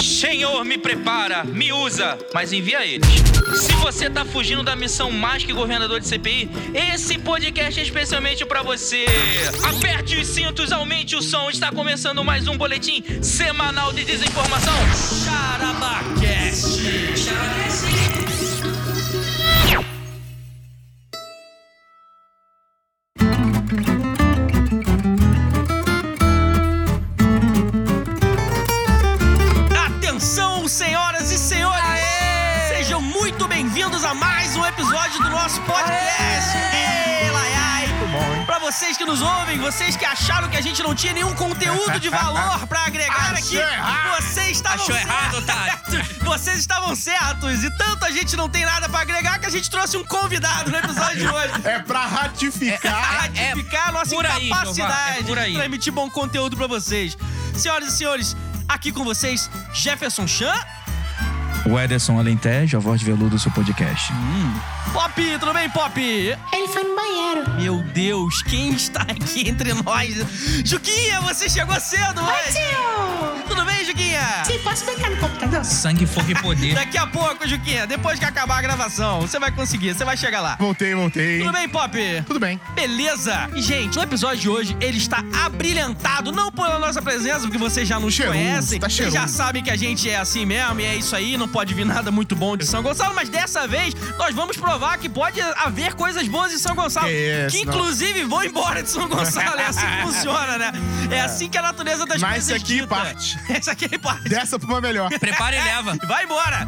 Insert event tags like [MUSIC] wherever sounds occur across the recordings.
Senhor, me prepara, me usa, mas envia eles. Se você tá fugindo da missão mais que governador de CPI, esse podcast é especialmente pra você. Aperte os cintos, aumente o som. Está começando mais um boletim semanal de desinformação. Charabacast. Atenção, nos ouvem, vocês que acharam que a gente não tinha nenhum conteúdo de valor pra agregar aqui, vocês estavam Achou errado, certos. [LAUGHS] Vocês estavam certos. E tanto a gente não tem nada pra agregar que a gente trouxe um convidado no episódio de hoje. É pra ratificar. ratificar a nossa aí, incapacidade Jeová, é aí. de transmitir bom conteúdo pra vocês. Senhoras e senhores, aqui com vocês, Jefferson Chan. O Ederson Alentejo, a voz de veludo do seu podcast. Pop, tudo bem, Pop? Ele foi no banheiro. Meu Deus, quem está aqui entre nós? Juquinha, você chegou cedo Oi, hoje. tio! Tudo bem, Juquinha? Sim, posso brincar no computador? Sangue, fogo e poder. [LAUGHS] Daqui a pouco, Juquinha, depois que acabar a gravação, você vai conseguir, você vai chegar lá. Voltei, voltei. Tudo bem, Pop? Tudo bem. Beleza? E, gente, no episódio de hoje, ele está abrilhantado, não pela nossa presença, porque vocês já nos Cheiroso, conhecem. tá vocês já sabem que a gente é assim mesmo, e é isso aí, não pode vir nada muito bom de São Gonçalo, mas dessa vez nós vamos provar que pode haver coisas boas em São Gonçalo. Que isso, inclusive vão embora de São Gonçalo. É assim que [LAUGHS] funciona, né? É assim que a natureza das Mas coisas isso aqui dita. parte. [LAUGHS] Essa é parte. Dessa pra uma melhor. Prepara e leva. [LAUGHS] Vai embora!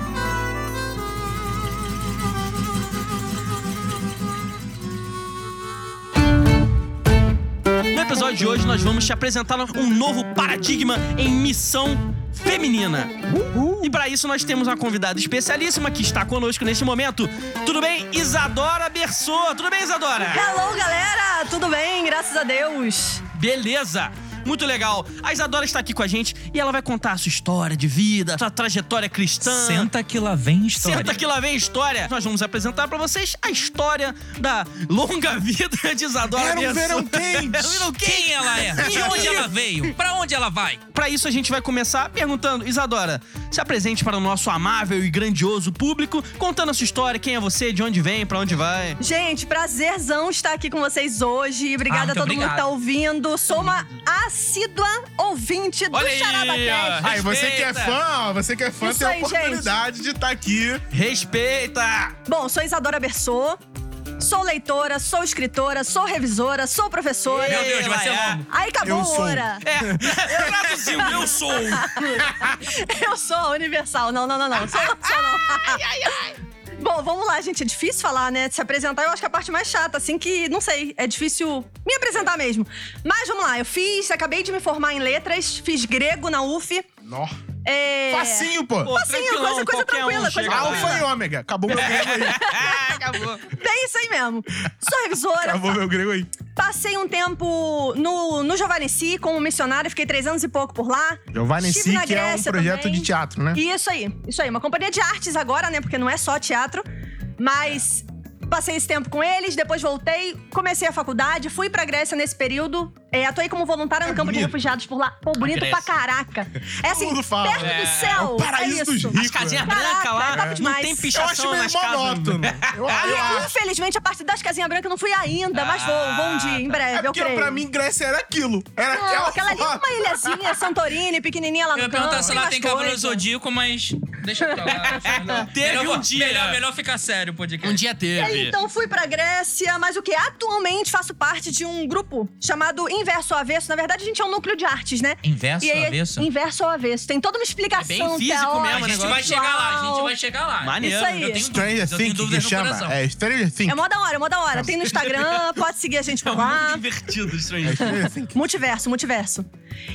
No episódio de hoje, nós vamos te apresentar um novo paradigma em missão feminina. E para isso, nós temos uma convidada especialíssima que está conosco neste momento. Tudo bem? Isadora Berçô. Tudo bem, Isadora? Hello, galera! Tudo bem? Graças a Deus. Beleza! Muito legal. A Isadora está aqui com a gente e ela vai contar a sua história de vida, sua trajetória cristã. Senta que lá vem história. Senta que lá vem história. Nós vamos apresentar pra vocês a história da longa [LAUGHS] vida de Isadora Era um verão quente. [LAUGHS] Era um verão quente. Quem ela é? [LAUGHS] De onde ela veio? Pra onde ela vai? Pra isso a gente vai começar perguntando, Isadora, se apresente para o nosso amável e grandioso público, contando a sua história, quem é você, de onde vem, pra onde vai. Gente, prazerzão estar aqui com vocês hoje. Obrigada Ah, a todo mundo obrigado. que tá ouvindo. Sou uma assídua ouvinte do Olha aí, Charabacast. ó. Aí, você que é Respeita. fã, ó, você que é fã, Isso tem a aí, oportunidade de estar aqui. Respeita! Bom, sou Isadora Berçô. Sou leitora, sou escritora, sou revisora, sou professora. Meu Deus, vai ser longo. Aí acabou Eu a sou. hora. É, eu traduziu, eu sou. [LAUGHS] Eu sou a universal. Não, não, não, não. Sou, sou não. Bom, vamos lá, gente. É difícil falar, né? Se apresentar, eu acho que é a parte mais chata, assim, que, não sei, é difícil me apresentar mesmo. Mas vamos lá, eu fiz, acabei de me formar em letras, fiz grego na UF. Nó. É... Facinho, pô. Pô, Facinho, coisa- coisa um tranquila, coisa lá. Alfa e ômega. Acabou meu grego aí. [LAUGHS] Acabou. Bem isso aí mesmo. Sou revisora. Acabou meu grego aí. Passei um tempo no, no Giovanni como missionária, fiquei três anos e pouco por lá. Giovanni Estive Si, na que é um Grécia projeto também. de teatro, né? Isso aí, isso aí. Uma companhia de artes agora, né? Porque não é só teatro. Mas passei esse tempo com eles, depois voltei, comecei a faculdade, fui pra Grécia nesse período. É, atuei como voluntária no É campo de bonito. refugiados por lá. Pô, bonito pra caraca. É assim, fala. perto É. do céu. É o paraíso é dos isso. ricos. As casinhas Caraca, brancas lá, é não tem Eu acho pichação meio nas casas. monótono. [LAUGHS] Eu, eu infelizmente, a parte das casinhas brancas eu não fui ainda, mas vou, vou um dia, em breve, É eu porque creio. pra mim Grécia era aquilo. Era Não, aquela aquela ali é uma ilhazinha, Santorini, pequenininha lá Eu no ia perguntar se lá tem coisa. Zodíaco, mas deixa pra lá. [LAUGHS] Melhor, Teve um dia. Melhor, melhor ficar sério o podcast. Um dia E aí, teve. então fui pra Grécia, mas o que? Atualmente faço parte de um grupo chamado Inverso ao Avesso. Na verdade, a gente é um núcleo de artes, né? Inverso, e aí, avesso? Inverso ao avesso. Tem toda uma explicação. É bem físico teórica, mesmo, A gente vai chegar lá, a gente vai chegar lá. Maneiro. Isso aí. Eu tenho Stranger dúvidas, eu tenho Things que no chama. coração. É Stranger Things. É mó da hora, é mó da hora. Tem no Instagram, [LAUGHS] pode seguir a gente por lá. Invertido, É estranho. Stranger Things. Multiverso, multiverso.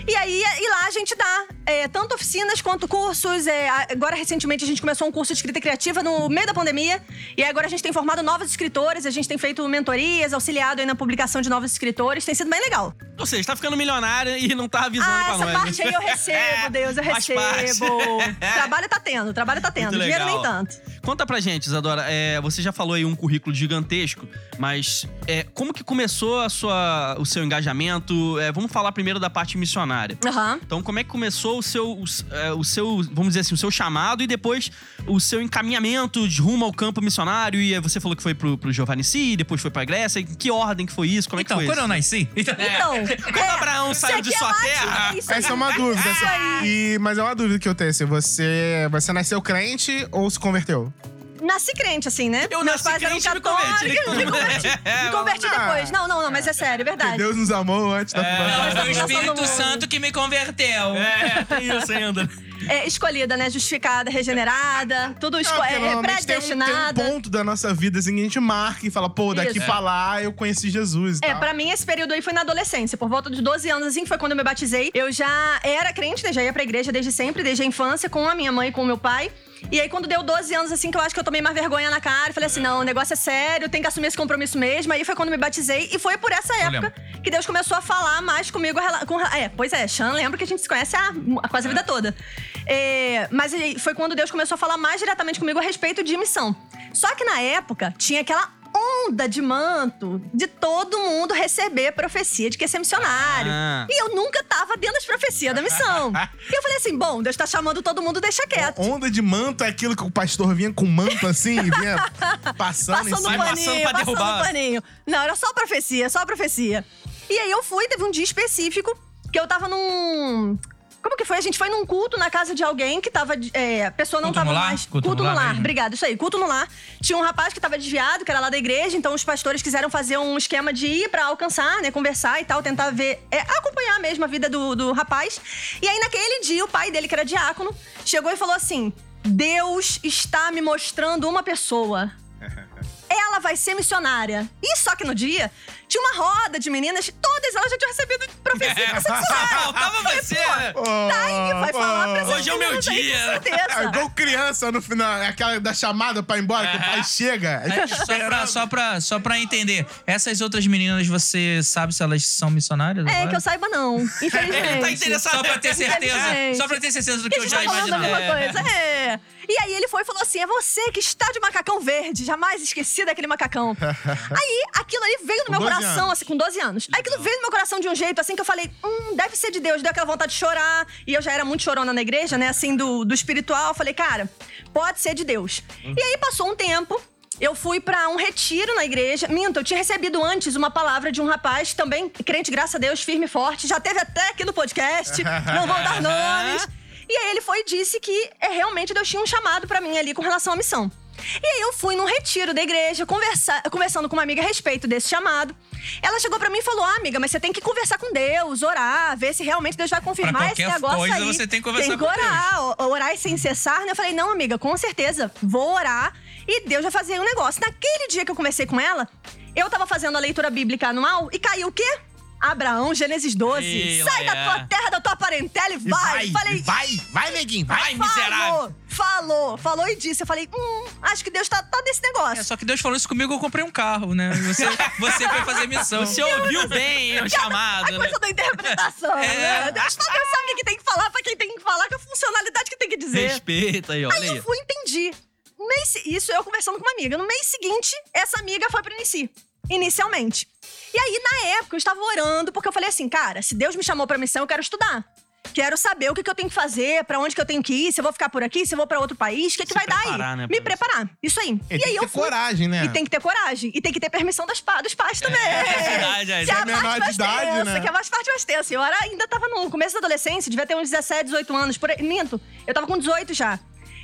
E aí, e lá a gente dá é, tanto oficinas quanto cursos. é, agora, recentemente, a gente começou um curso de escrita criativa no meio da pandemia. E agora a gente tem formado novos escritores, a gente tem feito mentorias, auxiliado aí na publicação de novos escritores. Tem sido bem legal. Ou seja, tá ficando milionária e não tá avisando Ah, pra essa nós. parte aí eu recebo, [LAUGHS] Deus, eu faz recebo. [LAUGHS] trabalho tá tendo, trabalho tá tendo. Muito Dinheiro nem tanto. Conta pra gente, Isadora. é, você já falou aí um currículo gigantesco, mas é, como que começou a sua, o seu engajamento? É, vamos falar primeiro da parte missionária. Aham. Então, como é que começou o seu, o, é, o seu, vamos dizer assim, o seu chamado e depois o seu encaminhamento de rumo ao campo missionário? E aí você falou que foi pro, pro Giovanni Si, depois foi pra Grécia. Em que ordem que foi isso? Como é Então, que quando foi eu nasci. Então, [LAUGHS] Então, Quando Abraão saiu de isso sua é terra- Essa é uma aqui- dúvida. Isso aí. E, mas é uma dúvida que eu tenho. Se você, você nasceu crente ou se converteu? Nasci crente, assim, né? Eu Meus nasci pais eram crente e me converti. católicos, Me converti, [LAUGHS] me converti depois. Não, não, não, mas é sério, é Que verdade. Deus nos amou antes da Não, fundação. foi o Tá Espírito. Santo que me converteu. É, tem isso ainda. É escolhida, né? Justificada, regenerada, tudo esco- Não, é, normalmente tem um, tem um ponto da nossa vida assim que a gente marca e fala, pô, daqui Isso. pra lá eu conheci Jesus e É, tal. pra mim esse período aí foi na adolescência, por volta de 12 anos, assim, que foi quando eu me batizei. Eu já era crente, né? Já ia pra igreja desde sempre, desde a infância, com a minha mãe e com o meu pai. E aí, quando deu 12 anos, assim, que eu acho que eu tomei mais vergonha na cara e falei assim: não, o negócio é sério, tem que assumir esse compromisso mesmo. Aí foi quando me batizei. E foi por essa Eu época que Deus começou a falar mais comigo. Com, é, pois é, Sean, lembro que a gente se conhece há quase a vida toda. É, mas foi quando Deus começou a falar mais diretamente comigo a respeito de missão. Só que na época tinha aquela onda de manto de todo mundo receber profecia de que ia ser missionário. Ah. E eu nunca tava dentro das profecias da missão. [LAUGHS] e eu falei assim: bom, Deus tá chamando todo mundo, deixa quieto. Onda de manto é aquilo que o pastor vinha com manto assim, vinha [LAUGHS] passando, em Passando cima. um passando paninho, pra passando derrubar. paninho. Não, era só profecia, só profecia. E aí eu fui, teve um dia específico que eu tava num. Como que foi? A gente foi num culto na casa de alguém que tava. É, a pessoa não Culto tava no lar? mais. Culto Culto, no no lar lar. mesmo. Obrigada, isso aí, culto no lar. Tinha um rapaz que tava desviado, que era lá da igreja, então os pastores quiseram fazer um esquema de ir pra alcançar, né? Conversar e tal, tentar ver. é, acompanhar mesmo a vida do, do rapaz. E aí, naquele dia, o pai dele, que era diácono, chegou e falou assim: Deus está me mostrando uma pessoa [LAUGHS] ela vai ser missionária. E só que no dia, tinha uma roda de meninas, todas elas já tinham recebido profecia pra ser missionária. Faltava você. Tá aí, vai falar pra essas Hoje é o meu aí, dia. Com É igual criança no final, aquela da chamada pra ir embora, que o pai chega. aí fica Só pra, só, pra, só pra entender, essas outras meninas, você sabe se elas são missionárias? É, agora? que eu saiba não, [LAUGHS] infelizmente. Tá interessado. Só pra ter certeza. Só pra ter certeza do Que eu já tá imaginava. É. E aí ele foi e falou assim: é você que está de macacão verde. Jamais esqueci daquele macacão. [LAUGHS] aí aquilo ali veio no meu 12 coração, anos. assim, com 12 anos. Aí aquilo veio no meu coração de um jeito assim que eu falei: hum, deve ser de Deus. Deu aquela vontade de chorar. E eu já era muito chorona na igreja, né? Assim, do, do espiritual. Eu falei, cara, pode ser de Deus. E aí passou um tempo. Eu fui pra um retiro na igreja. Minto, eu tinha recebido antes uma palavra de um rapaz, também crente, graças a Deus, firme e forte. Já teve até aqui no podcast. [LAUGHS] Não vou dar nomes. E aí ele foi e disse que é, realmente Deus tinha um chamado pra mim ali com relação à missão. E aí eu fui num retiro da igreja, conversar, conversando com uma amiga a respeito desse chamado. Ela chegou pra mim e falou: ah, amiga, mas você tem que conversar com Deus, orar, ver se realmente Deus vai confirmar esse negócio coisa, aí. você tem que conversar tem que com orar, o- orar sem cessar. né? Eu falei: não, amiga, com certeza, vou orar e Deus vai fazer um negócio. Naquele dia que eu conversei com ela, eu tava fazendo a leitura bíblica anual e caiu o quê? Abraão, Gênesis 12. Ih, Sai da é. tua terra, da tua parentela e E vai. Falei, vai, vai, neguinho, vai. Vai, miserável. Falou, falou, falou e disse. Eu falei, hum, acho que Deus tá, tá nesse negócio. É, só que Deus falou isso comigo, eu comprei um carro, né? Você, [LAUGHS] você foi fazer missão. Você ouviu bem o [LAUGHS] a chamado, né? coisa da interpretação, [LAUGHS] né? Deus tá pensando o que que tem que falar pra quem tem que falar, com a funcionalidade que tem que dizer. Respeita aí, olha Aí aí. eu fui entendi. Mês isso eu conversando com uma amiga. No mês seguinte, essa amiga foi pro Inici. Inicialmente. E aí, na época, eu estava orando, porque eu falei assim, cara, se Deus me chamou pra missão, eu quero estudar. Quero saber o que, que eu tenho que fazer, pra onde que eu tenho que ir, se eu vou ficar por aqui, se eu vou pra outro país, o que, que vai dar preparar, aí? né, Me preparar. Isso aí. E E, tem aí que eu ter fui. coragem, né? E tem que ter coragem. E tem que ter permissão das, dos pais também. verdade, é. que é É a menor parte de mais idade, tensa, né? que é a mais parte mais tensa. Eu era, ainda tava no começo da adolescência, devia ter uns 17, 18 anos. Por aí. Minto, eu tava com 18 já.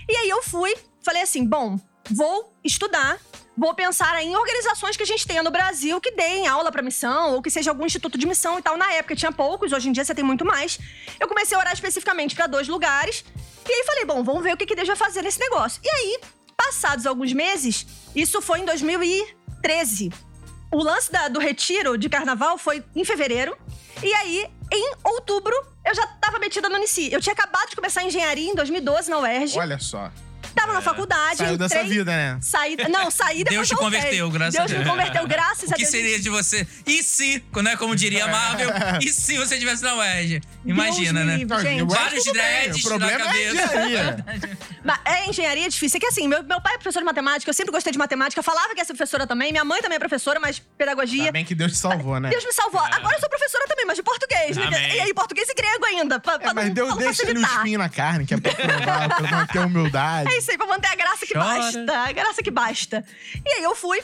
E aí eu fui, falei assim, bom, vou estudar, vou pensar em organizações que a gente tenha no Brasil que deem aula pra missão, ou que seja algum instituto de missão e tal. Na época tinha poucos, hoje em dia você tem muito mais. Eu comecei a orar especificamente pra dois lugares. E aí falei, bom, vamos ver o que, que Deus vai fazer nesse negócio. E aí, passados alguns meses, isso foi em 2013. O lance da- do retiro de carnaval foi em fevereiro. E aí, em outubro, eu já tava metida no Unici. Eu tinha acabado de começar a engenharia em 2012 na UERJ. Olha só. Tava na faculdade, Saiu entrei... dessa vida, né? Saí, não, saí depois Deus te converteu, graças Deus a Deus. me converteu, graças O a que Deus. seria de você? E se, né, como diria Marvel, e se você estivesse na UERJ? Imagina, Deus né? livre, gente. Vários dreads O problema na é cabeça. engenharia. Mas é engenharia é difícil. É que assim, meu, meu pai é professor de matemática, eu sempre gostei de matemática, falava que ia ser professora também. Minha mãe também é professora, mas pedagogia. Ainda bem que Deus te salvou, né? Deus me salvou. Agora eu sou professora também, mas de português. né? Amém. E aí, português e grego ainda. Pra, pra É, mas não, Deus pra não deixa ele um facilitar. espinho na carne, que é pra provar, pra manter a humildade. É aí, pra manter a graça que Chora. basta. A graça que basta. E aí eu fui,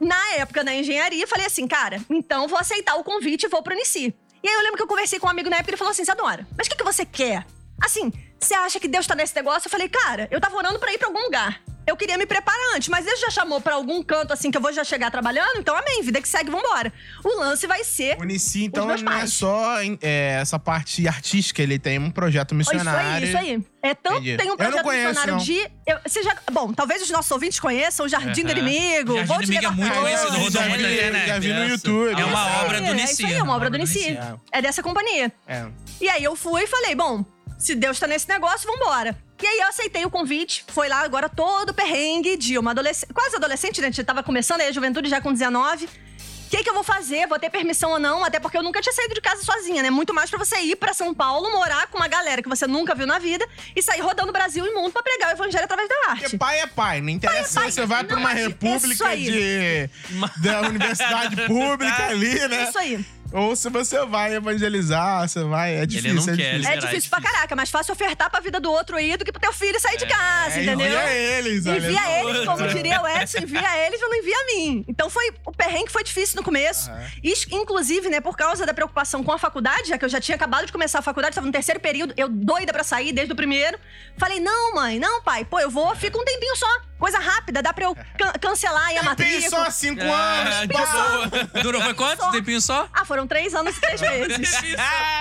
na época da engenharia, falei assim, cara, então vou aceitar o convite e vou pro Unici. E aí eu lembro que eu conversei com um amigo na época e ele falou assim, Sadora, mas o que, que você quer? Assim, você acha que Deus tá nesse negócio? Eu falei, cara, eu tava orando pra ir pra algum lugar. Eu queria me preparar antes, mas Deus já chamou pra algum canto assim que eu vou já chegar trabalhando, então amém, vida que segue, vambora. O lance vai ser O Unici, então, meus não é pais. só é, essa parte artística, ele tem um projeto Isso missionário. aí, isso aí. É tanto Entendi. tem um Eu não projeto conheço, missionário não. de. eu- você já, bom, talvez os nossos ouvintes conheçam o Jardim do Aham. Inimigo. Jardim vou do te Inimigo é levar muito conhecido, já rodou muito na vi, internet. já vi no. YouTube. É uma Isso obra do É Nici. isso aí, é uma obra do Nici. Nici. É dessa companhia. É. E aí eu fui e falei, bom, se Deus tá nesse negócio, vambora. E aí eu aceitei o convite, foi lá agora todo perrengue de uma adolescente, quase adolescente, né? A gente tava começando aí a juventude já com 19. O que, que eu vou fazer? Vou ter permissão ou não? Até porque eu nunca tinha saído de casa sozinha, né? Muito mais pra você ir pra São Paulo, morar com uma galera que você nunca viu na vida e sair rodando o Brasil e mundo pra pregar o evangelho através da arte. Porque pai é pai, não interessa. pai, você vai pra não, uma isso república de, [LAUGHS] da universidade pública ali, né? Isso aí. Ou se você vai evangelizar, você vai. É difícil. não é quer, difícil. É difícil pra caraca, é mais fácil ofertar pra vida do outro aí do que pro teu filho sair de casa, É, entendeu? Envia eles, olha Envia só. eles, como diria o Edson, envia eles, mas não envia a mim. Então foi o perrengue foi difícil no começo. Isso, inclusive, né, por causa da preocupação com a faculdade, já que eu já tinha acabado de começar a faculdade, estava no terceiro período, eu doida pra sair desde o primeiro. Falei, não, mãe, não, pai, pô, eu vou, fica um tempinho só. Coisa rápida, dá pra eu can- cancelar aí a Tem matrícula. só cinco Ah, anos. de pá. boa. Durou foi quanto? Só. Tempinho só? Ah, foram três anos e três [LAUGHS] meses.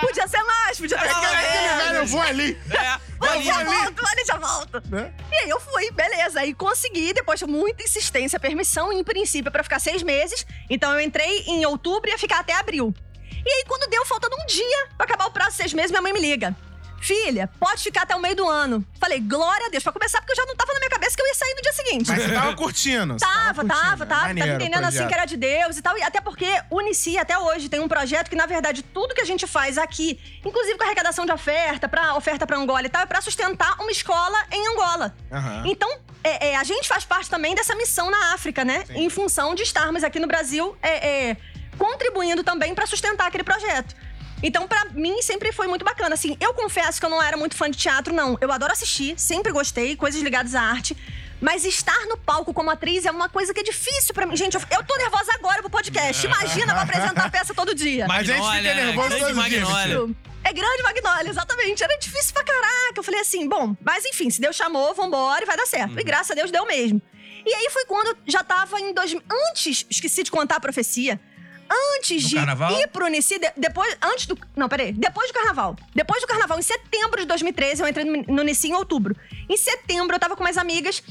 podia ser mais, podia ter É sido aquele, mais. velho, eu vou ali. É. Olha, já ali. volto, olha, já volto. Né? E aí eu fui, beleza. Aí consegui, depois de muita insistência, permissão, em princípio, pra ficar seis meses. Então eu entrei em outubro e ia ficar até abril. E aí, quando deu, faltando um dia pra acabar o prazo de seis meses, minha mãe me liga. Filha, pode ficar até o meio do ano. Falei, glória a Deus, pra começar, porque eu já não tava na minha cabeça que eu ia sair no dia seguinte. Mas você tava curtindo. você Tava, curtindo. tava, tava. Tava Maneiro o entendendo assim que era de Deus e tal. E até porque o Unici, até hoje, tem um projeto que, na verdade, tudo que a gente faz aqui, inclusive com arrecadação de oferta, pra oferta pra Angola e tal, é pra sustentar uma escola em Angola. Aham. Então, é, é, a gente faz parte também dessa missão na África, né? Sim. Em função de estarmos aqui no Brasil é, é, contribuindo também pra sustentar aquele projeto. Então, pra mim, sempre foi muito bacana. Assim, eu confesso que eu não era muito fã de teatro, não. Eu adoro assistir, sempre gostei, coisas ligadas à arte. Mas estar no palco como atriz é uma coisa que é difícil pra mim. Gente, eu, eu tô nervosa agora pro podcast. Imagina eu apresentar a peça todo dia. A gente fica né? nervoso os dias. Magnólia. É grande Magnólia, exatamente. Era difícil pra caraca. Eu falei assim, bom, mas enfim, se Deus chamou, vambora e vai dar certo. E graças a Deus deu mesmo. E aí foi quando eu já tava em dois... Antes, esqueci de contar a profecia. Antes Do de carnaval? ir pro Unici, de- depois, antes do... Não, peraí. Depois do carnaval. Depois do carnaval, em setembro de 2013, eu entrei no, no Unici em outubro. Em setembro, eu tava com umas amigas...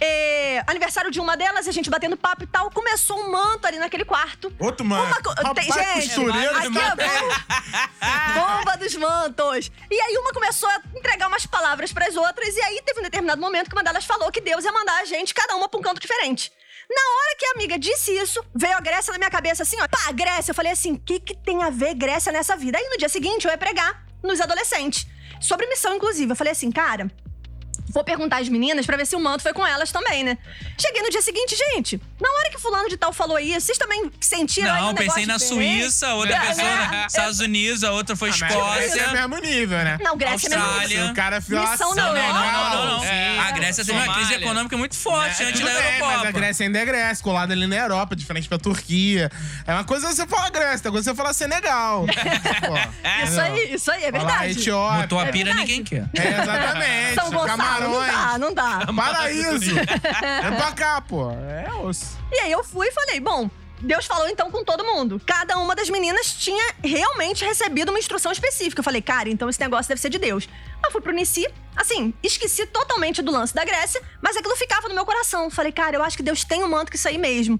é, aniversário de uma delas, a gente batendo papo e tal. Começou um manto ali naquele quarto. Outro mano. Uma Rapaz, gente, costureiro aqui é. Bomba dos mantos. E aí uma começou a entregar umas palavras pras outras, e aí teve um determinado momento que uma delas falou que Deus ia mandar a gente, cada uma pra um canto diferente. Na hora que a amiga disse isso, veio a Grécia na minha cabeça assim, ó. Pá, Grécia. Eu falei assim, o que, que tem a ver Grécia nessa vida? Aí no dia seguinte eu ia pregar nos adolescentes. Sobre missão, inclusive. Eu falei assim, cara, Vou perguntar às meninas pra ver se o manto foi com elas também, né? Cheguei no dia seguinte, gente. Na hora que fulano de tal falou isso, vocês também sentiram aí um Não, pensei na diferente? Suíça, outra É, pessoa é, nos é. Estados Unidos, a outra foi Grécia é Escócia. mesmo nível, né? Não, Grécia é mesmo Austrália. Se o cara filar Missão assim, não, Não, não, não, não, não. É. A Grécia teve uma crise econômica muito forte É, antes da bem, Eurocopa. Mas a Grécia ainda é Grécia, colada ali na Europa, de frente pra Turquia. É uma coisa você falar Grécia, outra coisa você falar Senegal. [LAUGHS] Pô, Isso aí, isso aí, é falar verdade. Etiópia. Botou a É pira, verdade. ninguém quer. É, exatamente. São Gonçalo, não Camarões. dá, não dá. Paraíso. Vem pra cá, pô. É osso. E aí eu fui e falei, bom, Deus falou então com todo mundo. Cada uma das meninas tinha realmente recebido uma instrução específica. Eu falei, cara, então esse negócio deve ser de Deus. Eu fui pro Nici, assim, esqueci totalmente do lance da Grécia, mas aquilo ficava no meu coração. Falei, cara, eu acho que Deus tem um manto que isso aí mesmo.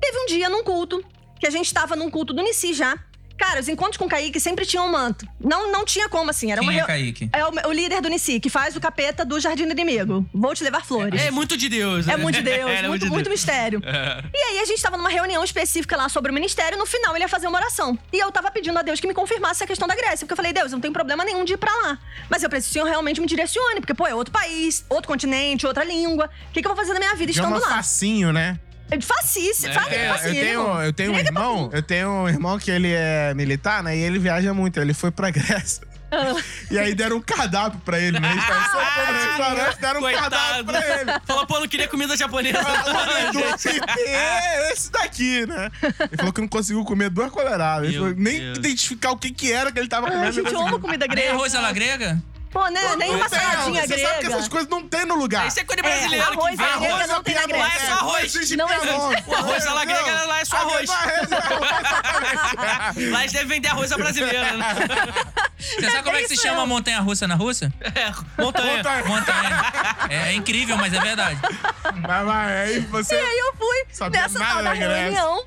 Teve um dia num culto, que a gente tava num culto do Nici já, Cara, os encontros com o Kaique sempre tinham um manto. Não, não tinha como, assim. Era Quem uma é Kaique? É o, o líder do Nici, que faz o capeta do Jardim do Inimigo. Vou te levar flores. É muito de Deus, né? É muito de Deus, [LAUGHS] É, é muito, de muito Deus. mistério. [LAUGHS] E aí a gente tava numa reunião específica lá sobre o ministério, no final ele ia fazer uma oração. E eu tava pedindo a Deus que me confirmasse a questão da Grécia, porque eu falei, Deus, eu não tenho problema nenhum de ir pra lá. Mas eu preciso que o Senhor realmente me direcione, porque, pô, é outro país, outro continente, outra língua. O que, que eu vou fazer na minha vida estando lá? facinho, né? É Facice, É? Eu tenho, eu tenho um irmão, eu tenho um irmão que ele é militar, né? E ele viaja muito. Ele foi pra [LAUGHS] Grécia. Ah. E aí deram um cardápio pra ele, né? Ele tava sentado no restaurante, deram um Coitado. cardápio pra ele. Falou, pô, não queria comida japonesa. [LAUGHS] É esse daqui, né? Ele falou que não conseguiu comer duas colheradas. Ele falou, nem Deus. identificar o que que era que ele tava Ai, comendo. a gente ama comida Nem grega. arroz à la grega? Pô, né? Nem uma saladinha Você sabe que grega. essas coisas não tem no lugar. Isso é coisa de É, brasileiro. arroz que grega Arroz não tem na Piemonte, Lá é só arroz. Não existe. O arroz la grega, lá é só arroz. Lá eles devem vender arroz à brasileira, né? Você sabe como é que se chama montanha russa na Rússia? É, montanha. Montanha. Montanha. É, é incrível, mas é verdade. Mas vai, aí você. E aí eu fui nessa tal da reunião.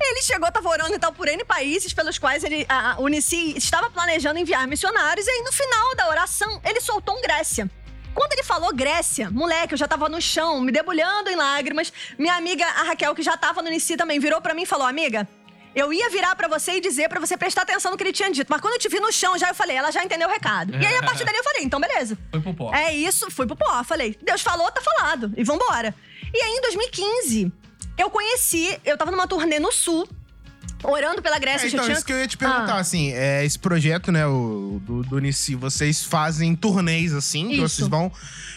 Ele chegou, tava orando e tal por N países pelos quais ele, a, a Unici estava planejando enviar missionários. E aí, no final da oração, ele soltou um Grécia. Quando ele falou Grécia, moleque, eu já tava no chão, me debulhando em lágrimas. Minha amiga, a Raquel, que já tava no Unici também, virou pra mim e falou: Amiga, eu ia virar pra você e dizer pra você prestar atenção no que ele tinha dito. Mas quando eu te vi no chão, já eu falei, ela já entendeu o recado. E aí, a partir dali, eu falei: Então, beleza. Foi pro pó. É isso, fui pro pó. Falei, Deus falou, tá falado. E vambora. E aí, em 2015, eu conheci, eu tava numa turnê no sul, orando pela É, Grécia. então, tinha... isso que eu ia te perguntar, Ah. assim, é, esse projeto, né, o, do, do Unici, vocês fazem turnês, assim, que Isso. vocês vão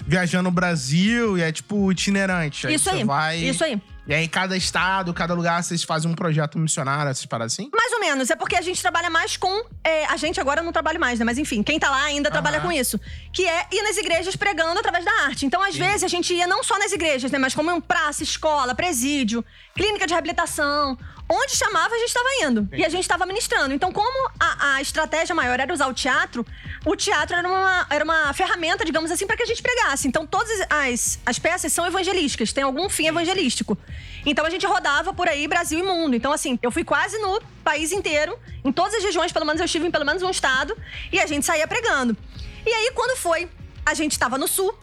viajando no Brasil e é tipo itinerante. Isso você aí, Vai, isso aí. E aí, cada estado, cada lugar, vocês fazem um projeto missionário, essas paradas assim? Mais ou menos, é porque a gente trabalha mais com. é, a gente agora não trabalha mais, né? Mas enfim, quem tá lá ainda trabalha Aham. com isso. Que é ir nas igrejas pregando através da arte. Então, às vezes, a gente ia não só nas igrejas, né? Mas como em praça, escola, presídio, clínica de reabilitação. Onde chamava, a gente estava indo. E a gente estava ministrando. Então, como a, a estratégia maior era usar o teatro, o teatro era uma, era uma ferramenta, digamos assim, para que a gente pregasse. Então, todas as, as peças são evangelísticas, tem algum fim evangelístico. Então, a gente rodava por aí, Brasil e mundo. Então, assim, eu fui quase no país inteiro, em todas as regiões, pelo menos eu estive em pelo menos um estado, e a gente saía pregando. E aí, quando foi, a gente estava no sul.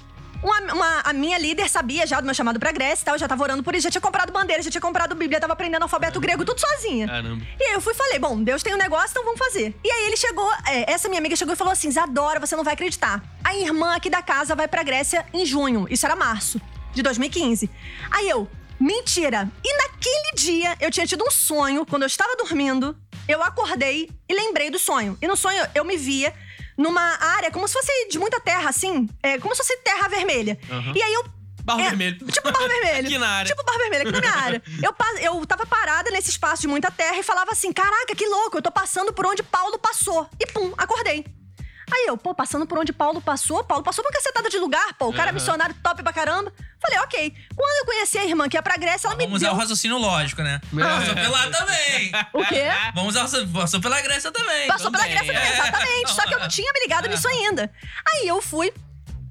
Uma, uma- a minha líder sabia já do meu chamado pra Grécia e tal, eu já tava orando por isso, já tinha comprado bandeira, já tinha comprado Bíblia, tava aprendendo alfabeto grego, tudo sozinha. Caramba. E aí eu fui e falei, bom, Deus tem um negócio, então vamos fazer. E aí ele chegou, é, essa minha amiga chegou e falou assim, Zadora, você não vai acreditar. A irmã aqui da casa vai pra Grécia em junho, isso era março de 2015. Aí eu, mentira. E naquele dia eu tinha tido um sonho, quando eu estava dormindo, eu acordei e lembrei do sonho. E no sonho eu me via numa área como se fosse de muita terra, assim, é, como se fosse terra vermelha. E aí eu Barro é, vermelho. Tipo barro vermelho. [LAUGHS] Aqui na área. Tipo barro vermelho, aqui na minha [LAUGHS] área. Eu, eu tava parada nesse espaço de muita terra e falava assim: caraca, que louco, eu tô passando por onde Paulo passou. E pum, acordei. Aí eu, pô, passando por onde Paulo passou, Paulo passou por uma cacetada de lugar, pô, o cara é missionário top pra caramba. Falei, ok. Quando eu conheci a irmã que ia pra Grécia, ela me Vamos usar deu. o raciocínio lógico, né? Passou pela também. O quê? Vamos usar o passou pela Grécia também. Passou pela também, Grécia também, é. exatamente. Só que eu não [LAUGHS] tinha me ligado nisso ainda. Aí eu fui.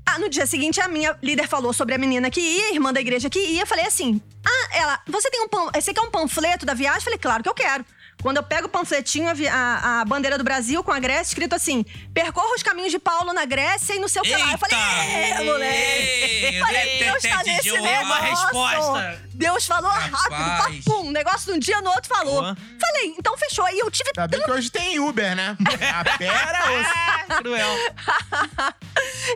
Ah, no dia seguinte, a minha líder falou sobre a menina que ia, a irmã da igreja que ia. Eu falei assim: Ah, ela, você tem um pan, você quer um panfleto da viagem? Eu falei, claro que eu quero. Quando eu pego o panfletinho, a, a- bandeira do Brasil com a Grécia, escrito assim: percorra os caminhos de Paulo na Grécia e no seu lá. Eu falei, é, moleque. Ei, Falei, Deus tá nesse negócio. uma resposta. Deus falou rápido, papum. Negócio de um dia no outro falou. Boa. Falei, então fechou. E eu tive Ainda bem que hoje tem Uber, né? A [LAUGHS] pera, ô. Cruel. [LAUGHS]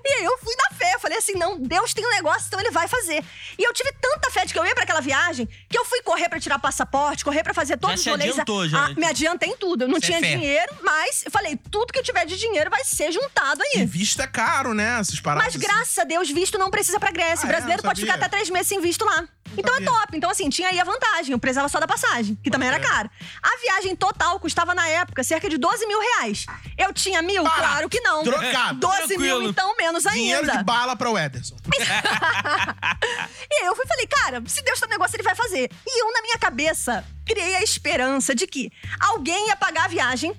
E aí eu fui na fé, eu falei assim, não, Deus tem um negócio, então ele vai fazer. E eu tive tanta fé de que eu ia pra aquela viagem, que eu fui correr pra tirar passaporte, correr pra fazer todos se os rolês. adiantou, já. Ah, me adiantei em tudo. Eu não Isso é tinha fé. dinheiro, mas eu falei, tudo que eu tiver de dinheiro vai ser juntado E aí. visto é caro, né? Essas paradas. Mas graças a Deus, visto não precisa pra Grécia. Ah, o brasileiro é? Pode ficar até três meses sem visto lá. Então é top. Então, assim, tinha aí a vantagem. Eu precisava só da passagem, que também era crer. cara. A viagem total custava, na época, cerca de 12 mil reais. Eu tinha mil? Barato. Claro que não. Trocado. 12 mil, Tranquilo. então, menos Dinheiro ainda. de bala pra Ederson. [LAUGHS] E aí eu fui e falei, cara, se Deus tá no negócio, ele vai fazer. E eu, na minha cabeça, criei a esperança de que alguém ia pagar a viagem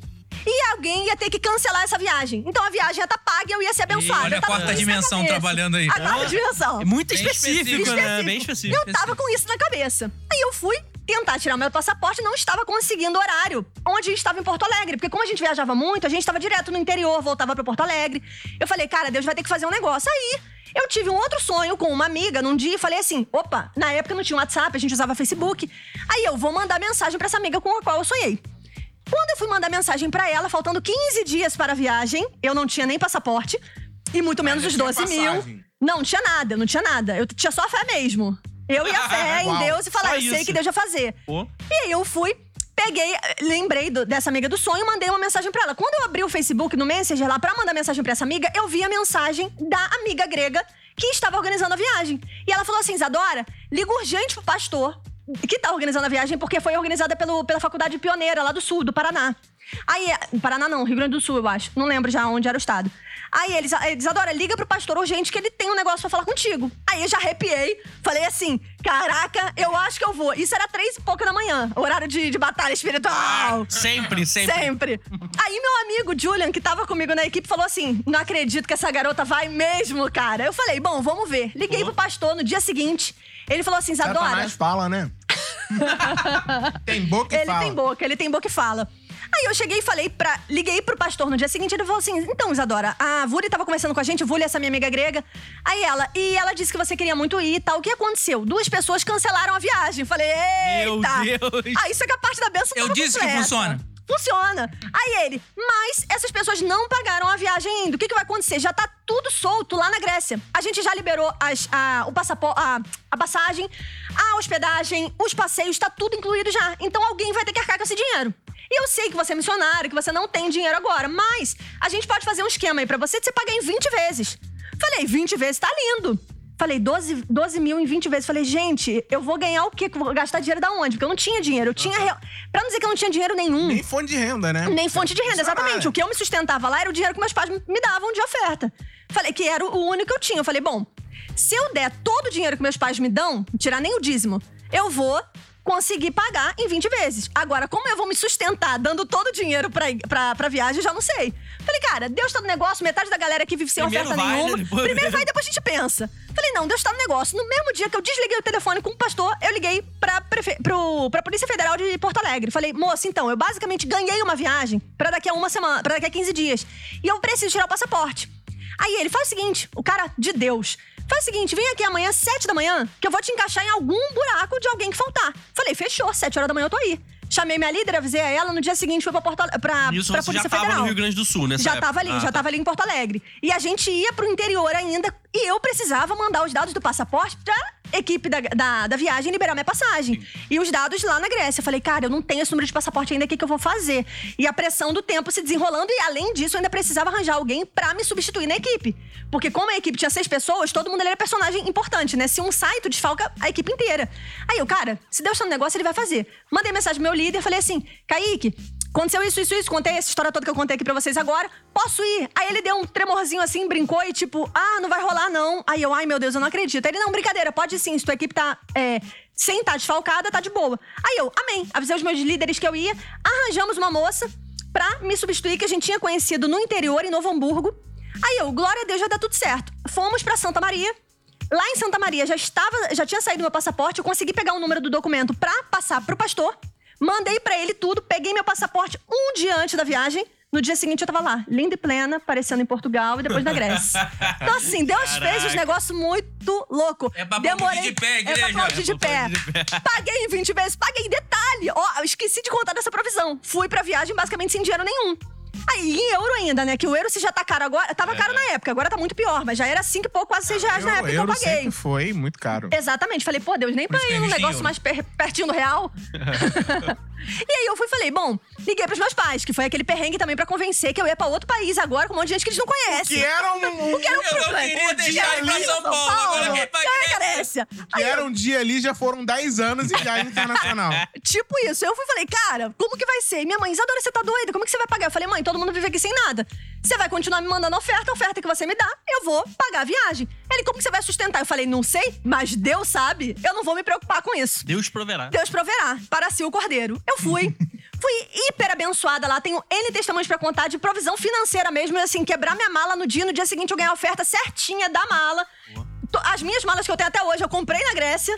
e alguém ia ter que cancelar essa viagem. Então a viagem ia estar paga e eu ia ser abençoada. olha a quarta dimensão trabalhando aí. A quarta dimensão. É muito Bem específico, específico. né? Bem específico. Eu tava com isso na cabeça. Aí eu fui tentar tirar meu passaporte, não estava conseguindo horário onde a gente estava em Porto Alegre. Porque como a gente viajava muito, a gente estava direto no interior, voltava pra Porto Alegre. Eu falei, cara, Deus vai ter que fazer um negócio. Aí, eu tive um outro sonho com uma amiga num dia e falei assim: opa, na época não tinha WhatsApp, a gente usava Facebook. Aí eu vou mandar mensagem pra essa amiga com a qual eu sonhei. Quando eu fui mandar mensagem pra ela, faltando 15 dias para a viagem, eu não tinha nem passaporte e muito menos os já 12 tinha mil. Não, não tinha nada, não tinha nada. Eu tinha só a fé mesmo. Eu e a fé [LAUGHS] em Deus e falar, eu sei que Deus vai fazer. Pô. E aí eu fui, peguei, lembrei do- dessa amiga do sonho, mandei uma mensagem pra ela. Quando eu abri o Facebook no Messenger lá pra mandar mensagem pra essa amiga, eu vi a mensagem da amiga grega que estava organizando a viagem. E ela falou assim: Isadora, liga urgente pro pastor que tá organizando a viagem, porque foi organizada pelo, pela Faculdade Pioneira, lá do sul, do Paraná. Aí, Paraná não, Rio Grande do Sul, eu acho. Não lembro já onde era o estado. Aí eles, Isadora, liga pro pastor urgente que ele tem um negócio pra falar contigo. Aí eu já arrepiei, falei assim: caraca, eu acho que eu vou. Isso era três e pouco da manhã, horário de, de batalha espiritual. Sempre, sempre. Sempre. Aí meu amigo Julian, que tava comigo na equipe, falou assim: Não acredito que essa garota vai mesmo, cara. Eu falei, bom, vamos ver. Liguei pro pastor no dia seguinte. Ele falou assim: Isadora. Satanás fala, né? [LAUGHS] tem boca e Ele fala. tem boca, ele tem boca e fala. Aí eu cheguei e falei pra. Liguei pro pastor no dia seguinte, ele falou assim: então, Isadora, a Vuli tava conversando com a gente, Vuli, essa minha amiga grega. Aí ela, e ela disse que você queria muito ir e tal. O que aconteceu? Duas pessoas cancelaram a viagem. Falei, Meu eita! Deus. Ah, isso é que a parte da benção Eu disse que completa. funciona. Funciona. Aí ele, mas essas pessoas não pagaram a viagem ainda. O que, que vai acontecer? Já tá tudo solto lá na Grécia. A gente já liberou as, a, o passaporte, a, a passagem, a hospedagem, os passeios, tá tudo incluído já. Então alguém vai ter que arcar com esse dinheiro. E eu sei que você é missionário, que você não tem dinheiro agora, mas a gente pode fazer um esquema aí pra você de você pagar em 20 vezes. Falei, 20 vezes tá lindo. Falei, 12, 12 mil em 20 vezes. Falei, gente, eu vou ganhar o quê? Eu Vou gastar dinheiro da onde? Porque eu não tinha dinheiro. Eu tinha. real- Pra não dizer que eu não tinha dinheiro nenhum. Nem fonte de renda, né? Nem fonte de renda, exatamente. O que eu me sustentava lá era o dinheiro que meus pais me davam de oferta. Falei que era o único que eu tinha. Eu falei, bom, se eu der todo o dinheiro que meus pais me dão, tirar nem o dízimo, eu vou conseguir pagar em 20 vezes. Agora, como eu vou me sustentar dando todo o dinheiro pra, pra, pra viagem, eu já não sei. Falei, cara, Deus tá no negócio, metade da galera aqui vive sem Primeiro oferta vai, né? nenhuma. Depois- Primeiro [LAUGHS] vai, depois a gente pensa. Falei, não, Deus tá no negócio. No mesmo dia que eu desliguei o telefone com o pastor, eu liguei pra, prefe... pro... pra Polícia Federal de Porto Alegre. Falei, moça, então, eu basicamente ganhei uma viagem pra daqui a uma semana, pra daqui a 15 dias. E eu preciso tirar o passaporte. Aí ele faz o seguinte, o cara de Deus. Faz o seguinte, vem aqui amanhã, sete da manhã, que eu vou te encaixar em algum buraco de alguém que faltar. Falei, fechou, sete horas da manhã eu tô aí. Chamei minha líder, avisei a ela, no dia seguinte fui pra, Porto, pra, Isso pra você já Polícia tava Federal. no Rio Grande do Sul, nessa Já época. tava ali, Ah, já tá. tava ali em Porto Alegre. E a gente ia pro interior ainda e eu precisava mandar os dados do passaporte pra equipe da, da, da viagem liberar minha passagem. E os dados lá na Grécia. Eu falei, cara, eu não tenho esse número de passaporte ainda, o que, que eu vou fazer? E a pressão do tempo se desenrolando e, além disso, eu ainda precisava arranjar alguém pra me substituir na equipe. Porque como a equipe tinha seis pessoas, todo mundo ali era personagem importante, né? Se um sai, tu desfalca a equipe inteira. Aí eu, cara, se Deus tá no negócio, ele vai fazer. Mandei mensagem pro meu líder, falei assim, Kaique, Aconteceu isso, isso, isso. Contei essa história toda que eu contei aqui pra vocês agora. Posso ir? Aí ele deu um tremorzinho assim, brincou e tipo, ah, não vai rolar não. Aí eu, ai meu Deus, eu não acredito. Aí ele, não, brincadeira, pode sim. Se tua equipe tá é, sem tá desfalcada, tá de boa. Aí eu, amém. Avisei os meus líderes que eu ia. Arranjamos uma moça pra me substituir, que a gente tinha conhecido no interior, em Novo Hamburgo. Aí eu, glória a Deus, vai dar tudo certo. Fomos pra Santa Maria. Lá em Santa Maria já estava, já tinha saído meu passaporte, eu consegui pegar o número do documento pra passar pro pastor. Mandei pra ele tudo, peguei meu passaporte um dia antes da viagem. No dia seguinte eu tava lá, linda e plena, aparecendo em Portugal e depois na Grécia. Então, assim, Deus fez os negócios muito louco. É pra aplaudir de pé, É igreja. pra aplaudir de É pra pé. de pé. Paguei em 20 vezes, paguei em detalhe. Ó, eu esqueci de contar dessa provisão. Fui pra viagem basicamente sem dinheiro nenhum. Aí, em euro ainda, né? Que o euro se já tá caro agora. Tava caro na época, agora tá muito pior, mas já era cinco e pouco, quase seis reais na época que eu paguei. foi muito caro. Exatamente. Falei, pô, Deus, nem pra que ir num negócio euro. mais per- pertinho do real. [LAUGHS] e aí eu fui e falei, bom, liguei pros meus pais, que foi aquele perrengue também pra convencer que eu ia pra outro país agora com um monte de gente que eles não conhecem. Que era um, [LAUGHS] O que era um Eu não queria deixar ir pra São Paulo, agora quem vai que Grécia? Grécia. que era um dia ali, já foram 10 anos e já é internacional. Tipo isso. Eu fui e falei, cara, como que vai ser? E minha mãe, Isadora, você tá doida? Como que você vai pagar? Eu falei, mãe, todo mundo vive aqui sem nada. Você vai continuar me mandando oferta, a oferta que você me dá, eu vou pagar a viagem. Ele, como que você vai sustentar? Eu falei, não sei, mas Deus sabe. Eu não vou me preocupar com isso. Deus proverá. Deus proverá. Para si o cordeiro. Eu fui. [LAUGHS] Fui hiper abençoada lá. Tenho N testemunhos pra contar de provisão financeira mesmo. e, Assim, quebrar minha mala no dia. No dia seguinte eu ganhei a oferta certinha da mala. as minhas malas que eu tenho até hoje, eu comprei na Grécia.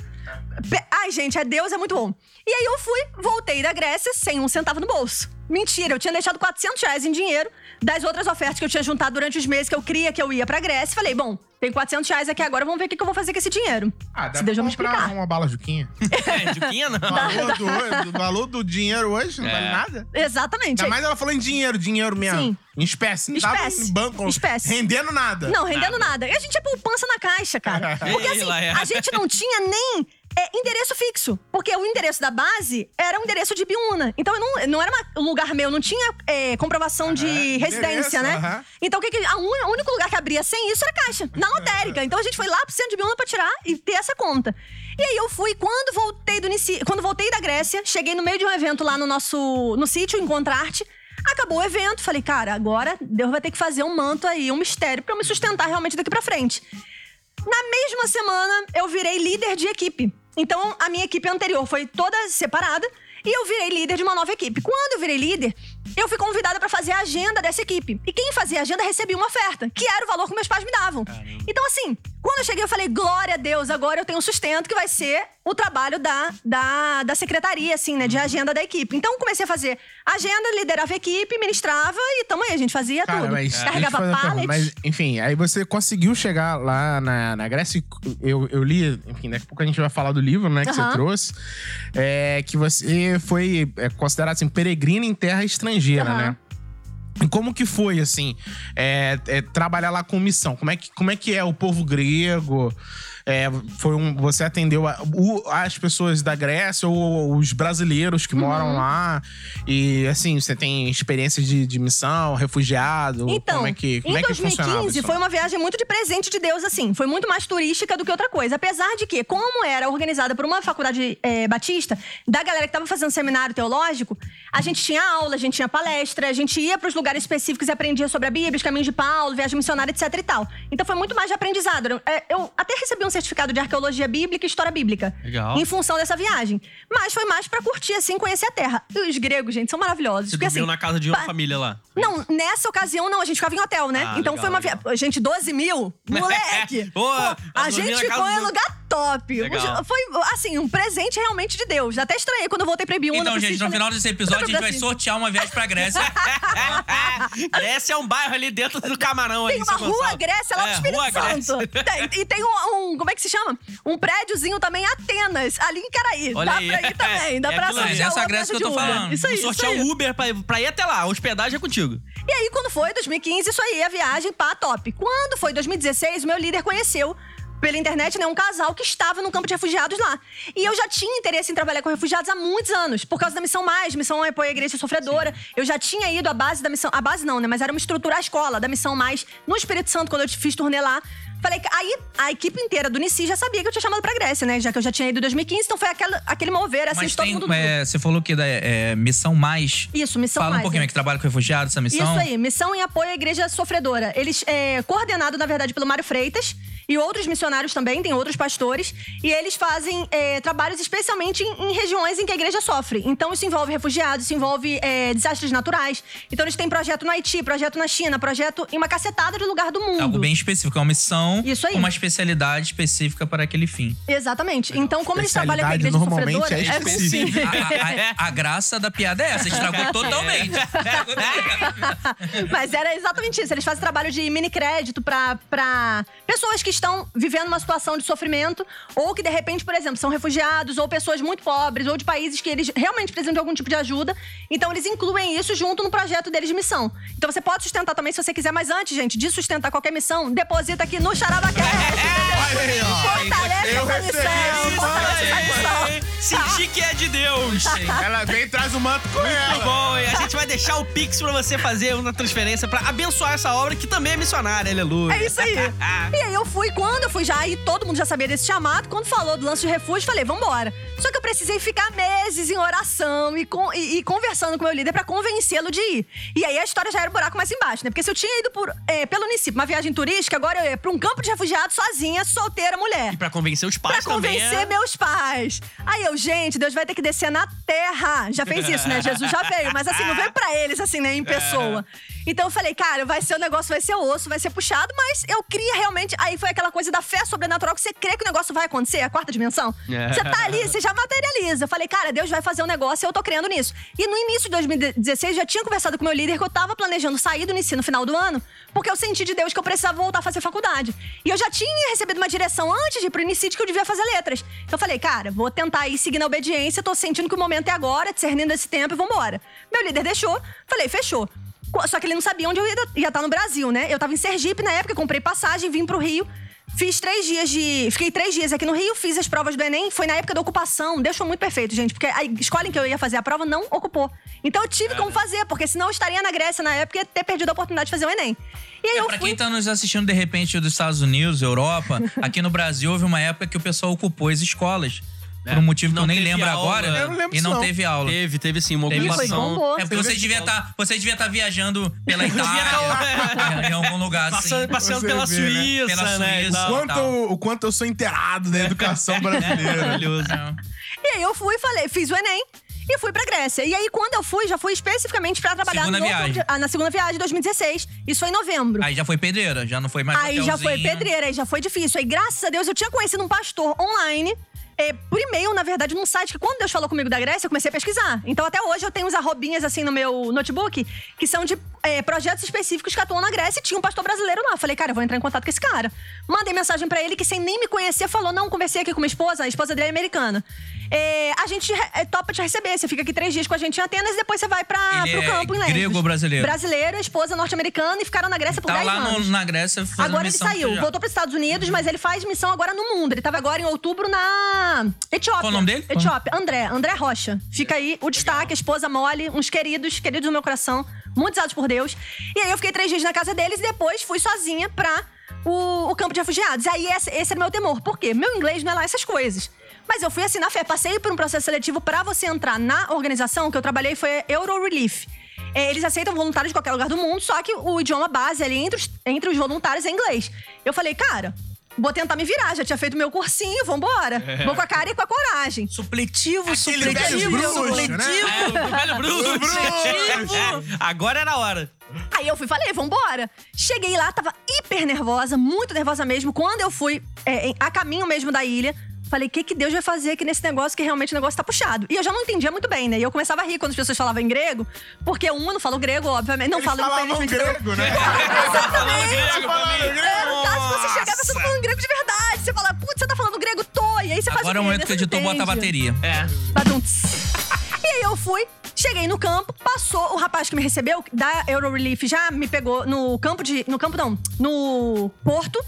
Ai, gente, é Deus, é muito bom. E aí eu fui, voltei da Grécia sem um centavo no bolso. Mentira, eu tinha deixado 400 reais em dinheiro das outras ofertas que eu tinha juntado durante os meses que eu cria que eu ia pra Grécia. Falei, bom, tem 400 reais aqui agora, vamos ver o que que eu vou fazer com esse dinheiro. Ah, dá Se Deus pra comprar explicar. uma bala Juquinha. [LAUGHS] [LAUGHS] É, Juquinha não. O valor do, o valor do dinheiro hoje não vale nada. Exatamente. Ainda mais ela falou em dinheiro, dinheiro mesmo. Sim. Em espécie. Não tava Espécie. em banco Espécie. rendendo nada. Não, rendendo nada. E a gente é poupança na caixa, cara. [LAUGHS] Porque assim, a gente não tinha nem é, endereço fixo. Porque o endereço da base era o endereço de Biúna. Então não, não era um lugar meu, não tinha é, comprovação de residência, endereço, né? Então o, que que, a un- o único lugar que abria sem isso era caixa, na lotérica. Então a gente foi lá pro centro de Biúna pra tirar e ter essa conta. E aí eu fui, quando voltei do quando voltei da Grécia, cheguei no meio de um evento lá no nosso no sítio, Encontrarte. Acabou o evento, falei, cara, agora Deus vai ter que fazer um manto aí, um mistério pra eu me sustentar realmente daqui pra frente. Na mesma semana, eu virei líder de equipe. Então, a minha equipe anterior foi toda separada e eu virei líder de uma nova equipe. Quando eu virei líder, eu fui convidada pra fazer a agenda dessa equipe. E quem fazia a agenda recebia uma oferta, que era o valor que meus pais me davam. Então, assim, quando eu cheguei, eu falei: glória a Deus, agora eu tenho um sustento que vai ser o trabalho da, da, da secretaria, assim, né, de agenda da equipe. Então, eu comecei a fazer agenda, liderava a equipe, ministrava e tamo aí, a gente fazia Cara, tudo. mas, Carregava pallet. mas, enfim, aí você conseguiu chegar lá na, na Grécia. Eu, eu li, enfim, daqui a pouco a gente vai falar do livro, né, que você trouxe. É, que você foi é, considerado assim, peregrino em terra estrangeira, Aham. né? E como que foi, assim, é, é, trabalhar lá com missão? Como é que, como é, que é o povo grego? É, foi um, você atendeu a- o- as pessoas da Grécia ou os brasileiros que Uhum. moram lá? E, assim, você tem experiências de, de missão, refugiado? Então, como é que, como em é que funcionava 2015 isso? foi uma viagem muito de presente de Deus, assim. Foi muito mais turística do que outra coisa. Apesar de que, como era organizada por uma faculdade eh, batista, da galera que tava fazendo seminário teológico, a gente tinha aula, a gente tinha palestra, a gente ia pros lugares específicos e aprendia sobre a Bíblia, os caminhos de Paulo, viagem missionária, etc e tal. Então foi muito mais de aprendizado. Eh, Eu até recebi um certificado de arqueologia bíblica e história bíblica. Legal. Em função dessa viagem. Mas foi mais pra curtir, assim, conhecer a terra. E os gregos, gente, são maravilhosos. Você porque, dormiu assim, na casa de uma pa- família lá. não, nessa ocasião não, a gente ficava em hotel, né? Ah, então legal, foi uma viagem. Gente, 12 mil? [LAUGHS] Moleque! Pô, a gente ficou em lugar top. Legal. Foi, assim, um presente realmente de Deus. Até estranhei quando eu voltei pra Ibiúna. Então, gente, sítio, no final desse episódio, a gente vai Brasil. sortear uma viagem pra Grécia. [LAUGHS] Grécia é um bairro ali dentro do Camarão. Tem ali, uma São rua Gonçalo. Grécia lá É, no Espírito. Santo. Tem- e tem um, um- Como é que se chama? Um prédiozinho também Atenas, ali em Caraí. Olha dá aí. pra ir também. Dá É pra sortear Essa uma Grécia que eu tô peça de Uber. falando. Isso aí, sortear aí. o Uber pra, pra ir até lá. A hospedagem é contigo. E aí, quando foi 2015, isso aí, a viagem, pá, top. Quando foi 2016, o meu líder conheceu pela internet, né, um casal que estava no campo de refugiados lá. E eu já tinha interesse em trabalhar com refugiados há muitos anos, por causa da Missão Mais, Missão Apoio à Igreja Sofredora. Eu já tinha ido à base da missão, a base não, né, mas era uma estrutura, a escola da Missão Mais, no Espírito Santo, quando eu fiz turnê lá. Falei que aí a equipe inteira do Nici já sabia que eu tinha chamado pra Grécia, né? Já que eu já tinha ido em 2015, então foi aquele, aquele mover, assim, Mas todo tem. mundo. é, você falou que da é, Missão Mais. Isso, Missão Fala um Mais. pouquinho, é. é que trabalha com refugiados, essa missão. Isso aí, missão em apoio à igreja sofredora. Eles é coordenado, na verdade, pelo Mário Freitas e outros missionários também, tem outros pastores. E eles fazem é, trabalhos especialmente em, em regiões em que a igreja sofre. Então, isso envolve refugiados, isso envolve é, desastres naturais. Então, eles têm projeto no Haiti, projeto na China, projeto em uma cacetada de lugar do mundo. Algo bem específico, é uma missão Isso aí. com uma especialidade específica para aquele fim. Exatamente. Então, como eles trabalham com a igreja normalmente sofredora. é específica. A, a- a- graça da piada é essa, estragou [LAUGHS] totalmente. Mas era exatamente isso. Eles fazem trabalho de mini crédito pra, pra pessoas que estão vivendo uma situação de sofrimento, ou que, de repente, por exemplo, são refugiados, ou pessoas muito pobres, ou de países que eles realmente precisam de algum tipo de ajuda. Então, eles incluem isso junto no projeto deles de missão. Então, você pode sustentar também se você quiser, mas antes, gente, de sustentar qualquer missão, deposita aqui no Charabacast. [LAUGHS] Olha aí, ó. Fortalece Eu essa recebi missão. esse Fortalece essa missão. Senti que é de Deus. [LAUGHS] Ela vem e traz o manto com Muito ela. bom, e a gente vai deixar o Pix pra você fazer uma transferência pra abençoar essa obra que também é missionária, aleluia. É isso aí. [LAUGHS] e aí eu fui, quando eu fui já, e todo mundo já sabia desse chamado, quando falou do lance de refúgio, falei, vambora. Só que eu precisei ficar meses em oração e, con- e- e conversando com o meu líder pra convencê-lo de ir. E aí a história já era um buraco mais embaixo, né? Porque se eu tinha ido por, é, pelo Unicip, uma viagem turística, agora eu ia pra um campo de refugiados sozinha, solteira mulher. E pra convencer os Pra pais também. convencer é- meus pais. Aí eu, gente, Deus vai ter que descer na terra. Já fez isso, né? Jesus já veio. Mas assim, não veio pra eles, assim, né? Em pessoa. Então eu falei, cara, vai ser o negócio, vai ser osso, vai ser puxado, mas eu queria realmente. Aí foi aquela coisa da fé sobrenatural que você crê que o negócio vai acontecer, a quarta dimensão. É. Você tá ali, você já materializa. Eu falei, cara, Deus vai fazer um negócio e eu tô crendo nisso. E no início de 2016, já tinha conversado com meu líder que eu tava planejando sair do ensino no final do ano, porque eu senti de Deus que eu precisava voltar a fazer faculdade. E eu já tinha recebido uma direção antes de ir pro Unicid que eu devia fazer letras. Então eu falei, cara, vou tentar ir seguir na obediência, tô sentindo que o momento é agora, discernindo esse tempo e vambora. Meu líder deixou, falei, fechou. Só que ele não sabia onde eu ia ia estar no Brasil, né? Eu tava em Sergipe na época, comprei passagem, vim pro Rio. Fiz três dias de. Fiquei três dias aqui no Rio, fiz as provas do Enem. Foi na época da ocupação. Deixou muito perfeito, gente, porque a escola em que eu ia fazer a prova não ocupou. Então eu tive como fazer, porque senão eu estaria na Grécia na época e ia ter perdido a oportunidade de fazer o Enem. E aí eu Pra fui. quem tá nos assistindo de repente dos Estados Unidos, Europa, [LAUGHS] aqui no Brasil houve uma época que o pessoal ocupou as escolas. Por um motivo que Não eu nem lembro aula. agora. Eu não lembro e não não. teve aula. Teve, teve sim, uma Teve ocupação. É porque você devia estar você devia estar viajando pela [LAUGHS] Itália, em algum lugar assim. Passando, passeando Você pela vê, né? Suíça, Pela né? e Suíça. tal. Quanto, tal. o quanto eu sou inteirado da [LAUGHS] educação brasileira. Maravilhoso. É. E aí eu fui, falei, fiz o Enem. E fui pra Grécia. E aí, quando eu fui, já fui especificamente pra trabalhar Segunda no viagem. ah, na segunda viagem de 2016. Isso foi em novembro. Aí já foi pedreira, já não foi mais Aí já foi hotelzinho. pedreira, aí já foi difícil. Aí, graças a Deus, eu tinha conhecido um pastor online. é, por e-mail, na verdade, num site que quando Deus falou comigo da Grécia, eu comecei a pesquisar. Então, até hoje, eu tenho uns arrobinhas assim no meu notebook, que são de é, projetos específicos que atuam na Grécia e tinha um pastor brasileiro lá. Falei, cara, eu vou entrar em contato com esse cara. Mandei mensagem pra ele que, sem nem me conhecer, falou: não, conversei aqui com minha esposa, a esposa dele é americana. É, a gente é, topa te receber. Você fica aqui três dias com a gente em Atenas e depois você vai pra, Ele pro é campo em Lesbos. grego ou brasileiro? Brasileiro, esposa norte-americana e ficaram na Grécia por Tá 10 lá no- anos. na Grécia fazendo Agora ele saiu, já. voltou para os Estados Unidos, mas ele faz missão agora no mundo. Ele tava agora em outubro na Etiópia. Qual o nome dele? Etiópia. André, André Rocha. Fica aí o destaque, a esposa Molly, uns queridos, queridos do meu coração, muito usados por Deus. E aí eu fiquei três dias na casa deles e depois fui sozinha pra o, o campo de refugiados. Aí esse, esse era o meu temor. Por quê? Meu inglês não é lá essas coisas. Mas eu fui assim na fé, passei por um processo seletivo pra você entrar na organização que eu trabalhei, foi a Euro Relief. É, Eles aceitam voluntários de qualquer lugar do mundo, só que o idioma base ali entre os, entre os voluntários é inglês. Eu falei, cara, vou tentar me virar. Já tinha feito meu cursinho, vambora. Vou com a cara e com a coragem. Supletivo, Aquele velho supletivo, bruxo, né? supletivo. É, o velho bruxo. bruxo. Agora era a hora. Aí eu fui falei, vambora. Cheguei lá, tava hiper nervosa, muito nervosa mesmo. Quando eu fui é, a caminho mesmo da ilha, falei, o que, que Deus vai fazer aqui nesse negócio que realmente o negócio tá puxado? E eu já não entendia muito bem, né? E eu começava a rir quando as pessoas falavam em grego, porque um não falou grego, obviamente. Não falo falavam grego, né? [LAUGHS] Exatamente. Falavam grego. É, no caso, você chegar pensando falando grego de verdade. Você fala, putz, você tá falando grego, tô. E aí você faz Agora é o momento né? que o Você editor bota a bateria. É. Badum-ts. [LAUGHS] E aí eu fui, cheguei no campo, passou o rapaz que me recebeu da Euro Relief já me pegou no campo de no campo não, no porto.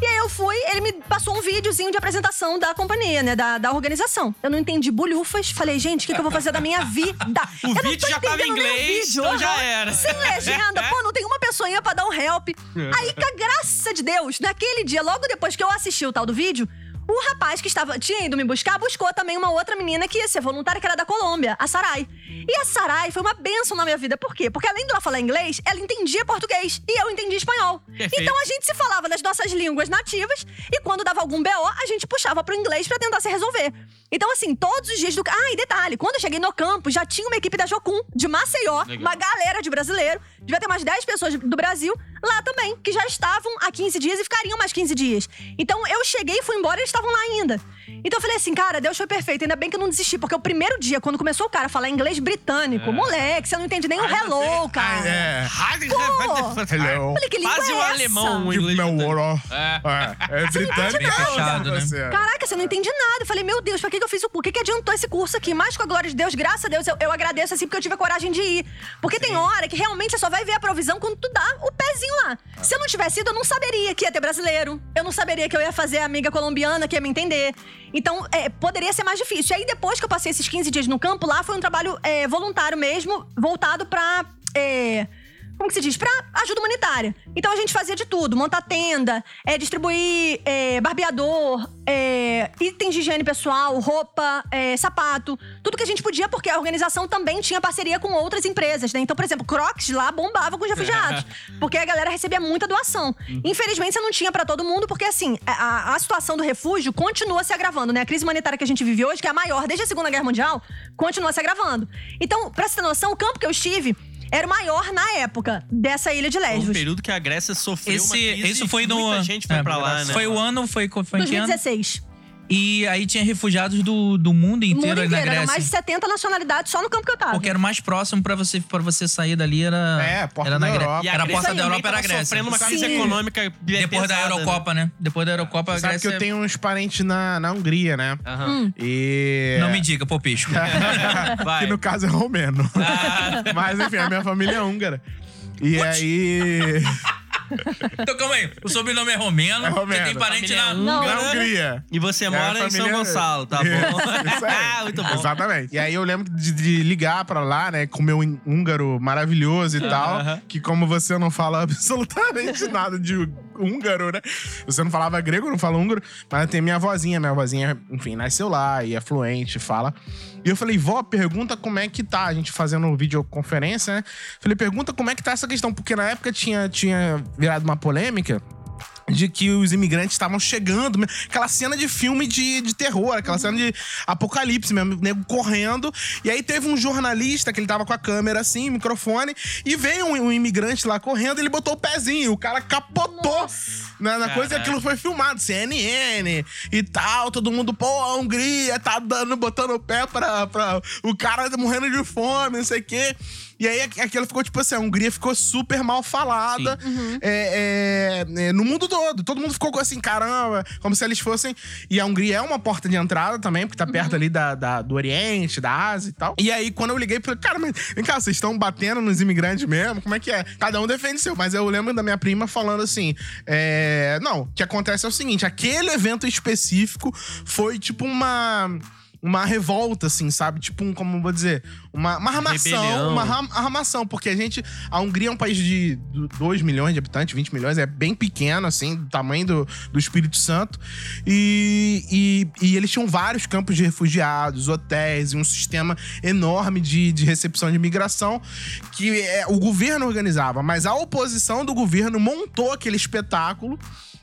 E aí eu fui, ele me passou um videozinho de apresentação da companhia, né, da, da organização. Eu não entendi bolhufas, falei, gente, o que, que eu vou fazer da minha vida? [LAUGHS] O Eu não vídeo já tava em inglês, vídeo, então já era. Sem legenda, pô, não tem uma pessoinha pra dar um help. Aí, com a graça de Deus, naquele dia, logo depois que eu assisti o tal do vídeo, o rapaz que estava, tinha ido me buscar buscou também uma outra menina que ia ser voluntária, que era da Colômbia, a Sarai. E a Sarai foi uma benção na minha vida. Por quê? Porque além de ela falar inglês, ela entendia português e eu entendia espanhol. Perfeito. Então a gente se falava nas nossas línguas nativas e quando dava algum BO, a gente puxava pro inglês pra tentar se resolver. Então, assim, todos os dias do. Ah, e detalhe, quando eu cheguei no campo, já tinha uma equipe da Jocum, de Maceió, uma galera de brasileiro, devia ter umas 10 pessoas do Brasil lá também, que já estavam há 15 dias e ficariam mais 15 dias. Então eu cheguei, fui embora e eles estavam lá ainda. Então eu falei assim, cara, Deus foi perfeito, ainda bem que eu não desisti, porque o primeiro dia, quando começou o cara a falar inglês britânico, moleque, você não entende nem o hello, cara. É. Pô, Hello. falei, que língua Quase é um essa? alemão, um inglês. É. É, é britânico. Bem fechado, né? Caraca, você não entende nada. Eu falei, meu Deus, pra que que eu fiz o curso? O que, que adiantou esse curso aqui? Mais com a glória de Deus, graças a Deus, eu, eu agradeço assim, porque eu tive a coragem de ir. Porque tem hora que realmente você só vai ver a provisão quando tu dá o pezinho lá. Se eu não tivesse ido, eu não saberia que ia ter brasileiro. Eu não saberia que eu ia fazer amiga colombiana que ia me entender. Então, é, poderia ser mais difícil. E aí, depois que eu passei esses 15 dias no campo, lá foi um trabalho é, voluntário mesmo, voltado pra. é, como que se diz? Pra ajuda humanitária. Então a gente fazia de tudo: montar tenda, é, distribuir é, barbeador, é, itens de higiene pessoal, roupa, é, sapato, tudo que a gente podia, porque a organização também tinha parceria com outras empresas, né? Então, por exemplo, Crocs lá bombava com os refugiados, [LAUGHS] porque a galera recebia muita doação. Infelizmente, você não tinha pra todo mundo, porque assim, a, a situação do refúgio continua se agravando, né? A crise humanitária que a gente vive hoje, que é a maior desde a Segunda Guerra Mundial, continua se agravando. Então, pra você ter noção, o campo que eu estive era o maior na época dessa ilha de Foi um Lesbos. período que a Grécia sofreu uma Esse, crise isso foi no. muita gente foi é, pra lá, né? Foi o ano, foi, foi em que ano? 2016. E aí tinha refugiados do, do mundo inteiro mundo ali na inteiro, eram Grécia. mais de 70 nacionalidades só no campo que eu tava. Porque era o mais próximo pra você, pra você sair dali era. É, porta era na da Grécia. Europa. E a Era a porta da Europa, era a Grécia. sofrendo uma crise Sim. econômica Depois da pesada, Eurocopa, né? Depois da Eurocopa, a Sabe Grécia. que eu tenho uns parentes na, na Hungria, né? Né? Aham. E. Não me diga, pô, pisco. [LAUGHS] Vai. que no caso é romeno. Ah. Mas enfim, a minha família é húngara. E aí. [LAUGHS] então calma aí. O sobrenome é romeno. É romeno. Você tem parente na. Na Hungria. E você E a mora em São Gonçalo, tá bom? [LAUGHS] Isso, aí. Ah, muito bom. Exatamente. E aí eu lembro de, de ligar pra lá, né, com o meu hún- húngaro maravilhoso e tal. Aham. Que como você não fala [LAUGHS] absolutamente nada de húngaro, né? Você não falava grego, não fala húngaro. Mas tem minha avózinha. Minha avózinha, enfim, nasceu lá e é fluente, fala. E eu falei, vó, pergunta como é que tá. A gente fazendo videoconferência, né? Falei, pergunta como é que tá essa questão. Porque na época tinha, tinha virado uma polêmica de que os imigrantes estavam chegando, aquela cena de filme de, de terror, aquela cena de apocalipse mesmo, nego correndo. E aí teve um jornalista que ele tava com a câmera assim, microfone, e veio um, um imigrante lá correndo, ele botou o pezinho, o cara capotou na, na coisa e aquilo foi filmado, CNN e tal, todo mundo, pô, a Hungria tá dando, botando o pé pra, pra o cara morrendo de fome, não sei o quê. E aí aqu- aquilo ficou tipo assim, a Hungria ficou super mal falada é, é, é, no mundo todo. Todo mundo ficou assim, caramba, como se eles fossem. E a Hungria é uma porta de entrada também, porque tá perto ali da, da- do Oriente, da Ásia e tal. E aí, quando eu liguei, falei, cara, mas vem cá, vocês estão batendo nos imigrantes mesmo? Como é que é? Cada um defende seu. Mas eu lembro da minha prima falando assim: é, não, o que acontece é o seguinte: aquele evento específico foi tipo uma uma revolta, assim, sabe? Tipo, um, como eu vou dizer, uma, uma armação, Rebelião. uma armação, porque a gente, a Hungria é um país de 2 milhões de habitantes, 20 milhões, é bem pequeno, assim, do tamanho do, do Espírito Santo, e, e, e eles tinham vários campos de refugiados, hotéis, e um sistema enorme de, de recepção de imigração que é, o governo organizava, mas a oposição do governo montou aquele espetáculo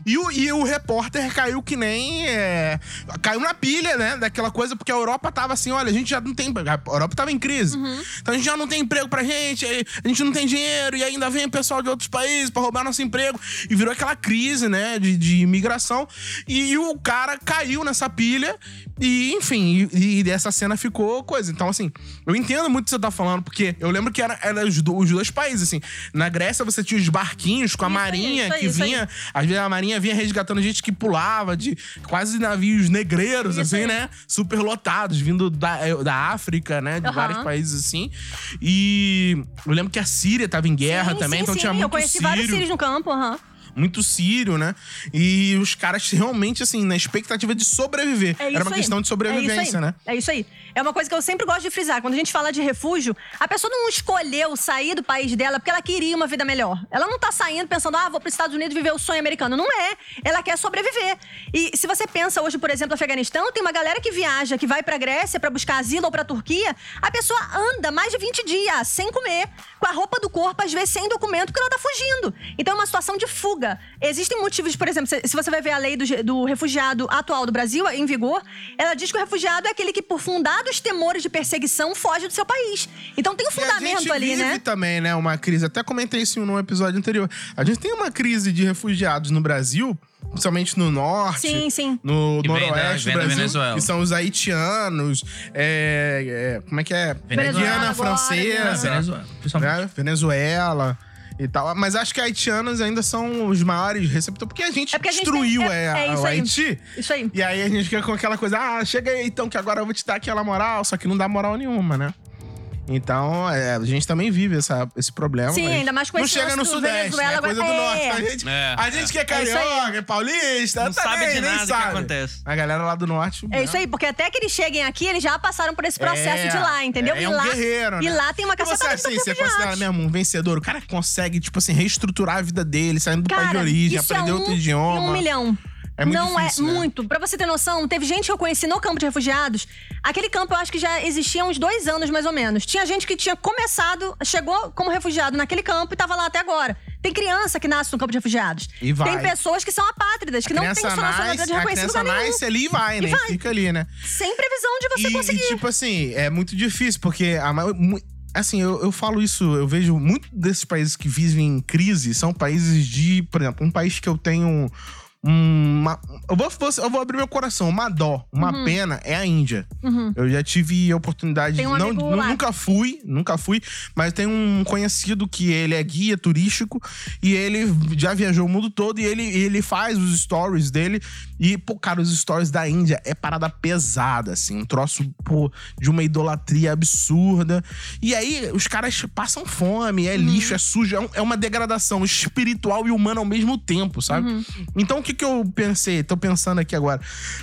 e o, e o repórter caiu que nem. é, caiu na pilha, né? Daquela coisa, porque a Europa tava assim: olha, a gente já não tem. A Europa tava em crise. Então a gente já não tem emprego pra gente, a gente não tem dinheiro, e ainda vem o pessoal de outros países pra roubar nosso emprego. E virou aquela crise, né? De, de imigração. E, o cara caiu nessa pilha, e enfim, e, e essa cena ficou coisa. Então, assim, eu entendo muito o que você tá falando, porque eu lembro que era, era os, do- os dois países, assim. Na Grécia você tinha os barquinhos com a Isso marinha isso que isso vinha às vezes a marinha vinha resgatando gente que pulava de quase navios negreiros, Isso assim, aí. né? Super lotados, vindo da, da África, né? De Aham. vários países assim. E eu lembro que a Síria tava em guerra sim, também, sim, então sim. tinha muito Eu conheci vários sírio, sírios no campo, aham. Muito sírio, né? E os caras realmente, assim, na expectativa de sobreviver. É Era uma aí. questão de É sobrevivência, aí. né? É isso aí. É uma coisa que eu sempre gosto de frisar. Quando a gente fala de refúgio, a pessoa não escolheu sair do país dela porque ela queria uma vida melhor. Ela não tá saindo pensando, ah, vou para os Estados Unidos viver o sonho americano. Não é. Ela quer sobreviver. E se você pensa hoje, por exemplo, no Afeganistão, tem uma galera que viaja, que vai pra Grécia pra buscar asilo ou pra Turquia. A pessoa anda mais de 20 dias sem comer, com a roupa do corpo, às vezes sem documento, porque ela tá fugindo. Então é uma situação de fuga. Existem motivos, por exemplo, se se você vai ver a lei do, do refugiado atual do Brasil, em vigor, ela diz que o refugiado é aquele que, por fundados temores de perseguição, foge do seu país. Então tem um E a fundamento gente ali, vive né? também, né, uma crise. Até comentei isso num episódio anterior. A gente tem uma crise de refugiados no Brasil, principalmente no norte. Sim, sim. No Que vem da- noroeste vem do da Brasil. Venezuela. Que são os haitianos. é, é, como é que é? Venezuela Guiana francesa. Venezuela, principalmente. né? Venezuela. E tal. Mas acho que haitianos ainda são os maiores receptores, porque a gente É porque a gente destruiu tem- é- é, é o aí. Haiti. Isso aí. E aí a gente fica com aquela coisa, ah, chega aí então, que agora eu vou te dar aquela moral, só que não dá moral nenhuma, né? Então, é, a gente também vive essa, esse problema. Sim, mas ainda mais com Não esse chega no Sudeste, Venezuela né? agora- Coisa do É. Norte. A gente, É. a gente que é É carioca, é paulista, Não sabe também, de nem nada que sabe. acontece. A galera lá do Norte... É isso aí, porque até que eles cheguem aqui, eles já passaram por esse processo É, de lá, entendeu? é, e é um lá, guerreiro, E né? lá tem uma E você, cacetada assim, de você considera mesmo um vencedor? O cara consegue, tipo assim, reestruturar a vida dele, saindo do país de Cara, origem, aprender é um outro idioma. um milhão. É muito não difícil, é né? muito. Pra você ter noção, teve gente que eu conheci no campo de refugiados. Aquele campo eu acho que já existia há uns dois anos, mais ou menos. Tinha gente que tinha começado, chegou como refugiado naquele campo e tava lá até agora. Tem criança que nasce no campo de refugiados. E vai. Tem pessoas que são apátridas, que A não têm sua nacionalidade a reconhecida em criança nenhum. nasce ali e vai, né? E vai. Fica ali, né? Sem previsão de você e, conseguir. e, tipo assim, é muito difícil, porque a maior- Assim, eu, eu falo isso, eu vejo muito desses países que vivem em crise são países de, por exemplo, um país que eu tenho uma. Eu vou, eu vou abrir meu coração, uma dó, uma pena é a Índia. Uhum. Eu já tive a oportunidade Tem um não, lá. nunca fui, nunca fui, mas tem um conhecido que ele é guia turístico e ele já viajou o mundo todo e ele, ele faz os stories dele e, pô, cara, os stories da Índia é parada pesada, assim, um troço, pô, de uma idolatria absurda. E aí os caras passam fome, é lixo, é sujo, é, um- é uma degradação espiritual e humana ao mesmo tempo, sabe? Então o que que eu pensei, tô pensando aqui agora,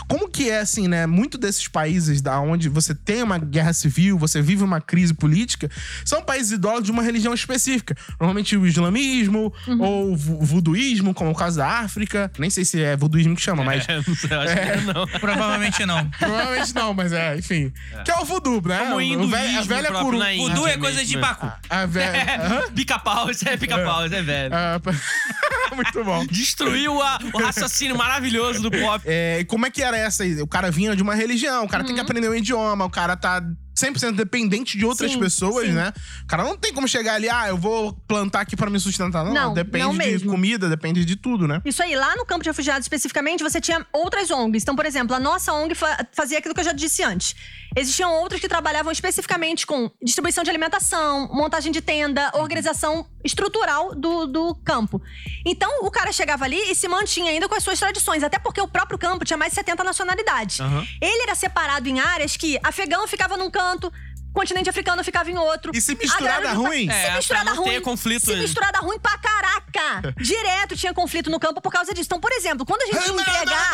como que é assim, né, muito desses países da onde você tem uma guerra civil, você vive uma crise política, são países idólatras de uma religião específica. Normalmente o islamismo ou o vu- voduísmo, como é o caso da África. Nem sei se é voduísmo que chama, mas [LAUGHS] É, não sei, acho que não. Provavelmente não. provavelmente não, mas é, enfim. Que é o voodoo, né? Como o hinduísmo a velha curu. na Índia. Voodoo é mesmo, coisa de? Baku. A [LAUGHS] velha. Pica-pau, isso é pica-pau, isso é velho. Ah, [LAUGHS] Muito bom. Destruiu a- o raciocínio maravilhoso do pop. É, e como é que era essa? O cara vinha de uma religião, o cara tem que aprender um idioma, o cara tá 100% dependente de outras Sim, pessoas, sim. né? O cara não tem como chegar ali, ah, eu vou plantar aqui pra me sustentar. Não, Não, depende não de comida, depende de tudo, né? Isso aí, lá no campo de refugiados especificamente, você tinha outras ONGs. Então, por exemplo, a nossa ONG fa- fazia aquilo que eu já disse antes. Existiam outras que trabalhavam especificamente com distribuição de alimentação, montagem de tenda, organização estrutural do, do campo. Então, o cara chegava ali e se mantinha ainda com as suas tradições, até porque o próprio campo tinha mais de 70 nacionalidades. Aham. Ele era separado em áreas que afegão ficava num canto, continente africano ficava em outro. E se misturada do- ruim? Se É, misturada pra não ter ruim. conflito Se aí. misturada ruim pra caraca. [LAUGHS] Direto tinha conflito no campo por causa disso. Então, por exemplo, quando a gente ia entregar.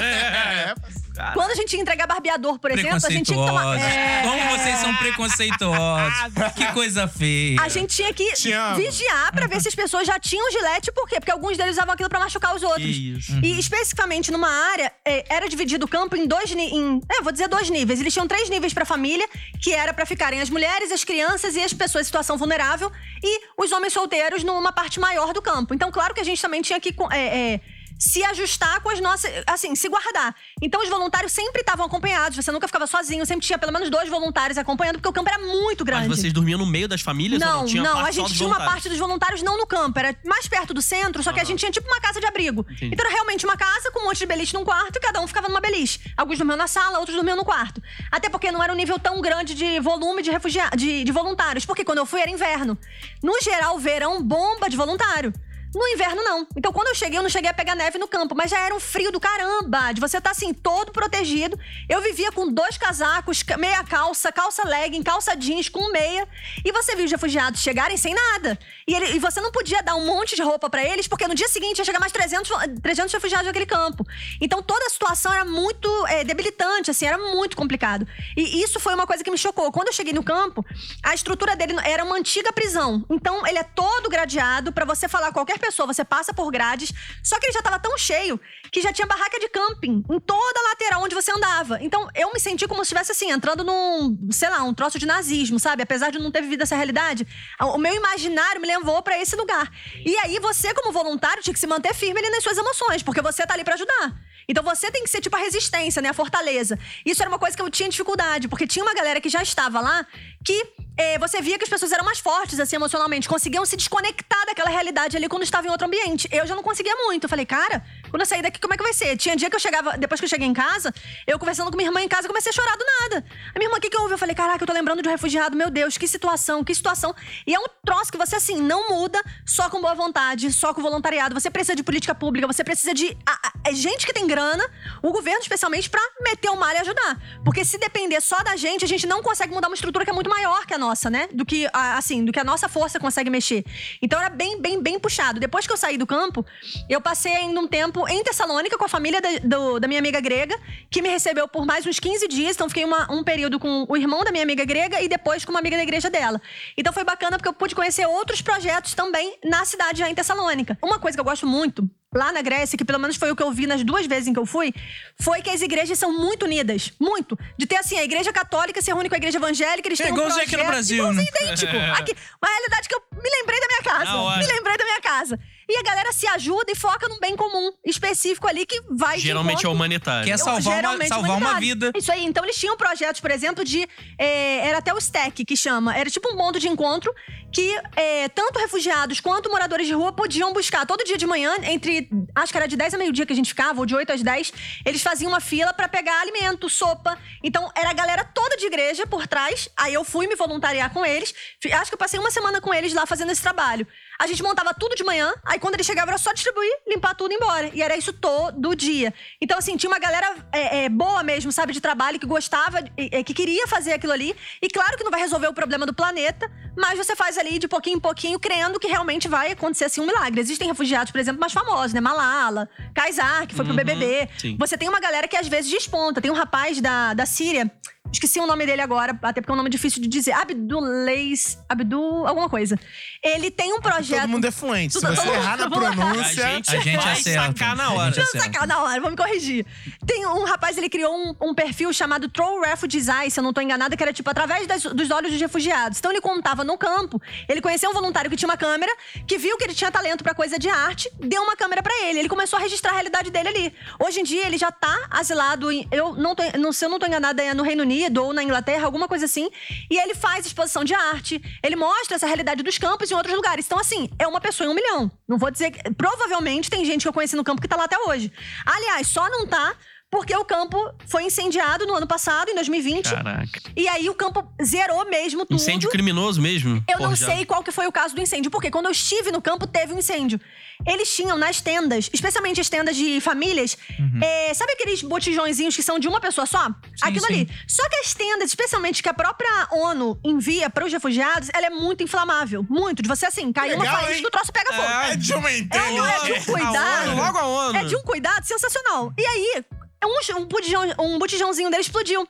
É, [LAUGHS] É, quando a gente ia entregar barbeador, por exemplo, a gente tinha que tomar. É, Como vocês são preconceituosos. [LAUGHS] que coisa feia. a gente tinha que vigiar pra ver se as pessoas já tinham gilete, por quê? Porque alguns deles usavam aquilo pra machucar os outros. Isso. E especificamente numa área, é, era dividido o campo em dois em, é, vou dizer dois níveis. Eles tinham três níveis pra família, que era pra ficarem as mulheres, as crianças e as pessoas em situação vulnerável, e os homens solteiros numa parte maior do campo. Então, claro que a gente também tinha que é, é, se ajustar com as nossas. Assim, se guardar. Então, os voluntários sempre estavam acompanhados, você nunca ficava sozinho, sempre tinha pelo menos dois voluntários acompanhando, porque o campo era muito grande. Mas vocês dormiam no meio das famílias ou Não, não? Tinha não, a gente tinha uma parte dos voluntários não no campo, era mais perto do centro, só que a gente tinha tipo uma casa de abrigo. Entendi. Então era realmente uma casa com um monte de beliche num quarto e cada um ficava numa beliche. Alguns dormiam na sala, outros dormiam no quarto. Até porque não era um nível tão grande de volume de refugiados, de, de voluntários, porque quando eu fui era inverno. No geral, verão bomba de voluntário. No inverno, não. Então, quando eu cheguei, eu não cheguei a pegar neve no campo, mas já era um frio do caramba, de você estar assim, todo protegido. Eu vivia com dois casacos, ca- meia calça, calça legging, calça jeans com meia. E você viu os refugiados chegarem sem nada. E, ele- e você não podia dar um monte de roupa pra eles, porque no dia seguinte ia chegar mais 300, vo- 300 refugiados naquele campo. Então, toda a situação era muito é, debilitante, assim, era muito complicado. E isso foi uma coisa que me chocou. Quando eu cheguei no campo, a estrutura dele era uma antiga prisão. Então, ele é todo gradeado pra você falar qualquer pessoa, você passa por grades. Só que ele já tava tão cheio que já tinha barraca de camping em toda a lateral onde você andava. Então, eu me senti como se estivesse assim, entrando num, sei lá, um troço de nazismo, sabe? Apesar de não ter vivido essa realidade, o meu imaginário me levou pra esse lugar. E aí, você, como voluntário, tinha que se manter firme ali nas suas emoções, porque você tá ali pra ajudar. Então você tem que ser tipo a resistência, né? A fortaleza. Isso era uma coisa que eu tinha dificuldade, porque tinha uma galera que já estava lá que eh, você via que as pessoas eram mais fortes, assim, emocionalmente, conseguiam se desconectar daquela realidade ali quando estavam em outro ambiente. Eu já não conseguia muito. Eu falei, cara, quando eu sair daqui, como é que vai ser? Tinha dia que eu chegava, depois que eu cheguei em casa, eu conversando com minha irmã em casa, comecei a chorar do nada. A minha irmã, o que que houve? Eu falei, caraca, eu tô lembrando de um refugiado, meu Deus, que situação, que situação. E é um troço que você, assim, não muda só com boa vontade, só com voluntariado. Você precisa de política pública, você precisa de a- a- é gente que tem grana, o governo especialmente, pra meter o malho e ajudar. Porque se depender só da gente, a gente não consegue mudar uma estrutura que é muito maior que a nossa, né? Do que, a- assim, do que a nossa força consegue mexer. Então era bem, bem, bem puxado. Depois que eu saí do campo, eu passei ainda um tempo em Tessalônica com a família da, do- da minha amiga grega, que me recebeu por mais uns 15 dias. Então fiquei uma- um período com o irmão da minha amiga grega e depois com uma amiga da igreja dela. Então foi bacana porque eu pude conhecer outros projetos também na cidade já em Tessalônica. Uma coisa que eu gosto muito lá na Grécia, que pelo menos foi o que eu vi nas duas vezes em que eu fui, foi que as igrejas são muito unidas. Muito. De ter assim, a igreja católica se reúne com a igreja evangélica, eles É têm um igualzinho projeto. aqui no Brasil, igualzinho, né? idêntico. [LAUGHS] Aqui, uma realidade que eu me lembrei da minha casa. Me lembrei da minha casa. E a galera se ajuda e foca num bem comum específico ali que vai Geralmente é humanitário. Que é salvar uma, salvar uma vida. Isso aí. Então eles tinham projetos, por exemplo, de. é, era até o STEC que chama. Era tipo um ponto de encontro que é, tanto refugiados quanto moradores de rua podiam buscar todo dia de manhã, entre. Acho que era de 10 a meio-dia que a gente ficava, ou de 8 às 10. Eles faziam uma fila pra pegar alimento, sopa. Então era a galera toda de igreja por trás. Aí eu fui me voluntariar com eles. Acho que eu passei uma semana com eles lá fazendo esse trabalho. A gente montava tudo de manhã, aí quando eles chegavam era só distribuir, limpar tudo e ir embora. E era isso todo dia. Então, assim, tinha uma galera é, é, boa mesmo, sabe, de trabalho, que gostava, é, que queria fazer aquilo ali. E claro que não vai resolver o problema do planeta, mas você faz ali de pouquinho em pouquinho, crendo que realmente vai acontecer assim um milagre. Existem refugiados, por exemplo, mais famosos, né? Malala, Kaysar, que foi pro BBB. sim. Você tem uma galera que às vezes desponta. Tem um rapaz da, da Síria. Esqueci o nome dele agora, até porque é um nome difícil de dizer. Abduleis. Abdul. alguma coisa. Ele tem um projeto. Todo mundo é fluente. Se você errar na vamos pronúncia. A gente, A gente vai acerta. sacar na hora. gente Deixa eu acerta. sacar na hora, vamos me corrigir. Tem um rapaz, ele criou um, um perfil chamado Troll Refugees Eye, se eu não tô enganada, que era tipo através das- dos olhos dos refugiados. Então ele contava no campo, ele conheceu um voluntário que tinha uma câmera, que viu que ele tinha talento pra coisa de arte, deu uma câmera pra ele. Ele começou a registrar a realidade dele ali. Hoje em dia ele já tá asilado em, eu não tô, não, se eu não tô enganada, é no Reino Unido ou na Inglaterra, alguma coisa assim. E ele faz exposição de arte, ele mostra essa realidade dos campos em outros lugares. Então assim, é uma pessoa em um milhão. Não vou dizer provavelmente tem gente que eu conheci no campo que tá lá até hoje. Aliás, só não tá porque o campo foi incendiado no ano passado, em 2020. Caraca. E aí o campo zerou mesmo tudo. Incêndio criminoso mesmo? Eu não Forjado. sei qual que foi o caso do incêndio, porque quando eu estive no campo, teve um incêndio. Eles tinham nas tendas, especialmente as tendas de famílias, é, sabe aqueles botijõezinhos que são de uma pessoa só? Aquilo sim. ali. Só que as tendas, especialmente que a própria ONU envia para os refugiados, ela é muito inflamável. Muito. De você, assim, cair uma faísca hein? que o troço pega fogo. É de uma É, inteira. não, é de um A cuidado. ONU, logo a ONU. É de um cuidado sensacional. E aí, um, um, botijão, um botijãozinho dele explodiu.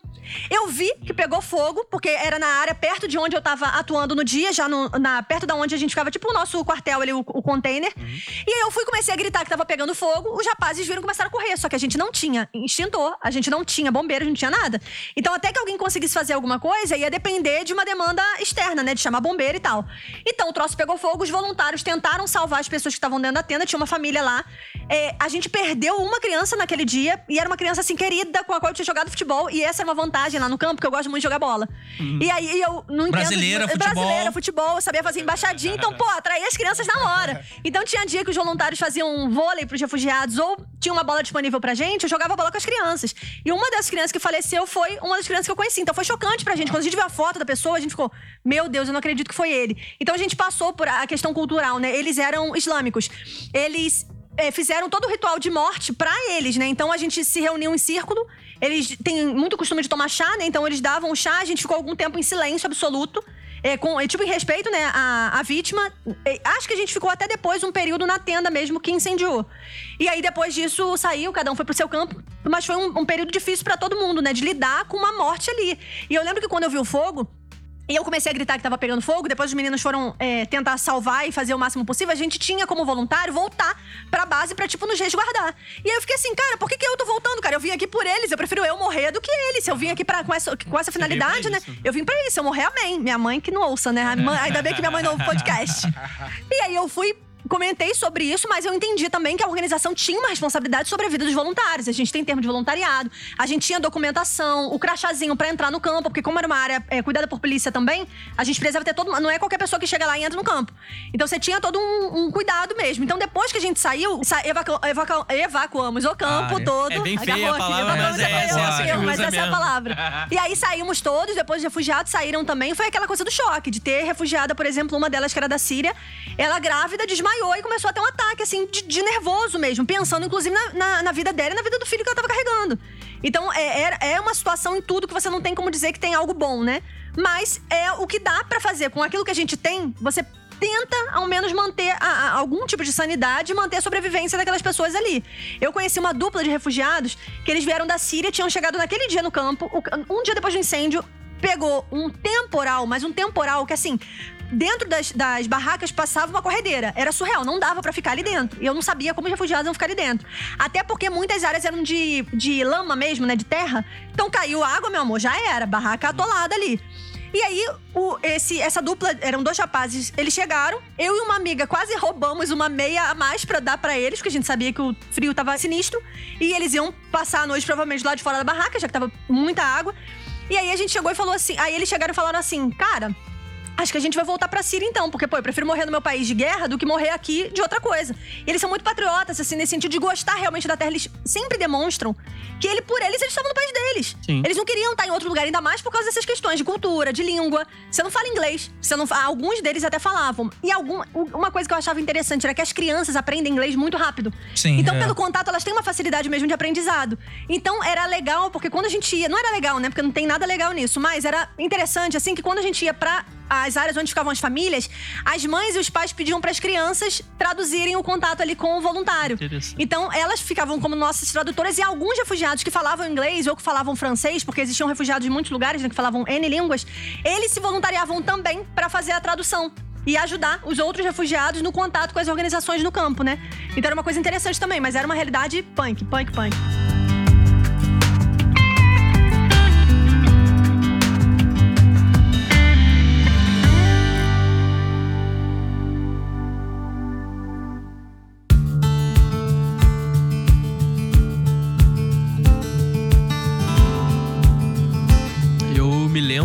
Eu vi que pegou fogo, porque era na área perto de onde eu tava atuando no dia, já no- na, perto da onde a gente ficava, tipo o nosso quartel ali, o, o container. E aí eu fui comecei a gritar que tava pegando fogo, os rapazes viram e começaram a correr. Só que a gente não tinha extintor, a gente não tinha bombeiro, a gente não tinha nada. Então, até que alguém conseguisse fazer alguma coisa, ia depender de uma demanda externa, né? De chamar bombeiro e tal. Então, o troço pegou fogo, os voluntários tentaram salvar as pessoas que estavam dentro da tenda, tinha uma família lá. É, a gente perdeu uma criança naquele dia, e era uma criança assim querida, com a qual eu tinha jogado futebol, e essa é uma vantagem lá no campo, porque eu gosto muito de jogar bola. E aí eu não entendo. Brasileira, de- futebol. Brasileira, futebol, eu sabia fazer embaixadinha, então, pô, atraía as crianças na hora. [LAUGHS] Então tinha dia que os voluntários faziam um vôlei pros refugiados, ou tinha uma bola disponível pra gente, eu jogava bola com as crianças. E uma das crianças que faleceu foi uma das crianças que eu conheci. Então foi chocante pra gente. Quando a gente viu a foto da pessoa, a gente ficou, meu Deus, eu não acredito que foi ele. Então a gente passou por a questão cultural, né? Eles eram islâmicos. Eles é, fizeram todo o ritual de morte pra eles, né? Então a gente se reuniu em círculo. Eles têm muito costume de tomar chá, né? Então eles davam chá, a gente ficou algum tempo em silêncio absoluto. É, com, é, tipo, em respeito, né, à, à vítima. É, acho que a gente ficou até depois um período na tenda mesmo que incendiou. E aí, depois disso, saiu, cada um foi pro seu campo. Mas foi um, um período difícil pra todo mundo, né? De lidar com uma morte ali. E eu lembro que quando eu vi o fogo, e eu comecei a gritar que tava pegando fogo, depois os meninos foram é, tentar salvar e fazer o máximo possível. A gente tinha como voluntário voltar pra base pra, tipo, nos resguardar. E aí eu fiquei assim, cara, por que, que eu tô voltando, cara? Eu vim aqui por eles, eu prefiro eu morrer do que eles. Eu vim aqui pra, com, essa, com essa finalidade, né? isso. Eu vim pra isso, eu morrer, amém. Minha mãe que não ouça, né? Mãe- ainda bem que minha mãe não ouve podcast. [LAUGHS] E aí eu fui comentei sobre isso, mas eu entendi também que a organização tinha uma responsabilidade sobre a vida dos voluntários. A gente tem termo de voluntariado, a gente tinha documentação, o crachazinho pra entrar no campo, porque como era uma área é, cuidada por polícia também, a gente precisava ter todo. Não é qualquer pessoa que chega lá e entra no campo. Então você tinha todo um, um cuidado mesmo. Então depois que a gente saiu, sa evacu evacu evacuamos o campo Ah, é. todo. É bem feia a palavra, mas é eu essa, que mas essa é a palavra. E aí saímos todos, depois os refugiados saíram também. Foi aquela coisa do choque, de ter refugiada, por exemplo, uma delas que era da Síria. Ela grávida desmaiou e começou a ter um ataque, assim, de, de nervoso mesmo. Pensando, inclusive, na, na, na vida dela e na vida do filho que ela tava carregando. Então, é, é, é uma situação em tudo que você não tem como dizer que tem algo bom, né? Mas é o que dá pra fazer. Com aquilo que a gente tem, você tenta, ao menos, manter a- a- algum tipo de sanidade e manter a sobrevivência daquelas pessoas ali. Eu conheci uma dupla de refugiados que eles vieram da Síria, tinham chegado naquele dia no campo, um dia depois do incêndio, pegou um temporal, mas um temporal que, assim, dentro das, das barracas passava uma corredeira. Era surreal, não dava pra ficar ali dentro. E eu não sabia como os refugiados iam ficar ali dentro. Até porque muitas áreas eram de, de lama mesmo, né, de terra. Então caiu água, meu amor, já era. Barraca atolada ali. E aí, o- esse, essa dupla, eram dois rapazes, eles chegaram. Eu e uma amiga quase roubamos uma meia a mais pra dar pra eles, porque a gente sabia que o frio tava sinistro. E eles iam passar a noite provavelmente lá de fora da barraca, já que tava muita água. E aí a gente chegou e falou assim. Aí eles chegaram e falaram assim, cara. Acho que a gente vai voltar pra Síria então, porque, pô, eu prefiro morrer no meu país de guerra do que morrer aqui de outra coisa. E eles são muito patriotas, assim, nesse sentido de gostar realmente da terra. Eles sempre demonstram que ele, por eles, eles estavam no país deles. Sim. Eles não queriam estar em outro lugar, ainda mais por causa dessas questões de cultura, de língua. Você não fala inglês. Você não, alguns deles até falavam. E algum, uma coisa que eu achava interessante era que as crianças aprendem inglês muito rápido. Sim, Então, é. pelo contato, elas têm uma facilidade mesmo de aprendizado. Então, era legal, porque quando a gente ia. Não era legal, né? Porque não tem nada legal nisso, mas era interessante, assim, que quando a gente ia pra as áreas onde ficavam as famílias, as mães e os pais pediam para as crianças traduzirem o contato ali com o voluntário. Então, elas ficavam como nossas tradutoras e alguns refugiados que falavam inglês ou que falavam francês, porque existiam refugiados de muitos lugares né, que falavam N línguas, eles se voluntariavam também para fazer a tradução. E ajudar os outros refugiados no contato com as organizações no campo, né? Então era uma coisa interessante também, mas era uma realidade punk, punk, punk.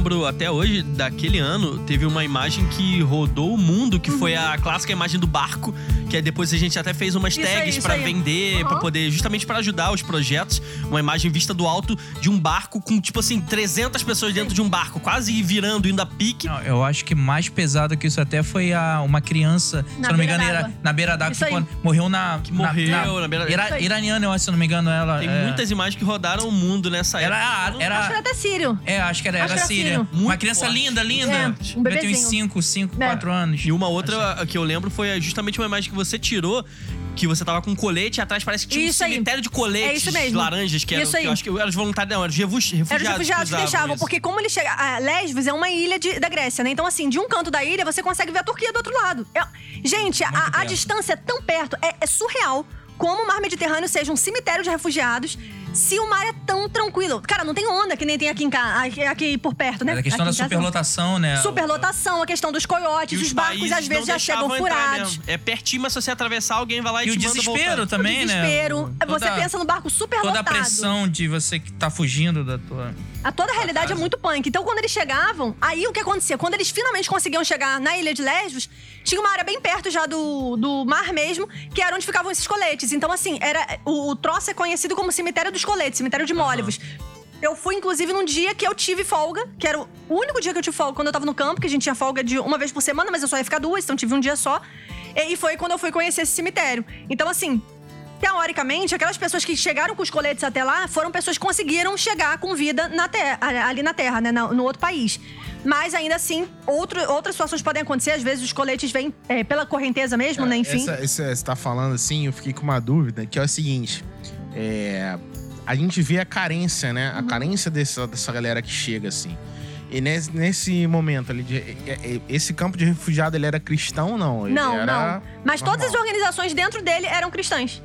Lembro até hoje, daquele ano, teve uma imagem que rodou o mundo, que foi a clássica imagem do barco, que aí depois a gente até fez umas Isso tags aí. vender, pra Uhum. poder, justamente pra ajudar os projetos. Uma imagem vista do alto de um barco com, tipo assim, 300 pessoas dentro de um barco, quase virando, indo a pique. Não, eu acho que mais pesado que isso até foi a, uma criança, Na se eu não me beira engano, era d'água. na beira d'água, que morreu na. Que morreu na beira- Ira- Isso aí. iraniana, eu acho, se eu não me engano, ela. Tem é, muitas imagens que rodaram o mundo nessa Era, época. era, Acho que era até sírio. É, acho que era, Acho era que era Síria. Uma criança forte. linda, linda. É, um Devia ter uns bebezinho. 5, 5, É. 4 anos. E uma outra que eu lembro foi justamente uma imagem que você tirou, que você tava com um colete e atrás parece que tinha Isso um aí. cemitério de coletes É isso mesmo. laranjas, que, Isso que aí. eu acho que eram os voluntários, não, eram os refu- refugiados. Eram os refugiados que usavam deixavam, isso. porque como ele chega. a Lesbos é uma ilha de- da Grécia, né? Então, assim, de um canto da ilha você consegue ver a Turquia do outro lado. É- gente, a, a distância é tão perto, é, é surreal como o mar Mediterrâneo seja um cemitério de refugiados. Se o mar é tão tranquilo. Cara, não tem onda que nem tem aqui, em ca- aqui, por perto, né? Era a questão Aqui da casa, superlotação, né? Superlotação, a questão dos coiotes, E os barcos às vezes já chegam furados. É pertinho, mas se você atravessar, alguém vai lá e, E o te manda desespero voltar. também, o desespero. né? Você Toda- pensa no barco super Toda a pressão de você que tá fugindo da tua. A toda a realidade é casa. muito punk. Então, quando eles chegavam, aí o que acontecia? Quando eles finalmente conseguiam chegar na ilha de Lesbos, tinha uma área bem perto já do, do mar mesmo, que era onde ficavam esses coletes. Então, assim, era o, o troço é conhecido como cemitério dos coletes, cemitério de Mólivos. Eu fui, inclusive, num dia que eu tive folga, que era o único dia que eu tive folga quando eu tava no campo, que a gente tinha folga de uma vez por semana, mas eu só ia ficar duas, então tive um dia só. E foi quando eu fui conhecer esse cemitério. Então, assim, Teoricamente, aquelas pessoas que chegaram com os coletes até lá foram pessoas que conseguiram chegar com vida na terra, ali na terra, né? No outro país. Mas ainda assim, outro, outras situações podem acontecer. Às vezes os coletes vêm é, pela correnteza mesmo, né? Enfim. Essa, essa- você tá falando assim, eu fiquei com uma dúvida, que é o seguinte. É, a gente vê a carência, né? Uhum. A carência dessa, dessa galera que chega, assim. E nesse, nesse momento ali, de, é- é- esse campo de refugiado, ele era cristão ou não? Ele Não, não. Mas todas as normal. organizações dentro dele eram cristãs.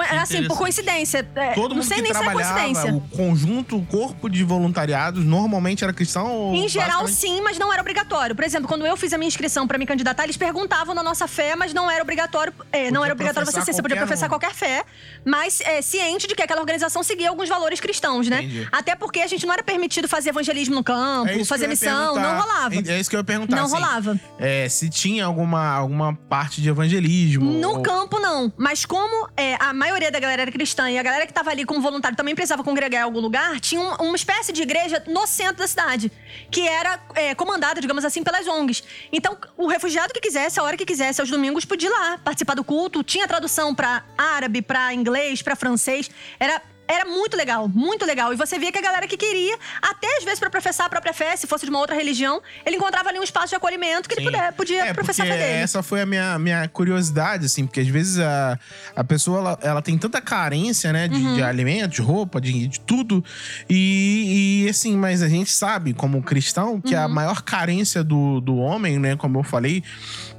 Assim, por coincidência. É, Todo não mundo sei que nem se é coincidência. o conjunto, o corpo de voluntariados, normalmente era cristão ou Em geral, basicamente- sim, mas não era obrigatório. Por exemplo, quando eu fiz a minha inscrição pra me candidatar, eles perguntavam da nossa fé, mas não era obrigatório. é, não era obrigatório você ser. Você podia professar um. qualquer fé, mas é, ciente de que aquela organização seguia alguns valores cristãos, né? Entendi. Até porque a gente não era permitido fazer evangelismo no campo, É fazer missão, não rolava. É isso que eu ia perguntar. Não assim, rolava. é, se tinha alguma, alguma parte de evangelismo. No ou- campo, não. Mas como é, a maioria da galera era cristã e a galera que tava ali como voluntário também precisava congregar em algum lugar, tinha um- uma espécie de igreja no centro da cidade, que era é, comandada, digamos assim, pelas ONGs. Então, o refugiado que quisesse, a hora que quisesse, aos domingos, podia ir lá participar do culto. Tinha tradução pra árabe, pra inglês, pra francês. Era. Era muito legal, muito legal. E você via que a galera que queria, até às vezes pra professar a própria fé, se fosse de uma outra religião, ele encontrava ali um espaço de acolhimento que ele Sim. puder- podia é, professar a porque fé dele. Essa foi a minha, minha curiosidade, assim, porque às vezes a, a pessoa ela, ela tem tanta carência, né, de, Uhum. de alimentos, de roupa, de, de tudo. E, e, assim, mas a gente sabe, como cristão, que Uhum. a maior carência do, do homem, né, como eu falei,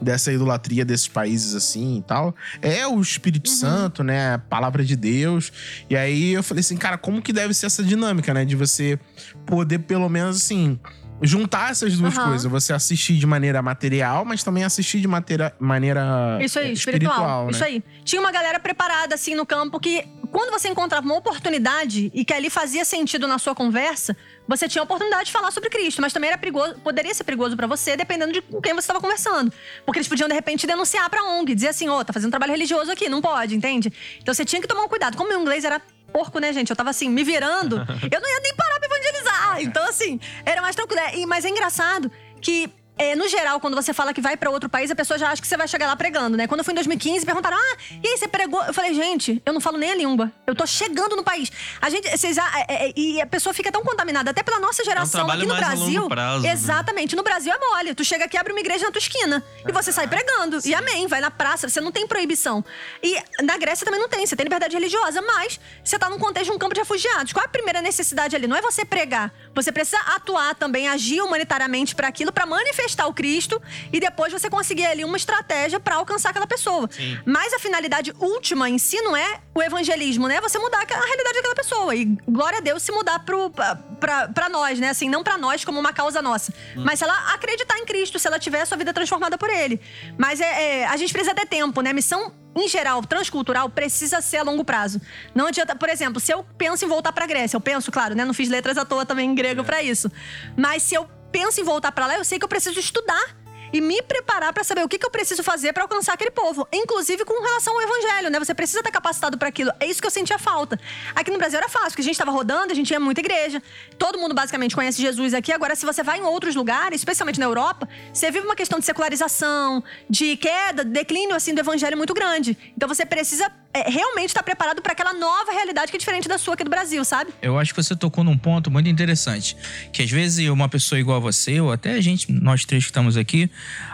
dessa idolatria desses países assim e tal, é o Espírito Uhum. Santo, né, a palavra de Deus. E aí eu falei assim, cara, como que deve ser essa dinâmica, né, de você poder pelo menos assim juntar essas duas Aham. coisas, você assistir de maneira material, mas também assistir de maneira, maneira Isso aí, eh, espiritual. né? Isso aí. Tinha uma galera preparada assim no campo que, quando você encontrava uma oportunidade e que ali fazia sentido na sua conversa, você tinha a oportunidade de falar sobre Cristo, mas também era perigoso, poderia ser perigoso pra você, dependendo de com quem você estava conversando. Porque eles podiam, de repente, denunciar pra ONG, dizer assim: ô, tá fazendo trabalho religioso aqui, não pode, entende? Então você tinha que tomar um cuidado. Como o inglês era porco, né, gente? Eu tava assim, me virando, [LAUGHS] eu não ia nem parar pra evangelizar. Então, assim, era mais tranquilo. E- Mas é engraçado que. É, no geral, quando você fala que vai pra outro país, a pessoa já acha que você vai chegar lá pregando, né? Quando eu fui em 2015, perguntaram: Ah, e aí você pregou? Eu falei, gente, eu não falo nem a língua. Eu tô chegando no país. A gente, vocês, ah, é, é, e a pessoa fica tão contaminada, até pela nossa geração trabalho aqui no Brasil. prazo, né? Exatamente. No Brasil é mole. Tu chega aqui, abre uma igreja na tua esquina. E você sai pregando. E amém. Vai na praça, você não tem proibição. E na Grécia também não tem. Você tem liberdade religiosa, mas você tá num contexto de um campo de refugiados. Qual é a primeira necessidade ali? Não é você pregar. Você precisa atuar também, agir humanitariamente para aquilo, para manifestar o Cristo e depois você conseguir ali uma estratégia para alcançar aquela pessoa. Mas a finalidade última em si não é o evangelismo, né? É você mudar a realidade daquela pessoa. E glória a Deus se mudar pro, pra, pra, pra nós, né? Assim, não pra nós como uma causa nossa. Mas se ela acreditar em Cristo, se ela tiver a sua vida transformada por ele. Mas é, é, a gente precisa ter tempo, né? Missão em geral, transcultural precisa ser a longo prazo. Não adianta, por exemplo, se eu penso em voltar pra Grécia, eu penso, claro, né? Não fiz letras à toa também em grego pra isso. Mas se eu penso em voltar pra lá, eu sei que eu preciso estudar e me preparar pra saber o que, que eu preciso fazer pra alcançar aquele povo, inclusive com relação ao evangelho, né? Você precisa estar capacitado pra aquilo. É isso que eu sentia falta. Aqui no Brasil era fácil, porque a gente tava rodando, a gente ia muita igreja. Todo mundo basicamente conhece Jesus aqui. Agora, se você vai em outros lugares, especialmente na Europa, você vive uma questão de secularização, de queda, declínio assim do evangelho muito grande. Então você precisa é, realmente estar preparado pra aquela nova realidade que é diferente da sua aqui do Brasil, sabe? Eu acho que você tocou num ponto muito interessante. Que às vezes uma pessoa igual a você, ou até a gente, nós três que estamos aqui,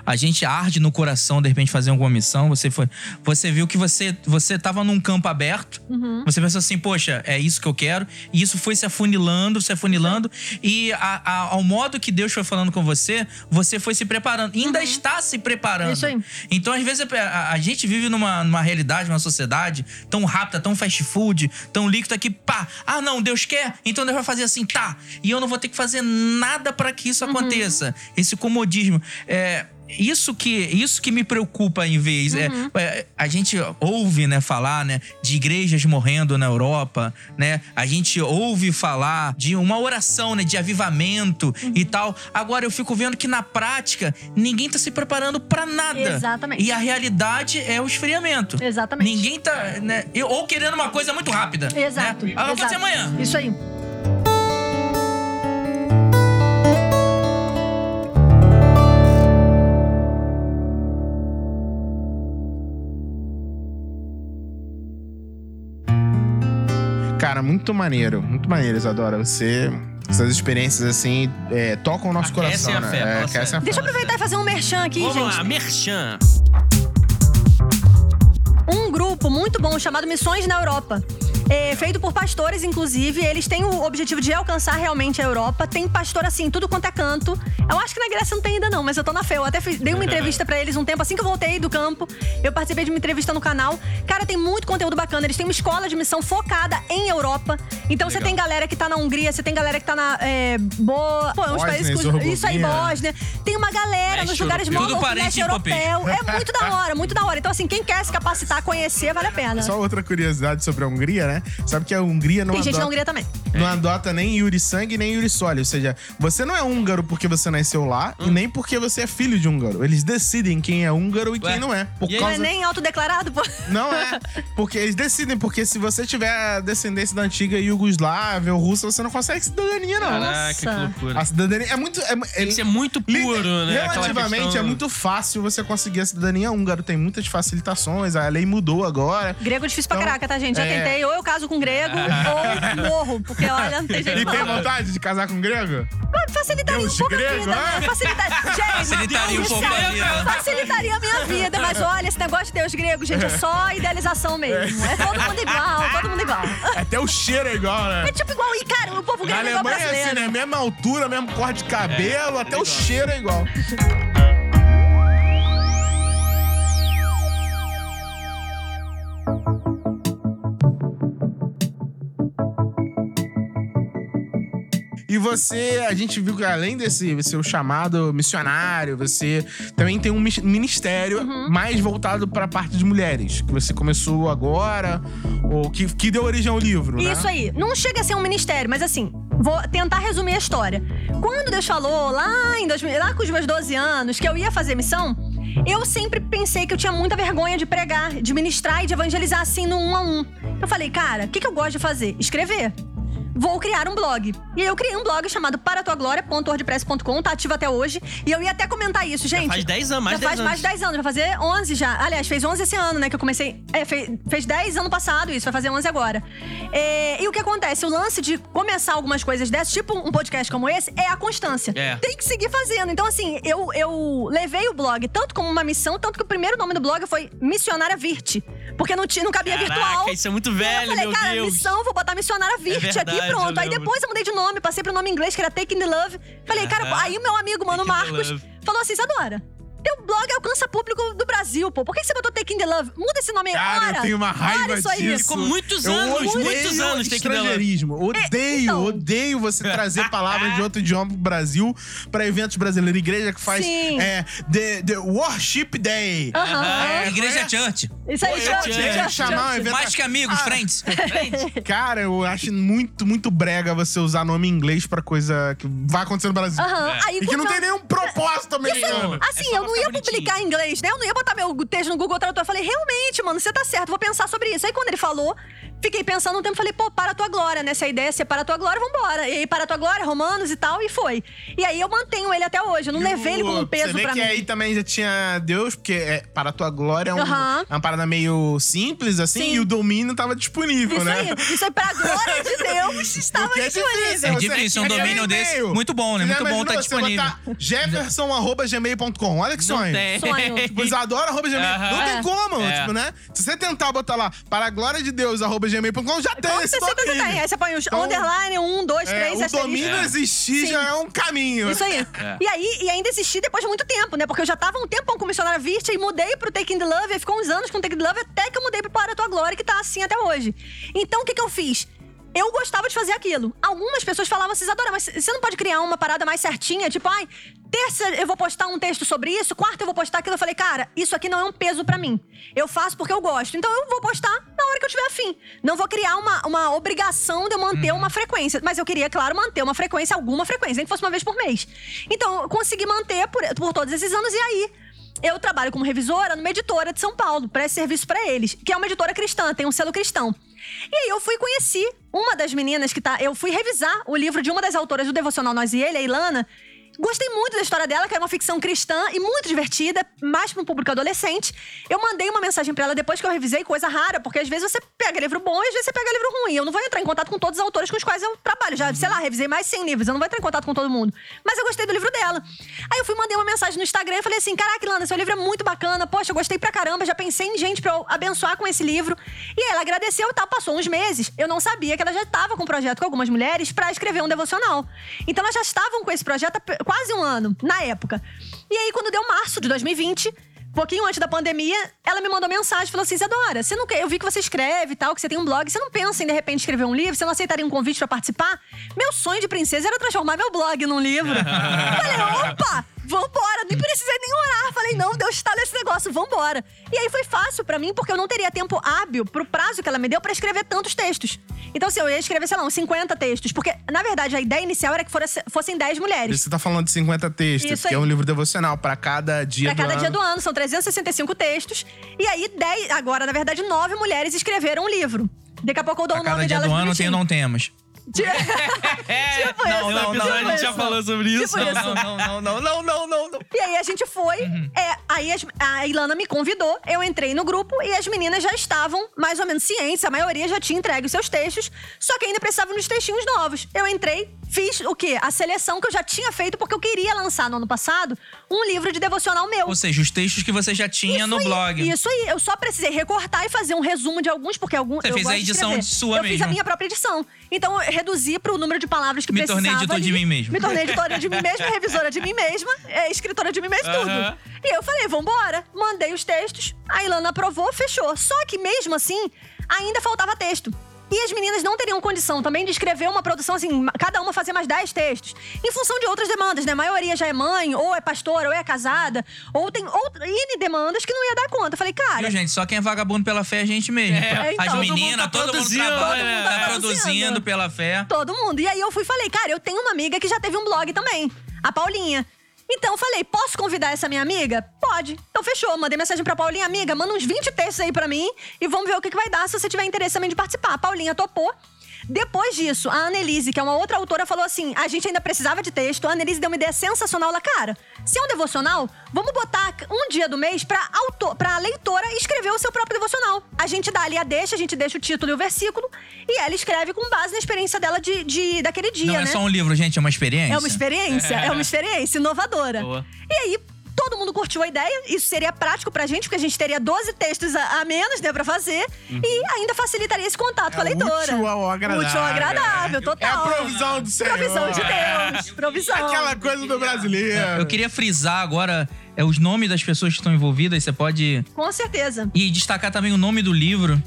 a gente arde no coração, de repente, fazer alguma missão. Você foi. Você viu que você você estava num campo aberto. Você pensou assim, poxa, é isso que eu quero. E isso foi se afunilando, se afunilando. E a- a- ao modo que Deus foi falando com você, você foi se preparando. Ainda está se preparando. Isso aí. Então, às vezes, a, a gente vive numa, numa realidade, numa sociedade tão rápida, tão fast food, tão líquida que, pá, ah, não, Deus quer, então Deus vai fazer assim, tá. E eu não vou ter que fazer nada para que isso aconteça. Esse comodismo. É. Isso que, isso que me preocupa em vez. É, é, a gente ouve né, falar né, de igrejas morrendo na Europa, né? A gente ouve falar de uma oração né, de avivamento e tal. Agora eu fico vendo que na prática ninguém tá se preparando para nada. Exatamente. E a realidade é o esfriamento. Exatamente. Ninguém tá. Né, ou querendo uma coisa muito rápida. Exato. Né? Ah, vai fazer exato. amanhã. Isso aí. Cara, muito maneiro, muito maneiro, Isadora. Você. Essas experiências assim é, tocam o nosso Aquecem coração. a né? fé, É, fala aquecem a. Deixa eu aproveitar e fazer um merchan aqui, Vamos gente. lá, Merchan. um grupo muito bom chamado Missões na Europa. É feito por pastores, inclusive. Eles têm o objetivo de alcançar realmente a Europa. Tem pastor assim, tudo quanto é canto. Eu acho que na Grécia não tem ainda, não, mas eu tô na fé. Eu até fiz- dei uma entrevista pra eles um tempo assim que eu voltei do campo. Eu participei de uma entrevista no canal. Cara, tem muito conteúdo bacana. Eles têm uma escola de missão focada em Europa. Então você tem galera que tá na Hungria, você tem galera que tá na é, Boa. Pô, uns Bósnia, países com-. Isso aí, Bósnia. Tem uma galera nos lugares europeu. Tudo parente europeu. É muito da [LAUGHS] hora, muito da hora. Então, assim, quem quer se capacitar, conhecer, vale a pena. Só outra curiosidade sobre a Hungria, né? Sabe que a Hungria não Tem gente na adota, Hungria também. não adota nem Yuri Sangue nem Yuri Soli. Ou seja, você não é húngaro porque você nasceu lá Hum. e nem porque você é filho de húngaro. Eles decidem quem é húngaro e Ué, quem não é. Por e aí? Não é causa... nem autodeclarado, pô. Não é. Porque eles decidem, porque se você tiver descendência da antiga Iugoslávia ou Rússia, você não consegue cidadania, não. Caraca, que Nossa. loucura. A cidadania é muito. É, Tem que ser muito puro, né? Relativamente questão- é muito fácil você conseguir a cidadania húngara. Tem muitas facilitações, a lei mudou agora. Grego é difícil pra Então, caraca, tá, gente? Já é. tentei, ou eu caso com grego, [LAUGHS] ou morro. Porque, olha, não tem jeito E tem vontade de casar com grego? Facilitaria Deus um pouco grego, a vida, ah? né? Facilitaria. Gente, Facilitaria um pouco a vida. Facilitaria a minha vida. Mas olha, esse negócio de Deus grego, gente, é só idealização mesmo. É todo mundo igual, todo mundo igual. Até o cheiro é igual, né? É tipo igual, e cara, o povo Na grego é igual Alemanha é assim, brasileiro. né? Mesma altura, mesmo corte de cabelo, até o cheiro é igual. E você, a gente viu que além desse seu chamado missionário, você também tem um ministério Uhum. mais voltado para a parte de mulheres, que você começou agora, ou que, que deu origem ao livro, né? Isso aí. Não chega a ser um ministério, mas assim, vou tentar resumir a história. Quando Deus falou lá, em 2000, lá com os meus 12 anos que eu ia fazer missão, eu sempre pensei que eu tinha muita vergonha de pregar, de ministrar e de evangelizar assim no um a um. Eu falei, cara, o que, que eu gosto de fazer? Escrever. Vou criar um blog. E aí eu criei um blog chamado paratuagloria.wordpress.com, tá ativo até hoje. E eu ia até comentar isso, gente. faz 10 anos, mais já 10 faz anos. mais de 10 anos, vai fazer 11 já. Aliás, fez 11 esse ano, né? Que eu comecei. É, fez, fez 10 ano passado isso, vai fazer 11 agora. É, e o que acontece? O lance de começar algumas coisas dessas, tipo um podcast como esse, é a constância. É. Tem que seguir fazendo. Então, assim, eu, eu levei o blog tanto como uma missão, tanto que o primeiro nome do blog foi Missionária Virte. Porque não, tinha, não cabia virtual. Caraca, isso é muito velho, eu falei, meu cara, Deus. missão, vou botar missionária Virte É verdade, aqui pronto. Aí depois eu mudei de nome, passei pro nome inglês, que era Taking the Love. Falei, cara, aí o meu amigo, mano, Marcos, falou assim: Isadora, teu blog alcança público do Brasil, pô. Por que você botou Taking the Love? Muda esse nome aí. Cara, Ora, eu tenho uma raiva isso aí. disso. Ficou muitos Eu anos, odeio muitos anos Take the Love. estrangeirismo. Odeio, então. odeio você trazer [LAUGHS] palavras de outro idioma pro Brasil pra eventos brasileiros. Igreja que faz Sim. é, the, the Worship Day. Aham. É, Igreja é? Church. Isso aí, church, tinha que church, chamar um church. evento- Mais que amigos, Ah. friends. [LAUGHS] Cara, eu acho muito, muito brega você usar nome em inglês pra coisa que vai acontecer no Brasil. Aham. Aí, E que não tem nenhum propósito americano. Assim, É só eu não ia ficar publicar em inglês, né? Eu não ia botar meu texto no Google Tradutor. Eu falei, realmente, mano, você tá certo, vou pensar sobre isso. Aí quando ele falou, fiquei pensando um tempo, falei, pô, para a tua glória, né? Se a ideia é ser para a tua glória, vambora. E aí, para a tua glória, Romanos e tal, e foi. E aí eu mantenho ele até hoje. Eu não levei ele como um peso Você vê pra que mim. aí também já tinha Deus, porque é, para a tua glória é, um- Aham. é uma parada meio simples, assim, Sim. e o domínio tava disponível, Isso né? aí, isso aí, pra [LAUGHS] glória de Deus, estava é disponível. difícil, É difícil, um domínio desse, muito bom, né? Muito bom tá disponível. Jefferson.gmail.com. Olha que sonho. tem. Sonho. [LAUGHS] Tipo, Isadora.gmail. Aham. Não tem É. como, É. tipo, né? Se você tentar botar lá para a glória de Deus, arroba gmail.com, já tem Com esse certeza você domínio. tem. Aí você põe os Então, underline, um, dois, É, três, o asterisco. domínio É. existir Sim. já é um caminho. Isso aí. E aí, e ainda existi depois de muito tempo, né? Porque eu já tava um tempão com missionária Virte e mudei pro Taking the Love, e ficou uns anos com Taking the Love, até que eu mudei pro Para a Tua Glória, que tá assim até hoje. Então, o que que eu fiz? Eu gostava de fazer aquilo. Algumas pessoas falavam assim, Isadora, mas você não pode criar uma parada mais certinha? Tipo, ai, terça eu vou postar um texto sobre isso, quarta eu vou postar aquilo. Eu falei, cara, isso aqui não é um peso pra mim. Eu faço porque eu gosto. Então eu vou postar na hora que eu tiver afim. Não vou criar uma, uma obrigação de eu manter uma frequência. Mas eu queria, claro, manter uma frequência, alguma frequência, nem que fosse uma vez por mês. Então, eu consegui manter por, por todos esses anos. E aí, eu trabalho como revisora numa editora de São Paulo, presto serviço pra eles, que é uma editora cristã, tem um selo cristão. E aí eu fui conheci uma das meninas que tá. Eu fui revisar o livro de uma das autoras do Devocional Nós e Ele, a Ilana. Gostei muito da história dela, que era uma ficção cristã e muito divertida, mais para um público adolescente. Eu mandei uma mensagem para ela depois que eu revisei, coisa rara, porque às vezes você pega livro bom e às vezes você pega livro ruim. Eu não vou entrar em contato com todos os autores com os quais eu trabalho. Já, sei lá, revisei mais 100 livros, eu não vou entrar em contato com todo mundo. Mas eu gostei do livro dela. Aí eu fui mandei uma mensagem no Instagram e falei assim: "Caraca, Ilana, seu livro é muito bacana. Poxa, eu gostei pra caramba, já pensei em gente eu abençoar com esse livro". E ela agradeceu e tal, passou uns meses. Eu não sabia que ela já estava com um projeto com algumas mulheres pra escrever um devocional. Então elas já estavam com esse projeto quase um ano, na época. E aí, quando deu março de 2020, pouquinho antes da pandemia, ela me mandou mensagem, falou assim: Isadora, você não quer, eu vi que você escreve e tal, que você tem um blog, você não pensa em de repente escrever um livro? Você não aceitaria um convite pra participar? Meu sonho de princesa era transformar meu blog num livro. [LAUGHS] Falei, opa! Vambora, nem precisei nem orar. Falei, não, Deus está nesse negócio, vambora. E aí foi fácil pra mim, porque eu não teria tempo hábil pro prazo que ela me deu pra escrever tantos textos. Então, assim, eu ia escrever, sei lá, uns 50 textos. Porque, na verdade, a ideia inicial era que fosse- fossem 10 mulheres. Você tá falando de 50 textos, que é um livro devocional pra cada dia Pra do cada ano. dia do ano, são 365 textos. E aí, 10, agora, na verdade, nove mulheres escreveram um livro. Daqui a pouco eu dou A o nome cada dia delas do ano tem ou não temos. Tipo não, isso, não, tipo não, a gente já falou sobre isso. Tipo. Não, não, não, não, não, não, não, não. E aí a gente foi. é, aí a Ilana me convidou, eu entrei no grupo e as meninas já estavam mais ou menos cientes, a maioria já tinha entregue os seus textos, só que ainda precisavam de textinhos novos. Eu entrei, fiz o quê? A seleção que eu já tinha feito, porque eu queria lançar no ano passado um livro de devocional meu. Ou seja, os textos que você já tinha Isso no aí, blog. Isso aí, eu só precisei recortar e fazer um resumo de alguns, porque alguns. Você eu fez a edição de sua Eu fiz a mesmo. minha própria edição. Então eu reduzi pro número de palavras que Me precisava. tornei editor de mim mesmo. Me tornei editora de mim mesma, revisora de mim mesma, é, escritora de mim mesma, tudo. E eu falei, vambora. Mandei os textos, a Ilana aprovou, fechou. Só que mesmo assim, ainda faltava texto. E as meninas não teriam condição também de escrever uma produção assim, cada uma fazer mais 10 textos. Em função de outras demandas, né? A maioria já é mãe, ou é pastora, ou é casada, ou tem outras N demandas que não ia dar conta. Eu falei, cara. Viu, gente? Só quem é vagabundo pela fé é a gente mesmo. É, então. As Todo meninas, mundo tá todo mundo trabalha, né? tá Tá produzindo produzindo. pela fé. Todo mundo. E aí eu fui e falei, cara, eu tenho uma amiga que já teve um blog também, a Paulinha. Então eu falei, posso convidar essa minha amiga? Pode. Então fechou. Mandei mensagem pra Paulinha, amiga, manda uns 20 textos aí pra mim e vamos ver o que, que vai dar se você tiver interesse também de participar. A Paulinha topou. Depois disso, a Annelise, que é uma outra autora, falou assim: a gente ainda precisava de texto. A Annelise deu uma ideia sensacional. Ela, cara, se é um devocional, vamos botar um dia do mês pra, autor, pra leitora escrever o seu próprio devocional. A gente dá ali a deixa, a gente deixa o título e o versículo, e ela escreve com base na experiência dela de, de- daquele dia, Não né? é só um livro, gente, é uma experiência. É uma experiência, é uma [LAUGHS] experiência inovadora. Boa. E aí, todo mundo curtiu a ideia, isso seria prático pra gente, porque a gente teria 12 textos a, a menos, né, pra fazer, e ainda facilitaria esse contato com a É leitora. útil ao agradável. Útil ao agradável, É total. a provisão do Senhor. Provisão de Deus, provisão. Aquela coisa do brasileiro. Eu queria frisar agora é, os nomes das pessoas que estão envolvidas. Você pode. Com certeza. E destacar também o nome do livro.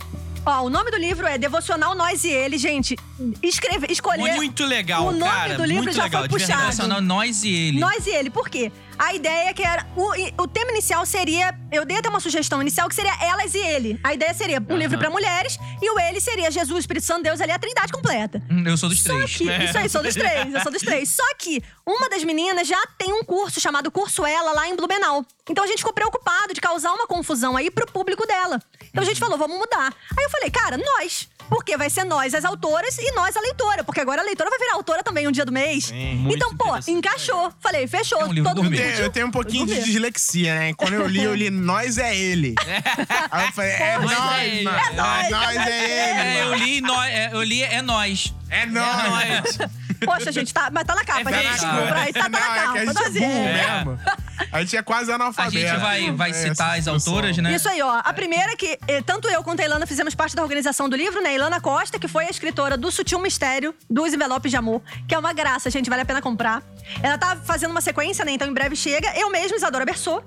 Ó, o nome do livro é Devocional Nós e Ele, gente. Escreve, escolher. Muito legal, O nome cara. do livro já legal, foi puxado. Devocional Nós e Ele. Nós e ele, por quê? A ideia é que era. O, o tema inicial seria. Eu dei até uma sugestão inicial que seria elas e ele. A ideia seria um livro pra mulheres e o ele seria Jesus, Espírito Santo, Deus ali, a trindade completa. Hum, Eu sou dos Só três. que, isso aí, sou dos três, eu sou dos três. Só que uma das meninas já tem um curso chamado Curso Ela lá em Blumenau. Então a gente ficou preocupado de causar uma confusão aí pro público dela. Então a gente falou, vamos mudar. Aí eu falei, cara, nós. Porque vai ser nós as autoras e nós a leitora. Porque agora a leitora vai virar autora também um dia do mês. muito então, pô, encaixou. Falei, fechou. É um todo mundo tenho, curtiu. eu tenho um pouquinho de dislexia, né? Quando eu li, eu li Nós é Ele. [LAUGHS] Aí eu falei, é Nós nós, é ele. mano. É nós. Nós é É, Ele. eu li, nó- é, eu li é nós. É nós. [LAUGHS] Poxa, gente, tá, mas tá na capa, É gente. verdade. Compra aí, tá, tá na é que capa. a gente é nós e burro ele. [LAUGHS] A gente é quase A analfabeto. gente vai, vai É, citar as autoras, né? Isso aí, ó. A primeira que eh, tanto eu quanto a Ilana fizemos parte da organização do livro, né? Ilana Costa, que foi a escritora do Sutil Mistério, dos Envelopes de Amor, que é uma graça, gente, vale a pena comprar. Ela tá fazendo uma sequência, né? Então em breve chega. Eu mesma, Isadora Bersô,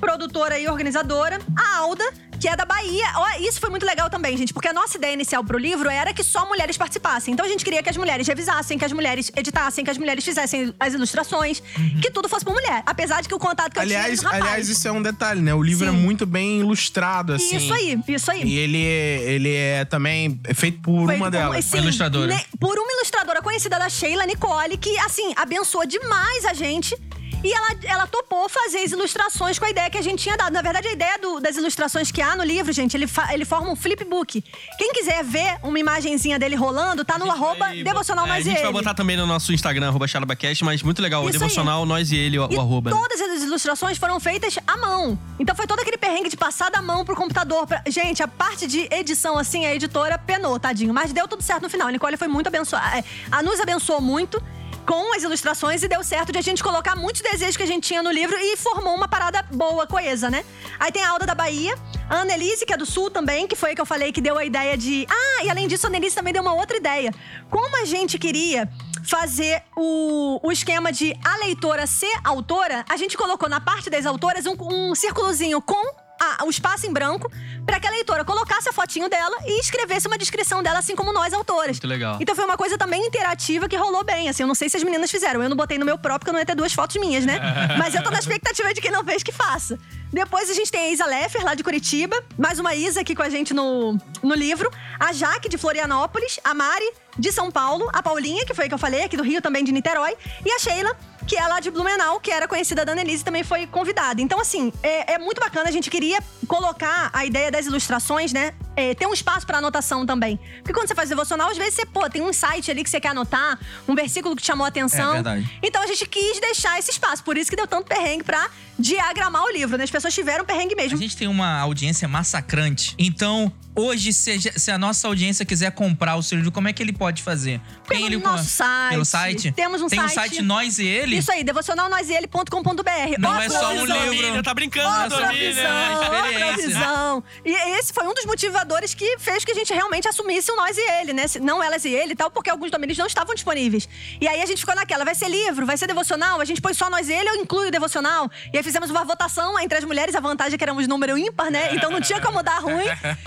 produtora e organizadora. A Alda, que é da Bahia. Ó, isso foi muito legal também, gente, porque a nossa ideia inicial pro livro era que só mulheres participassem. Então a gente queria que as mulheres revisassem, que as mulheres editassem, que as mulheres fizessem as ilustrações, que tudo fosse por mulher. Apesar de que o contato que eu tinha era Aliás, dos rapazes. aliás, isso é um detalhe, né? O livro é Sim. muito bem ilustrado, assim. Isso aí, isso aí. E ele, ele é também feito por Foi uma delas. sim, Uma ilustradora. ne- por uma ilustradora conhecida da Sheila Nicole, que, assim, abençoou demais a gente. E ela, ela topou fazer as ilustrações com a ideia que a gente tinha dado. Na verdade, a ideia do- das ilustrações que há no livro, gente, ele, fa- ele forma um flipbook. Quem quiser ver uma imagenzinha dele rolando, tá no arroba Aí, devocional é, nós A gente e vai ele. botar também no nosso Instagram, arroba Charabacast, mas muito legal. O Isso aí. devocional, nós e ele, o, E o arroba. todas as ilustrações foram feitas à mão. Então foi todo aquele perrengue de passar da mão pro computador. pra- Gente, a parte de edição, assim, a editora penou, tadinho. Mas deu tudo certo no final. A Nicole foi muito abençoada. É, A nos abençoou muito com as ilustrações e deu certo de a gente colocar muitos desejos que a gente tinha no livro e formou uma parada boa, coesa, né? Aí tem a Alda da Bahia, a Annelise, que é do Sul também, que foi a que eu falei que deu a ideia de. Ah, e além disso, a Annelise também deu uma outra ideia. Como a gente queria fazer o, o esquema de a leitora ser autora, a gente colocou na parte das autoras um, um círculozinho com a- o espaço em branco para que a leitora colocasse a fotinho dela e escrevesse uma descrição dela, assim como nós, autoras. Muito legal. Então foi uma coisa também interativa que rolou bem. Assim, eu não sei se as meninas fizeram. Eu não botei no meu próprio, porque eu não ia ter duas fotos minhas, né? [LAUGHS] Mas eu tô na expectativa de quem não fez que faça. Depois a gente tem a Isa Leffer, lá de Curitiba. Mais uma Isa aqui com a gente no, no livro. A Jaque, de Florianópolis. A Mari, de São Paulo. A Paulinha, que foi a que eu falei, aqui do Rio, também de Niterói. E a Sheila, que é lá de Blumenau, que era conhecida da Annelise, também foi convidada. Então, assim, é, é muito bacana. A gente queria colocar a ideia das ilustrações, né? É, ter um espaço pra anotação também. Porque quando você faz devocional, às vezes você, pô, tem um site ali que você quer anotar, um versículo que te chamou a atenção. É verdade. Então a gente quis deixar esse espaço. Por isso que deu tanto perrengue pra diagramar o livro, né? As pessoas tiveram perrengue A mesmo. gente tem uma audiência massacrante. Então, hoje, se, a- se a nossa audiência quiser comprar o seu livro, como é que ele pode fazer? Pelo ele nosso site. Pelo site? Temos um Tem site. um site Nós e Ele? Isso aí, devocionalnoisele.com.br. Não Ó, é só um livro. Tá brincando, né, família? provisão, é provisão. E esse foi um dos motivadores que fez que a gente realmente assumisse o nós e ele, né? Não elas e ele e tal, porque alguns domínios não estavam disponíveis. E aí a gente ficou naquela, vai ser livro, vai ser devocional, a gente põe só nós e ele ou inclui o devocional. E aí fizemos uma votação entre as mulheres, a vantagem é que éramos número ímpar, né? Então não tinha como dar ruim.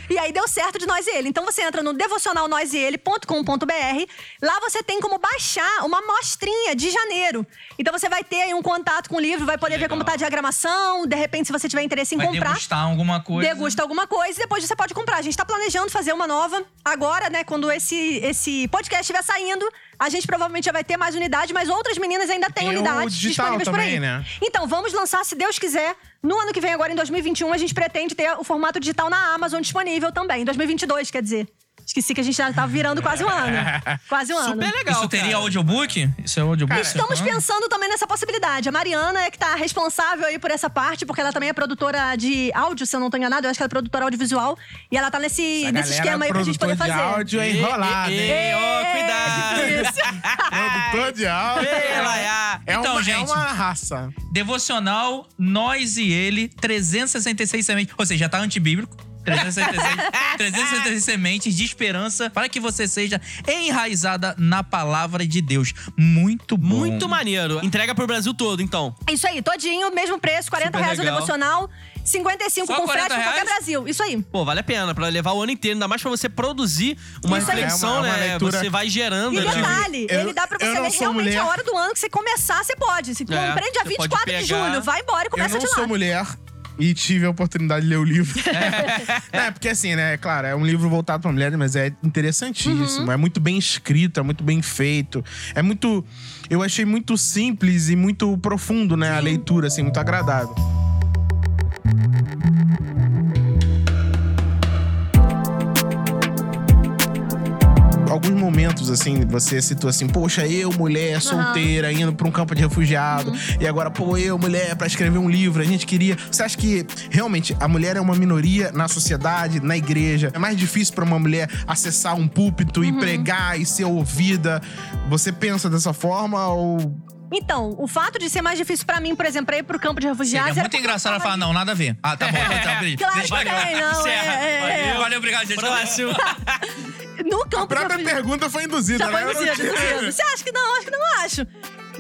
E aí deu certo de nós e ele. Então você entra no devocionalnoiseele.com.br. Lá você tem como baixar uma amostrinha de janeiro. Então você vai ter aí um contato com o livro, vai poder ver como tá a diagramação, de repente se você tiver interesse em Vai comprar. degustar alguma coisa. Degusta alguma coisa e depois você pode comprar. A gente tá planejando fazer uma nova agora, né? Quando esse, esse podcast estiver saindo, a gente provavelmente já vai ter mais unidade, mas outras meninas ainda têm Tem unidades disponíveis por aí. também, né? Então, vamos lançar, se Deus quiser. No ano que vem, agora em 2021, a gente pretende ter o formato digital na Amazon disponível também. Em 2022, quer dizer. Esqueci que a gente já tá virando quase um ano. [LAUGHS] Quase um ano. Super legal. Isso teria cara. audiobook? Isso é audiobook? Estamos Ah. pensando também nessa possibilidade. A Mariana é que tá responsável aí por essa parte, porque ela também é produtora de áudio, se eu não tô enganado. Eu acho que ela é produtora audiovisual. E ela tá nesse, nesse esquema aí pra gente poder fazer. de áudio é enrolado, Ei, hein? ei, ó, cuidado. Isso. Produtor de áudio. É, Então, uma, é gente. uma raça. Devocional, nós e ele, 366 sementes. Ou seja, já tá antibíblico. 366, 366 sementes de esperança para que você seja enraizada na palavra de Deus. Muito bom. Muito maneiro. Entrega pro Brasil todo, então. Isso aí, todinho, mesmo preço, 40 Super reais o legal. devocional, 55 Só com frete 40 pra qualquer? Brasil. Isso aí. Pô, vale a pena pra levar o ano inteiro, ainda mais pra você produzir uma Isso reflexão, É uma- uma né? leitura- Você vai gerando, E né? detalhe, Eu- ele dá pra eu você não ler realmente mulher. a hora do ano que você começar, você pode. Se É, você pode 24 de julho, vai embora e Eu começa não de lá. sou mulher e tive a oportunidade de ler o livro. [LAUGHS] [LAUGHS] é, porque assim, né? Claro, é um livro voltado pra mulheres, mas é interessantíssimo. Uhum. É muito bem escrito, é muito bem feito. É muito. Eu achei muito simples e muito profundo, né? A leitura, assim, muito agradável. Alguns momentos, assim, você citou assim, poxa, eu, mulher, solteira, indo pra um campo de refugiado, Uhum. e agora, pô, eu, mulher, pra escrever um livro, a gente queria. Você acha que realmente a mulher é uma minoria na sociedade, na igreja? É mais difícil pra uma mulher acessar um púlpito Uhum. e pregar e ser ouvida? Você pensa dessa forma ou. Então, o fato de ser mais difícil pra mim, por exemplo, pra ir pro campo de refugiados. era muito eu engraçado ela falar, não, nada a ver. Ah, tá bom. Então, [LAUGHS] beleza. Claro Deixa- que tem, não. Encerra. É, é, é. Valeu, obrigado, gente. Próximo. [LAUGHS] No A campo de própria refugiados. pergunta foi induzida, Já foi né? Eu não induzido, tinha- induzido. Você acha que não? Acho que não acho.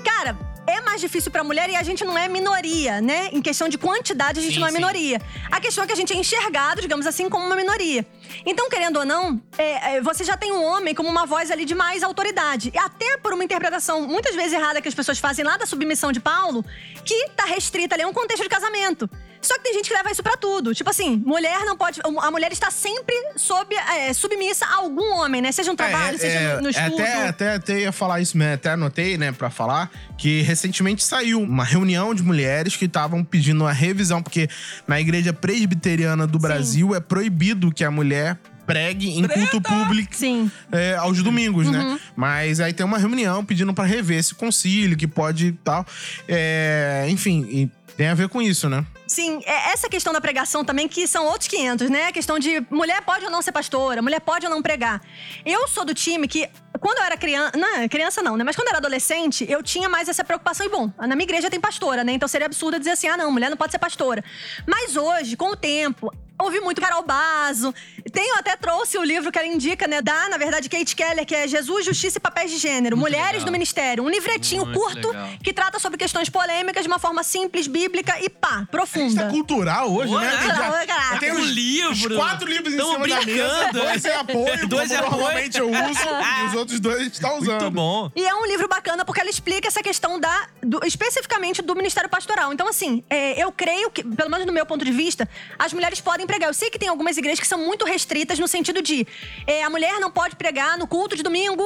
Cara, é mais difícil pra mulher e a gente não é minoria, né? Em questão de quantidade, a gente Sim, não é sim. minoria. A questão é que a gente é enxergado, digamos assim, como uma minoria. Então, querendo ou não, é, é, você já tem um homem como uma voz ali de mais autoridade. E até por uma interpretação muitas vezes errada que as pessoas fazem lá da submissão de Paulo, que tá restrita ali a um contexto de casamento. Só que tem gente que leva isso pra tudo. Tipo assim, mulher não pode. A mulher está sempre sob, é, submissa a algum homem, né? Seja no trabalho, seja no, no estudo. É, Até, até, até ia falar isso, né? até anotei, né, pra falar, que recentemente saiu uma reunião de mulheres que estavam pedindo uma revisão, porque na igreja presbiteriana do Brasil é proibido que a mulher pregue em culto público Sim. é, aos domingos, Uhum. né? Mas aí tem uma reunião pedindo pra rever esse concílio, que pode e tal. É, enfim, e tem a ver com isso, né? Sim, é essa questão da pregação também, que são outros 500, né? A questão de mulher pode ou não ser pastora, mulher pode ou não pregar. Eu sou do time que, quando eu era criança. Não, criança não, né? Mas quando eu era adolescente, eu tinha mais essa preocupação. E bom, na minha igreja tem pastora, né? Então seria absurdo dizer assim: ah, não, mulher não pode ser pastora. Mas hoje, com o tempo. Ouvi muito Carol Bazo. Tenho até trouxe o livro que ela indica, né? Da, na verdade, Kate Keller, que é Jesus, Justiça e Papéis de Gênero. Mulheres legal. no Ministério. Um livretinho Muito curto legal. que trata sobre questões polêmicas de uma forma simples, bíblica e pá, profunda. tá cultural hoje, né? Tem já- Olha, caraca. tem Um livro. quatro livros em Tamo cima da mesa. brincando. Dois é apoio, [LAUGHS] Dois como é apoio. normalmente eu uso. [LAUGHS] e os outros dois a gente tá usando. Muito bom. E é um livro bacana porque ela explica essa questão da. do- especificamente do Ministério Pastoral. Então, assim, é, eu creio que, pelo menos no meu ponto de vista, as mulheres podem pregar. Eu sei que tem algumas igrejas que são muito restritas no sentido de é, a mulher não pode pregar no culto de domingo,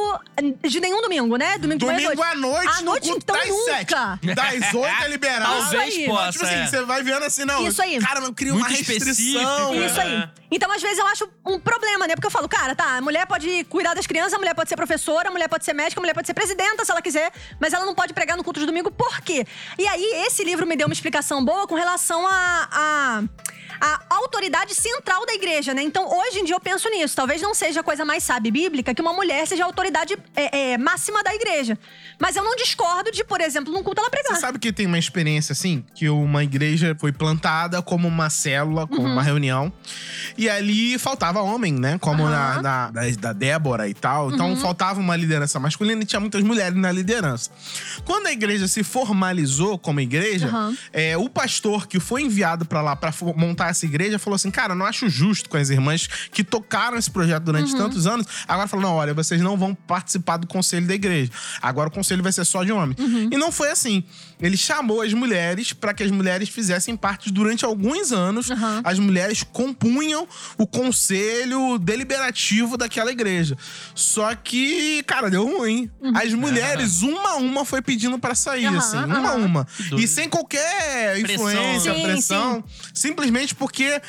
de nenhum domingo, né? Domingo, de manhã Domingo à noite, À no noite, culto então das nunca. sete. Das oito é liberado. Talvez aí. possa. Tipo assim, é. você vai vendo assim, não. Isso aí. Cara, não cria uma restrição. né? Isso aí. Então, às vezes, eu acho um problema, né? Porque eu falo, cara, tá, a mulher pode cuidar das crianças, a mulher pode ser professora, a mulher pode ser médica, a mulher pode ser presidenta, se ela quiser, mas ela não pode pregar no culto de domingo, por quê? E aí, esse livro me deu uma explicação boa com relação a. a a autoridade central da igreja, né? Então, hoje em dia eu penso nisso. Talvez não seja a coisa mais sábia bíblica que uma mulher seja a autoridade é, é, máxima da igreja. Mas eu não discordo de, por exemplo, num culto ela pregar. Você sabe que tem uma experiência assim? Que uma igreja foi plantada como uma célula, como Uhum. uma reunião. E ali faltava homem, né? Como Aham. na, na- da, da Débora e tal. Então Uhum. Faltava uma liderança masculina e tinha muitas mulheres na liderança. Quando a igreja se formalizou como igreja, Aham. é, o pastor que foi enviado pra lá pra fo- montar essa igreja falou assim: Cara, não acho justo com as irmãs que tocaram esse projeto durante Uhum. tantos anos. Agora falou: Não, olha, vocês não vão participar do conselho da igreja. Agora o conselho vai ser só de homens. Uhum. E não foi assim. Ele chamou as mulheres para que as mulheres fizessem parte durante alguns anos. As mulheres compunham o conselho deliberativo daquela igreja. Só que, cara, deu ruim. As mulheres, uma a uma, foi pedindo para sair, Aham, assim. Uma a uma. E sem qualquer Pressão, influência, né? Sim, pressão. Simplesmente porque.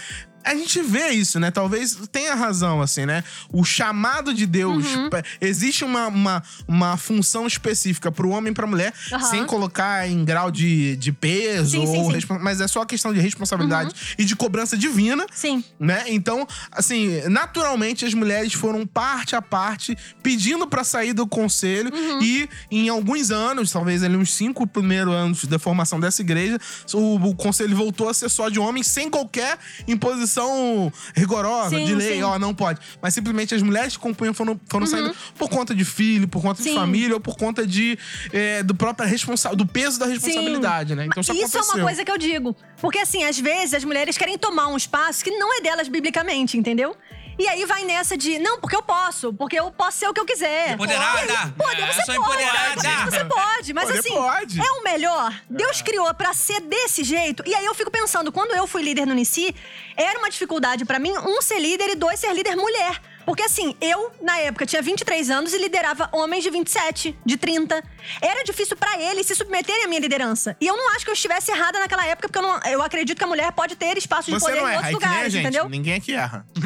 A gente vê isso, né? Talvez tenha razão, assim, né? O chamado de Deus. Uhum. Existe uma, uma, uma função específica pro homem e pra mulher, Aham. sem colocar em grau de, de peso, Sim, sim, ou sim. respon- mas é só questão de responsabilidade e de cobrança divina Sim. né? Então, assim, naturalmente as mulheres foram parte a parte pedindo pra sair do conselho Uhum. e em alguns anos, talvez ali uns cinco primeiros anos da formação dessa igreja, o, o conselho voltou a ser só de homens sem qualquer imposição rigorosa Sim, de lei, sim. ó, não pode. Mas simplesmente as mulheres que compunham foram, foram saindo por conta de filho, por conta de Sim. família ou por conta de é, do próprio responsa do peso da responsabilidade, né? Então isso, Isso é aconteceu. uma coisa que eu digo. Porque, assim, às vezes as mulheres querem tomar um espaço que não é delas biblicamente, entendeu? E aí vai nessa de, não, porque eu posso, porque eu posso ser o que eu quiser. Empoderada. Aí, Poder, É, você sou pode. empoderada. Você pode, mas Poder assim, pode. é o melhor. Deus criou pra ser desse jeito. E aí eu fico pensando, quando eu fui líder no Unici, era uma dificuldade pra mim, um, ser líder e dois, ser líder mulher. Porque assim, eu, na época, tinha 23 anos e liderava homens de 27, de 30. Era difícil pra eles se submeterem à minha liderança. E eu não acho que eu estivesse errada naquela época, porque eu, não- eu acredito que a mulher pode ter espaço de Você poder não em erra, outros é que nem a lugares, gente. entendeu? Ninguém aqui erra. [LAUGHS]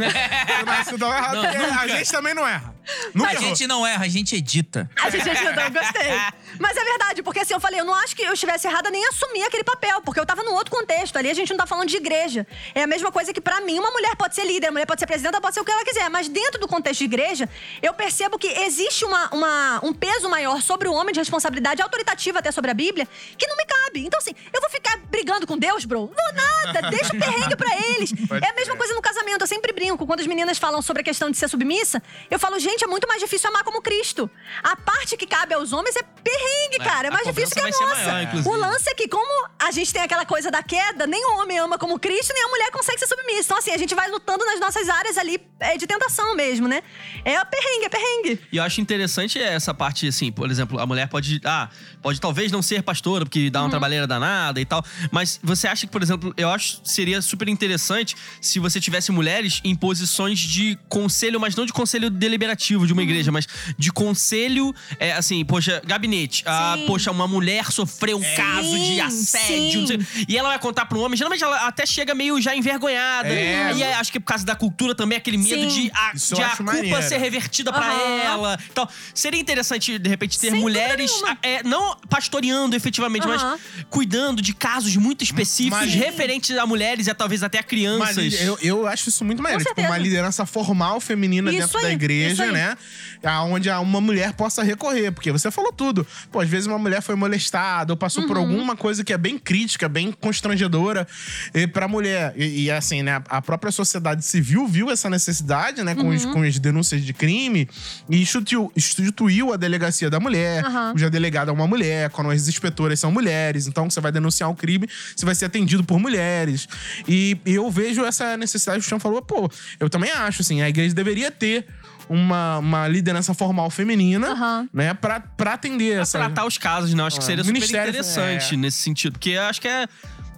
Não erra, porque a gente também não erra. Nunca A errou. gente não erra, a gente edita. A gente ajudou, gostei. Mas é verdade, porque assim, eu falei, eu não acho que eu estivesse errada nem assumir aquele papel, porque eu tava num outro contexto. Ali a gente não tá falando de igreja. É a mesma coisa que pra mim uma mulher pode ser líder, a mulher pode ser presidenta, pode ser o que ela quiser. Mas dentro do contexto de igreja, eu percebo que existe uma, uma- um peso maior sobre o homem de responsabilidade autoritativa até sobre a Bíblia, que não me cabe. Então, assim, eu vou ficar brigando com Deus, bro? Vou nada, deixa o perrengue pra eles. [LAUGHS] Pode é a mesma crer. coisa no casamento. Eu sempre brinco, quando as meninas falam sobre a questão de ser submissa, eu falo, gente. é muito mais difícil amar como Cristo. A parte que cabe aos homens é perrengue, É, cara. É mais difícil que a ser nossa. maior, o lance é que, como a gente tem aquela coisa da queda, nem o homem ama como Cristo, nem a mulher consegue ser submissa. Então, assim, a gente vai lutando nas nossas áreas ali é, de tentação mesmo, né? É perrengue, é perrengue. E eu acho interessante essa parte, assim, por exemplo, a mulher pode. Ah, pode talvez não ser pastora, porque dá uma trabalheira danada e tal. Mas você acha que, por exemplo, eu acho que seria super interessante se você tivesse mulheres em posições de conselho, mas não de conselho deliberativo de uma igreja, mas de conselho, é, assim, poxa, gabinete. Ah, Sim. poxa, uma mulher sofreu um caso de assédio. sei- e ela vai contar pro homem. Geralmente ela até chega meio já envergonhada. É. E acho que por causa da cultura também, aquele medo Sim. de a, Isso eu de a acho culpa maneiro. ser revertida pra Aham. ela. Então, seria interessante, de repente, ter Sem mulheres, nenhuma. é, não pastoreando efetivamente, Aham. mas cuidando de casos muito específicos, Mas- referentes a mulheres e talvez até a crianças. Mas eu, eu acho isso muito maneiro. Tipo, uma liderança formal feminina Isso dentro da aí, igreja, isso aí. né? Onde uma mulher possa recorrer. Porque você falou tudo. Pô, às vezes uma mulher foi molestada ou passou Uhum. por alguma coisa que é bem crítica, bem constrangedora e pra mulher. E, e, assim, né? A própria sociedade civil viu essa necessidade, né? Com, os- Uhum. com as denúncias de crime e instituiu, instituiu a delegacia da mulher. Aham. Cuja delegada é uma mulher, quando as inspetoras são mulheres. Então, você vai denunciar um crime, você vai ser atendido por mulheres. E, e eu vejo essa necessidade, o Chão falou, pô, eu também acho, assim, a igreja deveria ter uma, uma liderança formal feminina, Aham. né, pra, pra atender essa... tratar os casos, né? Acho que Ah, seria super interessante é. nesse sentido. Porque eu acho que é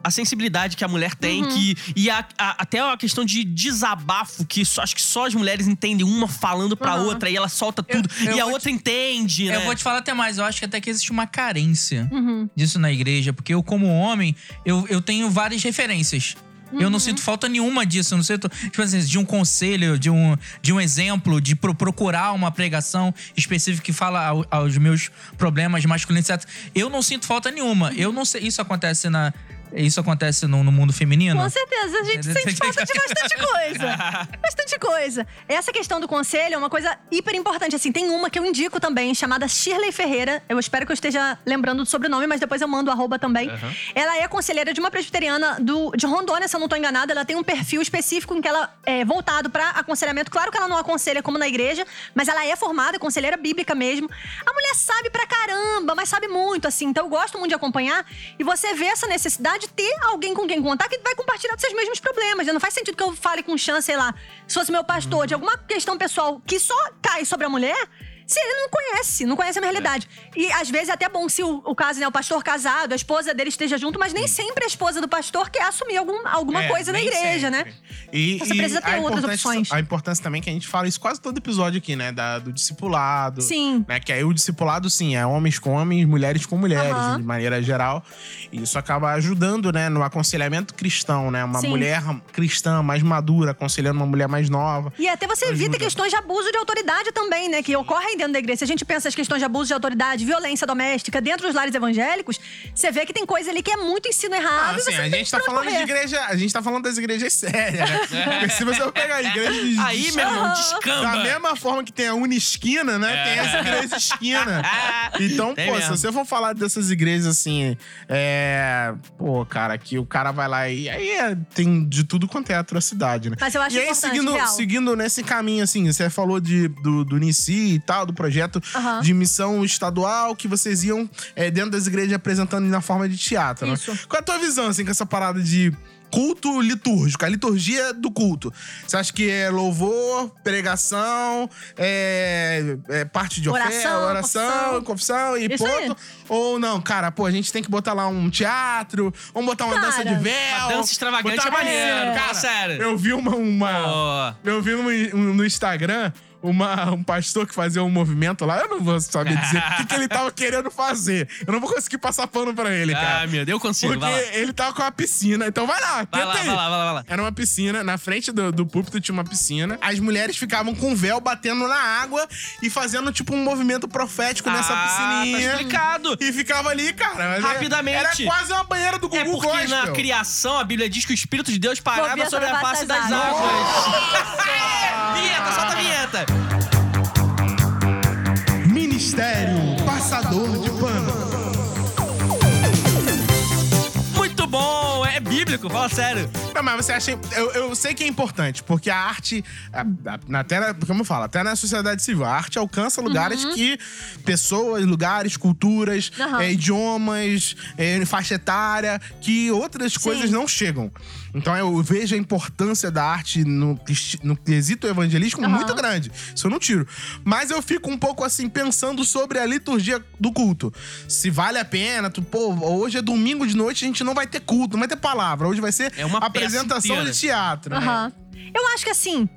a sensibilidade que a mulher tem, Uhum. que. E a- a- até a questão de desabafo, que só- acho que só as mulheres entendem uma falando pra Uhum. outra e ela solta tudo. eu e a outra entende, né? Eu vou te falar até mais. Eu acho que até que existe uma carência Uhum. disso na igreja. Porque eu, como homem, eu, eu tenho várias referências. Eu Uhum. não sinto falta nenhuma disso. Eu não sinto, tipo assim, de um conselho, de um, de um exemplo, de pro- procurar uma pregação específica que fala ao- aos meus problemas masculinos, etc. Eu não sinto falta nenhuma. Eu não sei. Isso acontece na. Isso acontece no, no mundo feminino? Com certeza, a gente sente falta de bastante coisa. [LAUGHS] Bastante coisa. Essa questão do conselho é uma coisa hiper importante. Assim, tem uma que eu indico também, chamada Shirley Ferreira. Eu espero que eu esteja lembrando do sobrenome, mas depois eu mando arroba também. Ela é conselheira de uma presbiteriana do, de Rondônia, se eu não tô enganada. Ela tem um perfil específico em que ela é voltado pra aconselhamento. Claro que ela não aconselha como na igreja, mas ela é formada, conselheira bíblica mesmo. A mulher sabe pra caramba, mas sabe muito, assim. Então eu gosto muito de acompanhar. E você vê essa necessidade de ter alguém com quem contar que vai compartilhar dos seus mesmos problemas. Não faz sentido que eu fale com Chan, sei lá, se fosse meu pastor, de alguma questão pessoal que só cai sobre a mulher. Se ele não conhece, não conhece a minha realidade. E às vezes é até bom se o, o caso, né, o pastor casado, a esposa dele esteja junto, mas nem sempre a esposa do pastor quer assumir algum, alguma É, coisa na igreja, sempre. né? E, Você e precisa ter outras opções. A importância também que a gente fala isso quase todo episódio aqui, né? Da, do discipulado. Sim. Né? Que aí o discipulado, sim, é homens com homens, mulheres com mulheres, né, de maneira geral. E isso acaba ajudando, né? No aconselhamento cristão, né? Uma Sim. mulher cristã mais madura aconselhando uma mulher mais nova. E até você evita questões de abuso de autoridade também, né? Que ocorrem dentro da igreja. Se a gente pensa as questões de abuso de autoridade, violência doméstica dentro dos lares evangélicos, você vê que tem coisa ali que é muito ensino errado. Ah, e assim, você a gente tá falando de correr. igreja. A gente tá falando das igrejas sérias, né? [LAUGHS] Porque se você for pegar igrejas. Aí, meu irmão, descamba. Da mesma forma que tem a Unisquina, né? Tem essa igreja esquina. [LAUGHS] Então, Tem pô, mesmo. se você for falar dessas igrejas assim, é. Pô, cara, que o cara vai lá e aí é- tem de tudo quanto é atrocidade, né? Mas eu acho e aí, importante, seguindo, real. seguindo nesse caminho, assim, você falou de, do, do Nici e tal, do projeto Aham. de missão estadual que vocês iam é, dentro das igrejas apresentando na forma de teatro, Isso. né? Qual é a tua visão, assim, com essa parada de culto litúrgico, a liturgia do culto? Você acha que é louvor, pregação, é, é parte de oferta, Oração, oração, confissão. confissão e Isso aí. ponto? Ou não, cara, pô, a gente tem que botar lá um teatro, vamos botar uma Cara, dança de véu. Uma dança extravagante botar é maneiro, uma- fala sério. Eu vi uma... uma Ó. eu vi no, no Instagram uma, um pastor que fazia um movimento lá. Eu não vou saber dizer o que, que ele tava querendo fazer. Eu não vou conseguir passar pano pra ele, cara. Ah, meu Deus, eu consigo. porque Vai lá. ele tava com uma piscina. Então vai lá, Vai tenta lá, aí. vai lá, vai lá, vai lá. Era uma piscina, na frente do, do púlpito tinha uma piscina. As mulheres ficavam com véu batendo na água e fazendo tipo um movimento profético nessa Ah, piscininha. Tá explicado. E ficava ali, cara. mas é- Rapidamente. Era quase uma banheira do Gugu É porque Gospel. na criação a Bíblia diz que o Espírito de Deus parava sobre a face das águas. águas. vinheta, solta a vinheta. Ministério Passador de Pano. Muito bom, é Bíblia. público, fala sério. Não, mas você acha. Eu, eu sei que é importante, porque a arte. a- a- na- até, na- como eu falo, até na sociedade civil, a arte alcança lugares que pessoas, lugares, culturas, Aham. eh, idiomas, eh, faixa etária, que outras coisas não chegam. Então eu vejo a importância da arte no, no quesito evangelístico Aham. muito grande. Isso eu não tiro. Mas eu fico um pouco assim, pensando sobre a liturgia do culto. Se vale a pena, tu, pô, hoje é domingo de noite, a gente não vai ter culto, não vai ter palavra. Hoje vai ser É uma apresentação de teatro. né? Eu acho que assim.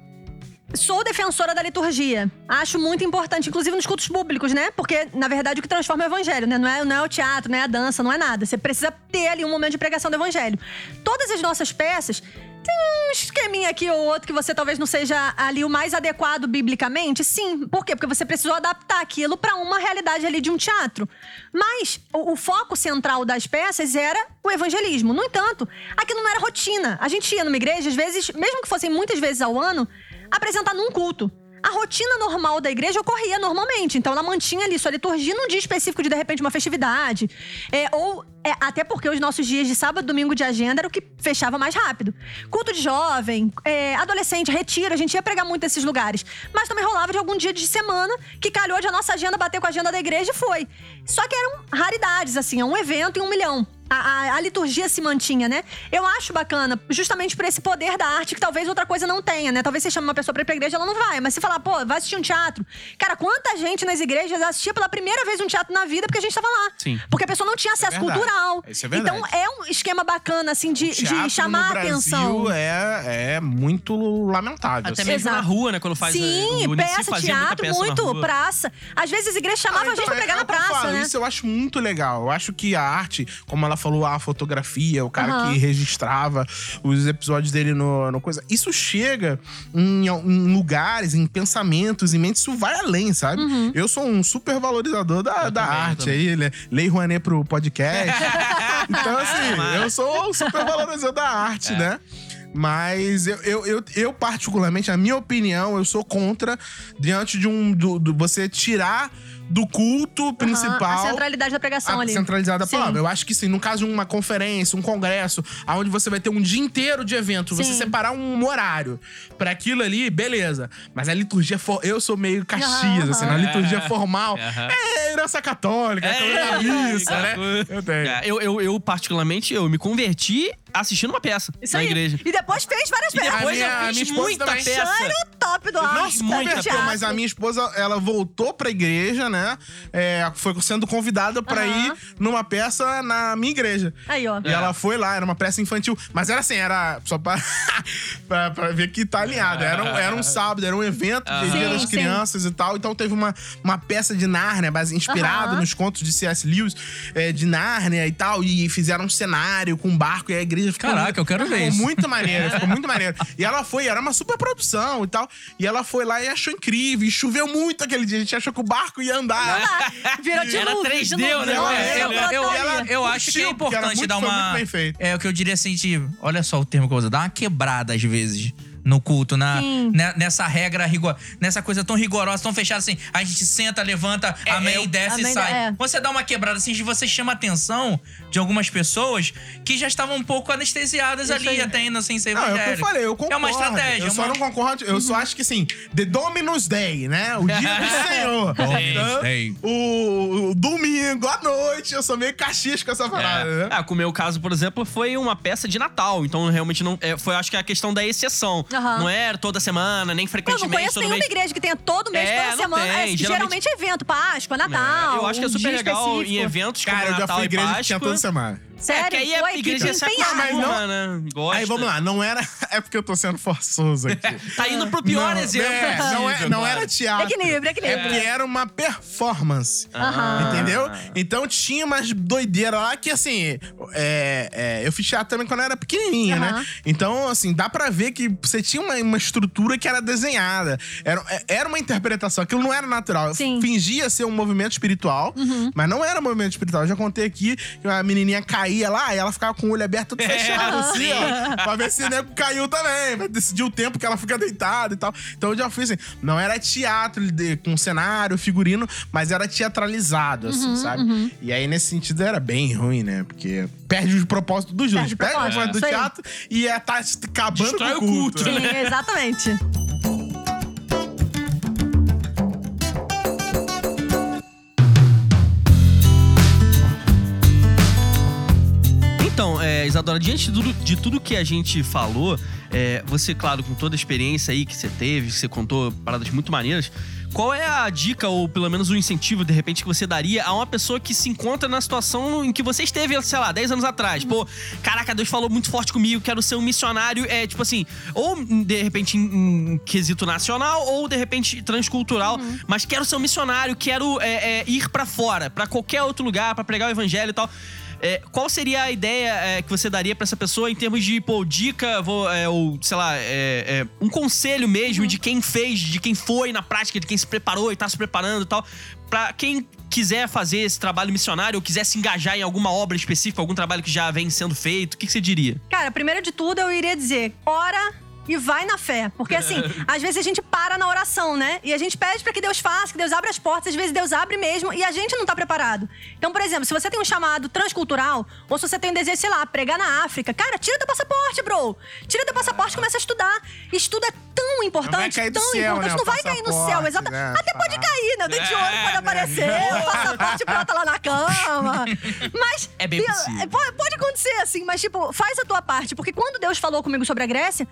Sou defensora da liturgia. Acho muito importante, inclusive nos cultos públicos, né? Porque, na verdade, o que transforma é o evangelho, né? Não é, não é o teatro, não é a dança, não é nada. Você precisa ter ali um momento de pregação do evangelho. Todas as nossas peças. Tem um esqueminha aqui ou outro que você talvez não seja ali o mais adequado biblicamente? Sim. Por quê? Porque você precisou adaptar aquilo para uma realidade ali de um teatro. Mas o, o foco central das peças era o evangelismo. No entanto, aquilo não era rotina. A gente ia numa igreja, às vezes, mesmo que fossem muitas vezes ao ano, apresentar num culto. A rotina normal da igreja ocorria normalmente, então ela mantinha ali sua liturgia num dia específico de de repente uma festividade. É, ou é, até porque os nossos dias de sábado e domingo de agenda era o que fechava mais rápido. Culto de jovem, é, adolescente, retiro, a gente ia pregar muito nesses lugares. Mas também rolava de algum dia de semana que calhou de a nossa agenda bater com a agenda da igreja e foi. Só que eram raridades, assim, é um evento em um milhão. A, a- a liturgia se mantinha, né? Eu acho bacana, justamente por esse poder da arte que talvez outra coisa não tenha, né? Talvez você chame uma pessoa pra ir pra igreja, ela não vai. Mas se falar, pô, vai assistir um teatro. Cara, quanta gente nas igrejas assistia pela primeira vez um teatro na vida porque a gente tava lá. Sim. Porque a pessoa não tinha acesso verdade. cultural. Isso é verdade. então é um esquema bacana, assim, de, de chamar no a atenção. É, é muito lamentável. Até assim. mesmo na Exato. rua, né? Quando faz. Sim, peça, teatro, peça na muito, rua. praça. Às vezes a igreja chamava Ah, a gente então, pra pregar é na eu praça, falo, né? Isso eu acho muito legal. Eu acho que a arte, como ela falou, a fotografia, o cara Aham. que registrava os episódios dele no, no coisa, isso chega em, em lugares, em pensamentos, em mentes, isso vai além, sabe? Uhum. Eu sou um super valorizador da, da também, arte também. aí, né? Lei Rouanet pro podcast. [LAUGHS] então, assim, eu sou super valorizador da arte, É. né? Mas eu, eu, eu, eu, particularmente, a minha opinião, eu sou contra diante de um. Do, do- você tirar do culto principal. A centralidade da pregação a ali. centralizada da palavra. Eu acho que sim, no caso de uma conferência, um congresso, onde você vai ter um dia inteiro de evento, você Sim. separar um horário pra aquilo ali, beleza. Mas a liturgia, for... eu sou meio caxias, Aham, assim, na aham. liturgia formal, Aham. é herança católica, É, é, missa, é, né? é. Eu tenho. É, eu, eu, eu, particularmente, eu me converti assistindo uma peça Isso na aí. igreja. E depois fez várias E peças. depois A minha- eu a fiz muita também. peça. Top do do converteu, teatro. mas a minha esposa, ela voltou pra igreja, né? É, foi sendo convidada pra Aham. ir numa peça na minha igreja. Aí, ó. E ela foi lá, era uma peça infantil. Mas era assim, era só pra, [LAUGHS] pra, pra ver que tá alinhado. Era um, era um sábado, era um evento de Sim, Dia das sim. Crianças e tal. Então teve uma, uma peça de Nárnia, base- inspirada Aham. nos contos de C.S. Lewis, é, de Nárnia e tal. E fizeram um cenário com um barco e a igreja ficou. Caraca, eu quero ver ficou isso. muito maneiro, ficou muito maneiro. [LAUGHS] E ela foi, era uma super produção e tal. E ela foi lá e achou incrível. E choveu muito aquele dia. A gente achou que o barco ia andar. Virou de Era novo, 3D de o novo. negócio. Nossa, É, eu, eu eu, eu, acho que é importante muito- dar foi uma. muito bem feito. É o que eu diria assim, de, olha só o termo que eu vou usar, dar uma quebrada às vezes. No culto, na, ne- nessa regra rigor, nessa coisa tão rigorosa, tão fechada assim. A gente senta, levanta, amém, eu- desce e Amém, sai. é. Você dá uma quebrada assim, de você chama a atenção de algumas pessoas que já estavam um pouco anestesiadas ali, aí. até ainda sem ser Não, é o que eu evangélico. falei, eu concordo. É uma estratégia. Eu é só uma- não concordo, eu só acho que assim, The Dominus Day, né? O dia do [LAUGHS] Senhor. Então, Day. o, o domingo à noite, eu sou meio caxias com essa parada, né? Ah, com o meu caso, por exemplo, foi uma peça de Natal. Então, realmente, não é, foi acho que a questão da exceção. Aham. Não era toda semana, nem Eu frequentemente. não conheço nenhuma mês. igreja que tenha todo mês, É, toda não semana. tem. É, Geralmente- geralmente... é evento, Páscoa, Natal. eu acho que é super legal em específico. eventos como Cara, eu já Natal fui e igreja que tinha Páscoa. toda semana. Sério? É, que aí Pô, a igreja se acostuma, né? Gosta. Aí vamos lá, não era. [LAUGHS] É porque eu tô sendo forçoso aqui. Tá indo pro pior não, exemplo é, possível, não, é- não era teatro. Equilíbrio, É equilíbrio. porque era uma performance. Aham. Entendeu? Então tinha umas doideiras lá que, assim, é, é, eu fiz teatro também quando eu era pequenininho, Aham. né? Então, assim, dá pra ver que você tinha uma, uma estrutura que era desenhada. Era, é- era uma interpretação, aquilo não era natural. Sim. Fingia ser um movimento espiritual, mas não era um movimento espiritual. Eu já contei aqui que uma menininha caiu caía lá, e ela ficava com o olho aberto todo [LAUGHS] fechado, assim, ó. Pra ver se o nego caiu também. Pra decidir o tempo que ela fica deitada e tal. Então eu já fui assim. Não era teatro de- com cenário, figurino, mas era teatralizado, assim, sabe? E aí, nesse sentido, era bem ruim, né? Porque perde o propósito dos dois. Perde o Perde o propósito do propósito, teatro e é, tá acabando Destrói com o o culto. culto. né? Sim, exatamente. [LAUGHS] Isadora, diante de tudo, de tudo que a gente falou, é, você, claro, com toda a experiência aí que você teve, você contou paradas muito maneiras, qual é a dica, ou pelo menos o incentivo, de repente, que você daria a uma pessoa que se encontra na situação em que você esteve, sei lá, 10 anos atrás? Pô, caraca, Deus falou muito forte comigo, quero ser um missionário, é tipo assim, ou de repente em, em quesito nacional, ou de repente transcultural, mas quero ser um missionário, quero é, é, ir pra fora, pra qualquer outro lugar, pra pregar o evangelho e tal. É, qual seria a ideia é, que você daria pra essa pessoa em termos de, pô, dica, vou, é, ou, sei lá, é, é, um conselho mesmo de quem fez, de quem foi na prática, de quem se preparou e tá se preparando e tal, pra quem quiser fazer esse trabalho missionário ou quiser se engajar em alguma obra específica, algum trabalho que já vem sendo feito, o que, que você diria? Cara, primeiro de tudo, eu iria dizer: ora e vai na fé. Porque assim, às vezes a gente para na oração, né? E a gente pede pra que Deus faça, que Deus abra as portas, às vezes Deus abre mesmo e a gente não tá preparado. Então, por exemplo, se você tem um chamado transcultural, ou se você tem um desejo, sei lá, pregar na África, cara, tira teu passaporte, bro. Tira teu passaporte e começa a estudar. Estudo é tão importante, tão céu, importante, né, não vai cair no céu, exato. né? Até pode cair, né? O dente de ouro pode aparecer, [LAUGHS] o passaporte brota lá na cama. Mas. É bem possível. Pode acontecer, assim, mas, tipo, faz a tua parte. Porque quando Deus falou comigo sobre a Grécia,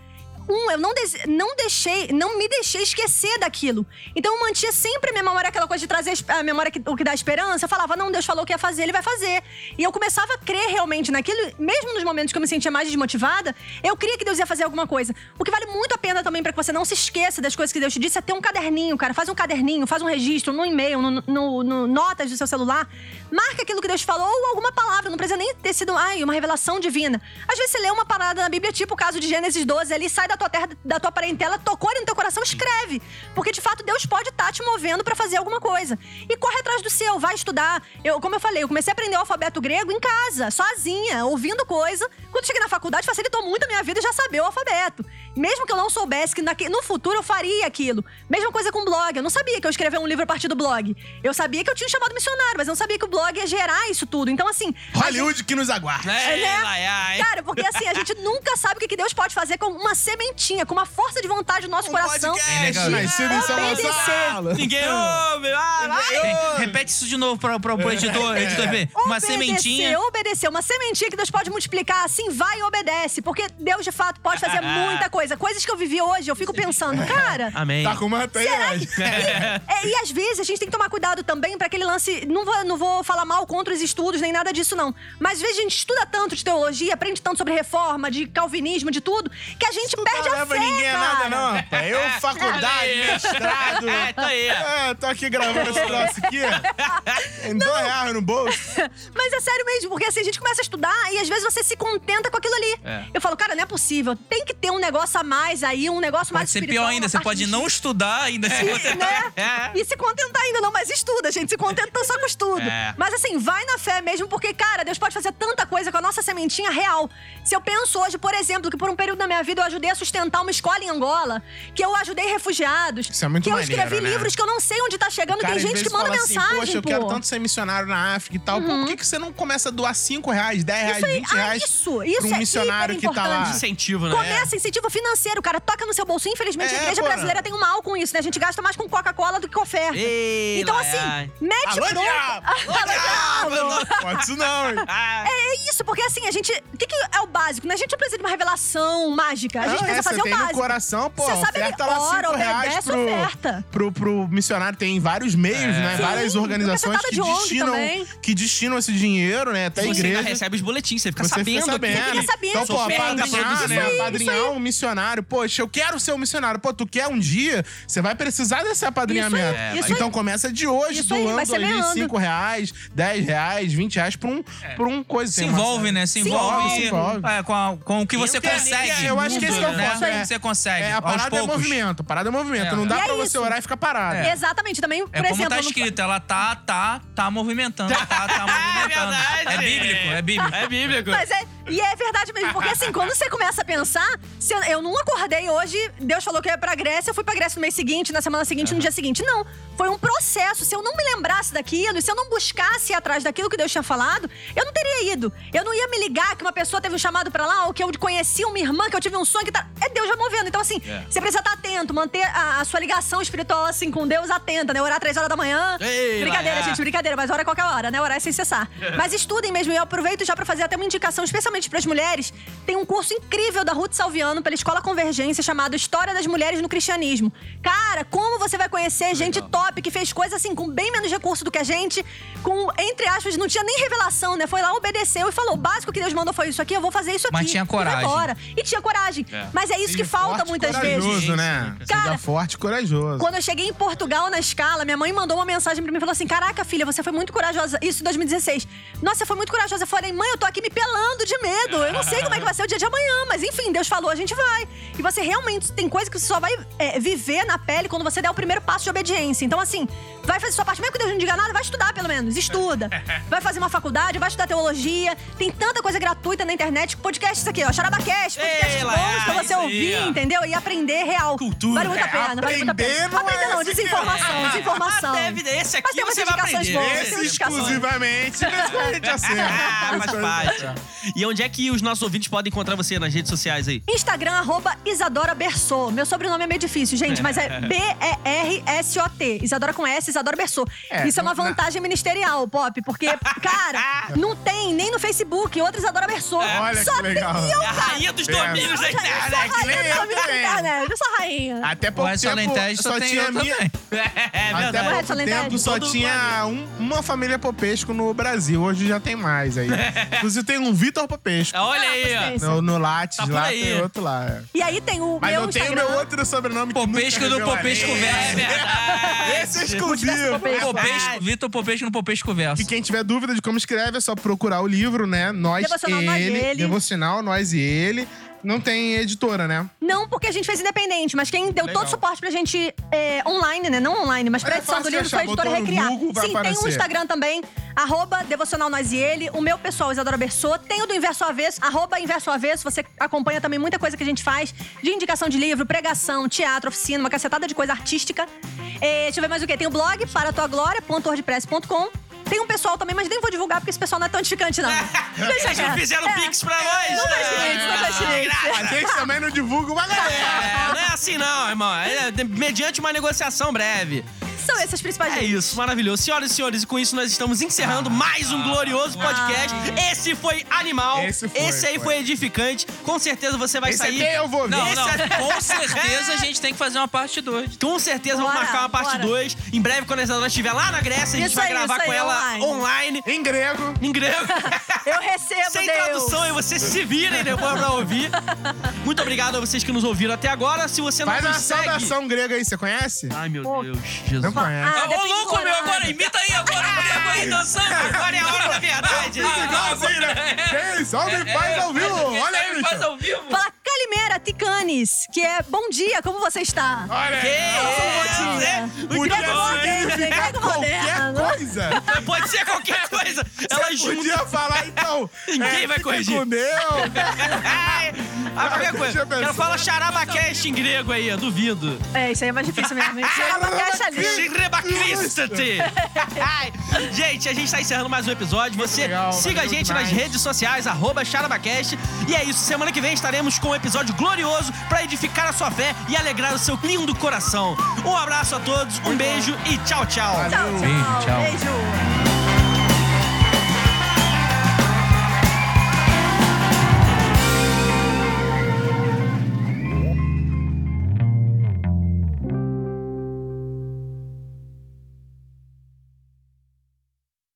um, eu não, des- não deixei, não me deixei esquecer daquilo. Então eu mantinha sempre a minha memória, aquela coisa de trazer a memória que, o que dá esperança. Eu falava, não, Deus falou que ia fazer, ele vai fazer. E eu começava a crer realmente naquilo, mesmo nos momentos que eu me sentia mais desmotivada, eu cria que Deus ia fazer alguma coisa. O que vale muito a pena também pra que você não se esqueça das coisas que Deus te disse é ter um caderninho, cara. Faz um caderninho, faz um registro no e-mail, no, no- no notas do seu celular. Marca aquilo que Deus falou ou alguma palavra. Não precisa nem ter sido, ai, uma revelação divina. Às vezes você lê uma parada na Bíblia, tipo o caso de Gênesis 12, ali sai da tua terra, da tua parentela, tocou ali no teu coração, escreve. Porque de fato Deus pode estar te movendo pra fazer alguma coisa. E corre atrás do seu, vai estudar. Eu, como eu falei, eu comecei a aprender o alfabeto grego em casa, sozinha, ouvindo coisa. Quando cheguei na faculdade, facilitou muito a minha vida já saber o alfabeto. Mesmo que eu não soubesse que naque- no futuro eu faria aquilo. Mesma coisa com blog. Eu não sabia que eu escrevia um livro a partir do blog. Eu sabia que eu tinha um chamado missionário, mas eu não sabia que o blog ia gerar isso tudo. Então, assim. Hollywood que nos aguarda. é, né? ai, ai. Cara, porque assim, a gente nunca sabe o que que Deus pode fazer com uma sementinha, com uma força de vontade no nosso coração. podcast, nascido em São Obedecer. Gonçalo. Ninguém ouve, ah, vai. Repete isso de novo pra, pro editor, editor ver. Uma Obedecer, sementinha. Obedecer, uma sementinha que Deus pode multiplicar, assim, vai e obedece. Porque Deus, de fato, pode fazer [LAUGHS] muita coisa. Coisas que eu vivi hoje, eu fico pensando, cara. Amém. Tá com uma que... [LAUGHS] É, e às vezes a gente tem que tomar cuidado também pra aquele lance. Não vou, não vou falar mal contra os estudos, nem nada disso, não. Mas às vezes a gente estuda tanto de teologia, aprende tanto sobre reforma, de calvinismo, de tudo, que a gente perde Não a leva fé, ninguém a cara. nada, não, rapaz. Eu, [LAUGHS] faculdade, mestrado. É, tá aí. É, tô aqui gravando esse troço aqui. Em dois reais no bolso. [LAUGHS] Mas é sério mesmo, porque assim, a gente começa a estudar e às vezes você se contenta com aquilo ali. É. Eu falo, cara, não é possível. Tem que ter um negócio a mais aí, um negócio mais Pode ser espiritual, pior ainda, você pode de não estudar ainda. se você E, né? [LAUGHS] É. E se contentar ainda, não, mas estuda, gente. Se contenta só com estudo. É. Mas assim, vai na fé mesmo, porque, cara, Deus pode fazer tanta coisa com a nossa sementinha real. Se eu penso hoje, por exemplo, que por um período da minha vida eu ajudei a sustentar uma escola em Angola, que eu ajudei refugiados, Isso é muito que eu maneiro, escrevi né? livros que eu não sei onde tá chegando, Cara, tem gente que manda assim, mensagem, Poxa, eu pô. Uhum. quero tanto ser missionário na África e tal. Pô, por que, que você não começa a doar 5 reais, 10 reais, Isso aí, 20 ah, reais isso, isso pra um é missionário que tá lá? Incentivo, né? Começa incentivo financeiro, cara. Toca no seu bolso. Infelizmente, É, a igreja pô. brasileira tem um mal com isso, né? A gente gasta mais com Coca-Cola do que com oferta. Ei, então, lá, assim, ai. mete Alô, pronto. diabo! Pode isso não, hein? É isso, porque assim, a gente. O que, que é o básico? Né? A gente não precisa de uma revelação mágica. A gente Não, precisa é, fazer você o tem no básico. coração, pô, Você sabe oferta ali, lá ora, 5 reais pro, oferta. pro, pro missionário. Tem vários meios, né? Sim, Várias organizações que de destinam, também. que destinam esse dinheiro, né? Até a Você igreja. ainda recebe os boletins, você fica Você sabendo. fica sabendo. aqui. Fica sabendo, Então, pô, apadrinhar, né? Aí, Apadrinhar aí. um missionário. Poxa, eu quero ser um missionário. Pô, tu quer um dia, você vai precisar desse apadrinhamento. Isso aí, isso então aí. começa de hoje, Isso aí, doando ali semeando. 5 reais, 10 reais, 20 reais por um, por um coisa. Se Tem envolve, né? Se envolve, se envolve. é, com, a- com o que você consegue. eu acho que esse é o né? ponto, é. Você consegue. É, a aos parada é movimento. A parada é movimento. É. Não dá E é pra você isso. orar e ficar parado. É. Exatamente. Também, por É como exemplo. tá no- escrito, ela tá, tá tá movimentando. Tá, tá [LAUGHS] movimentando. verdade. É bíblico, é bíblico. É bíblico. Mas é, e é verdade mesmo, porque assim, quando você começa a pensar, se eu, eu não acordei hoje, Deus falou que eu ia pra Grécia, eu fui pra Grécia no mês seguinte, na semana seguinte, no dia seguinte. Não, foi um processo. Se eu não me lembrasse daquilo, e se eu não buscasse ir atrás daquilo que Deus tinha falado, eu não teria ido. Eu não ia me ligar que uma pessoa teve um chamado pra lá, ou que eu conheci uma irmã, que eu tive um sonho que tá. É Deus já movendo. Então, assim, você precisa estar atento, manter a, a sua ligação espiritual, assim, com Deus atenta, né? Orar três horas da manhã. Ei, brincadeira, Laia. gente, brincadeira, mas ora a qualquer hora, né? Orar é sem cessar. Mas estudem mesmo, e eu aproveito já pra fazer até uma indicação, especialmente pras mulheres. Tem um curso incrível da Ruth Salviano pela Escola Convergência chamado História das Mulheres no Cristianismo. Cara, como você vai conhecer gente top que fez coisas assim com bem menos recurso do que a gente, com, entre aspas, não tinha nem revelação, né? Foi lá, obedeceu e falou: o básico que Deus mandou foi isso aqui, eu vou fazer isso aqui. Mas tinha E vai coragem. embora. E tinha coragem. Mas é isso que falta forte e muitas corajoso, vezes. né? Cara, Seja forte e corajoso. quando eu cheguei em Portugal na escala, minha mãe mandou uma mensagem pra mim e falou assim: Caraca, filha, você foi muito corajosa. Isso em 2016. Nossa, você foi muito corajosa. Eu falei, mãe, eu tô aqui me pelando de medo. Eu não sei como é que vai ser o dia de amanhã, mas enfim, Deus falou, a gente vai. E você realmente tem coisa que você só vai é, viver na pele quando você der o primeiro passo de obediência. Então, assim, vai fazer sua parte. Mesmo que Deus não diga nada, vai estudar pelo menos. Estuda. [LAUGHS] Vai fazer uma faculdade, vai estudar teologia. Tem tanta coisa gratuita na internet. Podcasts aqui, ó. Charabacast, podcasts Ei, bons pra você aí, ouvir, entendeu? E aprender real. Cultura. Vale muito a É, pena, vale muito a pena. aprender não é aprender não, desinformação, desinformação. Ah, deve- esse aqui Mas tem umas você vai aprender. boas, Esse exclusivamente. [LAUGHS] Ah, faz parte. E onde é que os nossos ouvintes podem encontrar você nas redes sociais aí? Instagram, arroba Isadora Berçot. Meu sobrenome é meio difícil, gente, mas é [LAUGHS] B-E-R-S-O-T. Isadora com S, Isadora Berçot. É, Isso é uma vantagem ministerial, Pop, porque, cara, [LAUGHS] não tem nem no Facebook outra Isadora Berçot. Olha Só que legal. tem eu, É a rainha dos É. domínios da Eu sou a internet. Nem eu. Eu sou a rainha. Até pouco tempo Alentejo só tinha minha... [LAUGHS] É Até verdade. Pouco Alentejo. tempo só Todo tinha um- uma família Popesco no Brasil. Hoje já tem mais aí. [LAUGHS] Inclusive tem um Vitor Popesco. Olha aí, ó. No, no Lattes, Tá lá aí. tem outro lá. é. E aí tem o Mas meu eu tenho Instagram. meu outro sobrenome Popesco do. Popesco É Verso. [LAUGHS] Esse é exclusivo. Popesco. Vitor Popesco no Popesco Verso. E quem tiver dúvida de como escreve, é só procurar o livro, né? Nós Devocional, e Nós e ele. Ele. Devocional, nós e ele. Não tem editora, né? Não porque a gente fez independente, mas quem deu Legal. todo o suporte pra gente é, online, né? Não online, mas pra é edição do fácil livro foi a editora botou no Recriar. Google, vai Sim, tem um aparecer. Instagram também, arroba Devocional Nós e Ele. O meu pessoal, Isadora Berçot. Tem o do Inverso Avesso, arroba Inverso Avesso. Você acompanha também muita coisa que a gente faz de indicação de livro, pregação, teatro, oficina, uma cacetada de coisa artística. É, deixa eu ver mais o quê? Tem o blog, para tua glória.wordpress.com. Tem um pessoal também, mas nem vou divulgar porque esse pessoal não é tão edificante, não. [LAUGHS] Deixa Eles não quieto. fizeram É. pix pra nós. Não faz direito, não faz direito. A gente também não divulga uma galera. É, não é assim não, irmão. É mediante uma negociação breve. São essas principais É dicas. isso, maravilhoso. Senhoras e senhores, e com isso nós estamos encerrando mais um glorioso podcast. Esse foi animal. Esse foi, aí foi. foi edificante. Com certeza você vai Esse sair. aqui eu vou ver. Não, Esse não. Com certeza a gente tem que fazer uma parte 2. Com certeza vamos Bora, marcar uma parte bora. 2. Em breve, quando a Isadora estiver lá na Grécia, a gente Isso vai aí, gravar isso com ela online. online. Em grego. Em grego. [LAUGHS] Eu recebo, Sem Deus. tradução e vocês se virem depois pra ouvir. Muito obrigado a vocês que nos ouviram até agora. Se você não Faz uma nos segue... saudação grega aí, você conhece? Ai, meu Pô. Deus. Jesus. Não. Ah, Ô, louco, meu, agora imita aí, agora, [LAUGHS] agora aí, dançando. Agora é a hora da verdade. Ah, Assim, né? [LAUGHS] Quem salve faz ao vivo. Olha aí, faz ao vivo. Calimera Ticanes, que é bom dia, como você está? Olha Que isso, né? Muito Grego bom, grego Qualquer coisa. Pode ser qualquer coisa. Ela Você junta. podia falar, então. [LAUGHS] Ninguém é, vai corrigir. com Deus. Qualquer Deixa coisa. Quero falar charabacast em grego aí, eu duvido. É, isso aí é mais difícil mesmo. É. Shirebacristate. Gente, a gente tá encerrando mais um episódio. Você legal, siga a gente nas demais. redes sociais, arroba charabacast. E é isso, semana que vem estaremos com um episódio glorioso pra edificar a sua fé e alegrar o seu lindo coração. Um abraço a todos, um beijo e tchau, tchau. Tchau, tchau. Beijo, tchau. Beijo.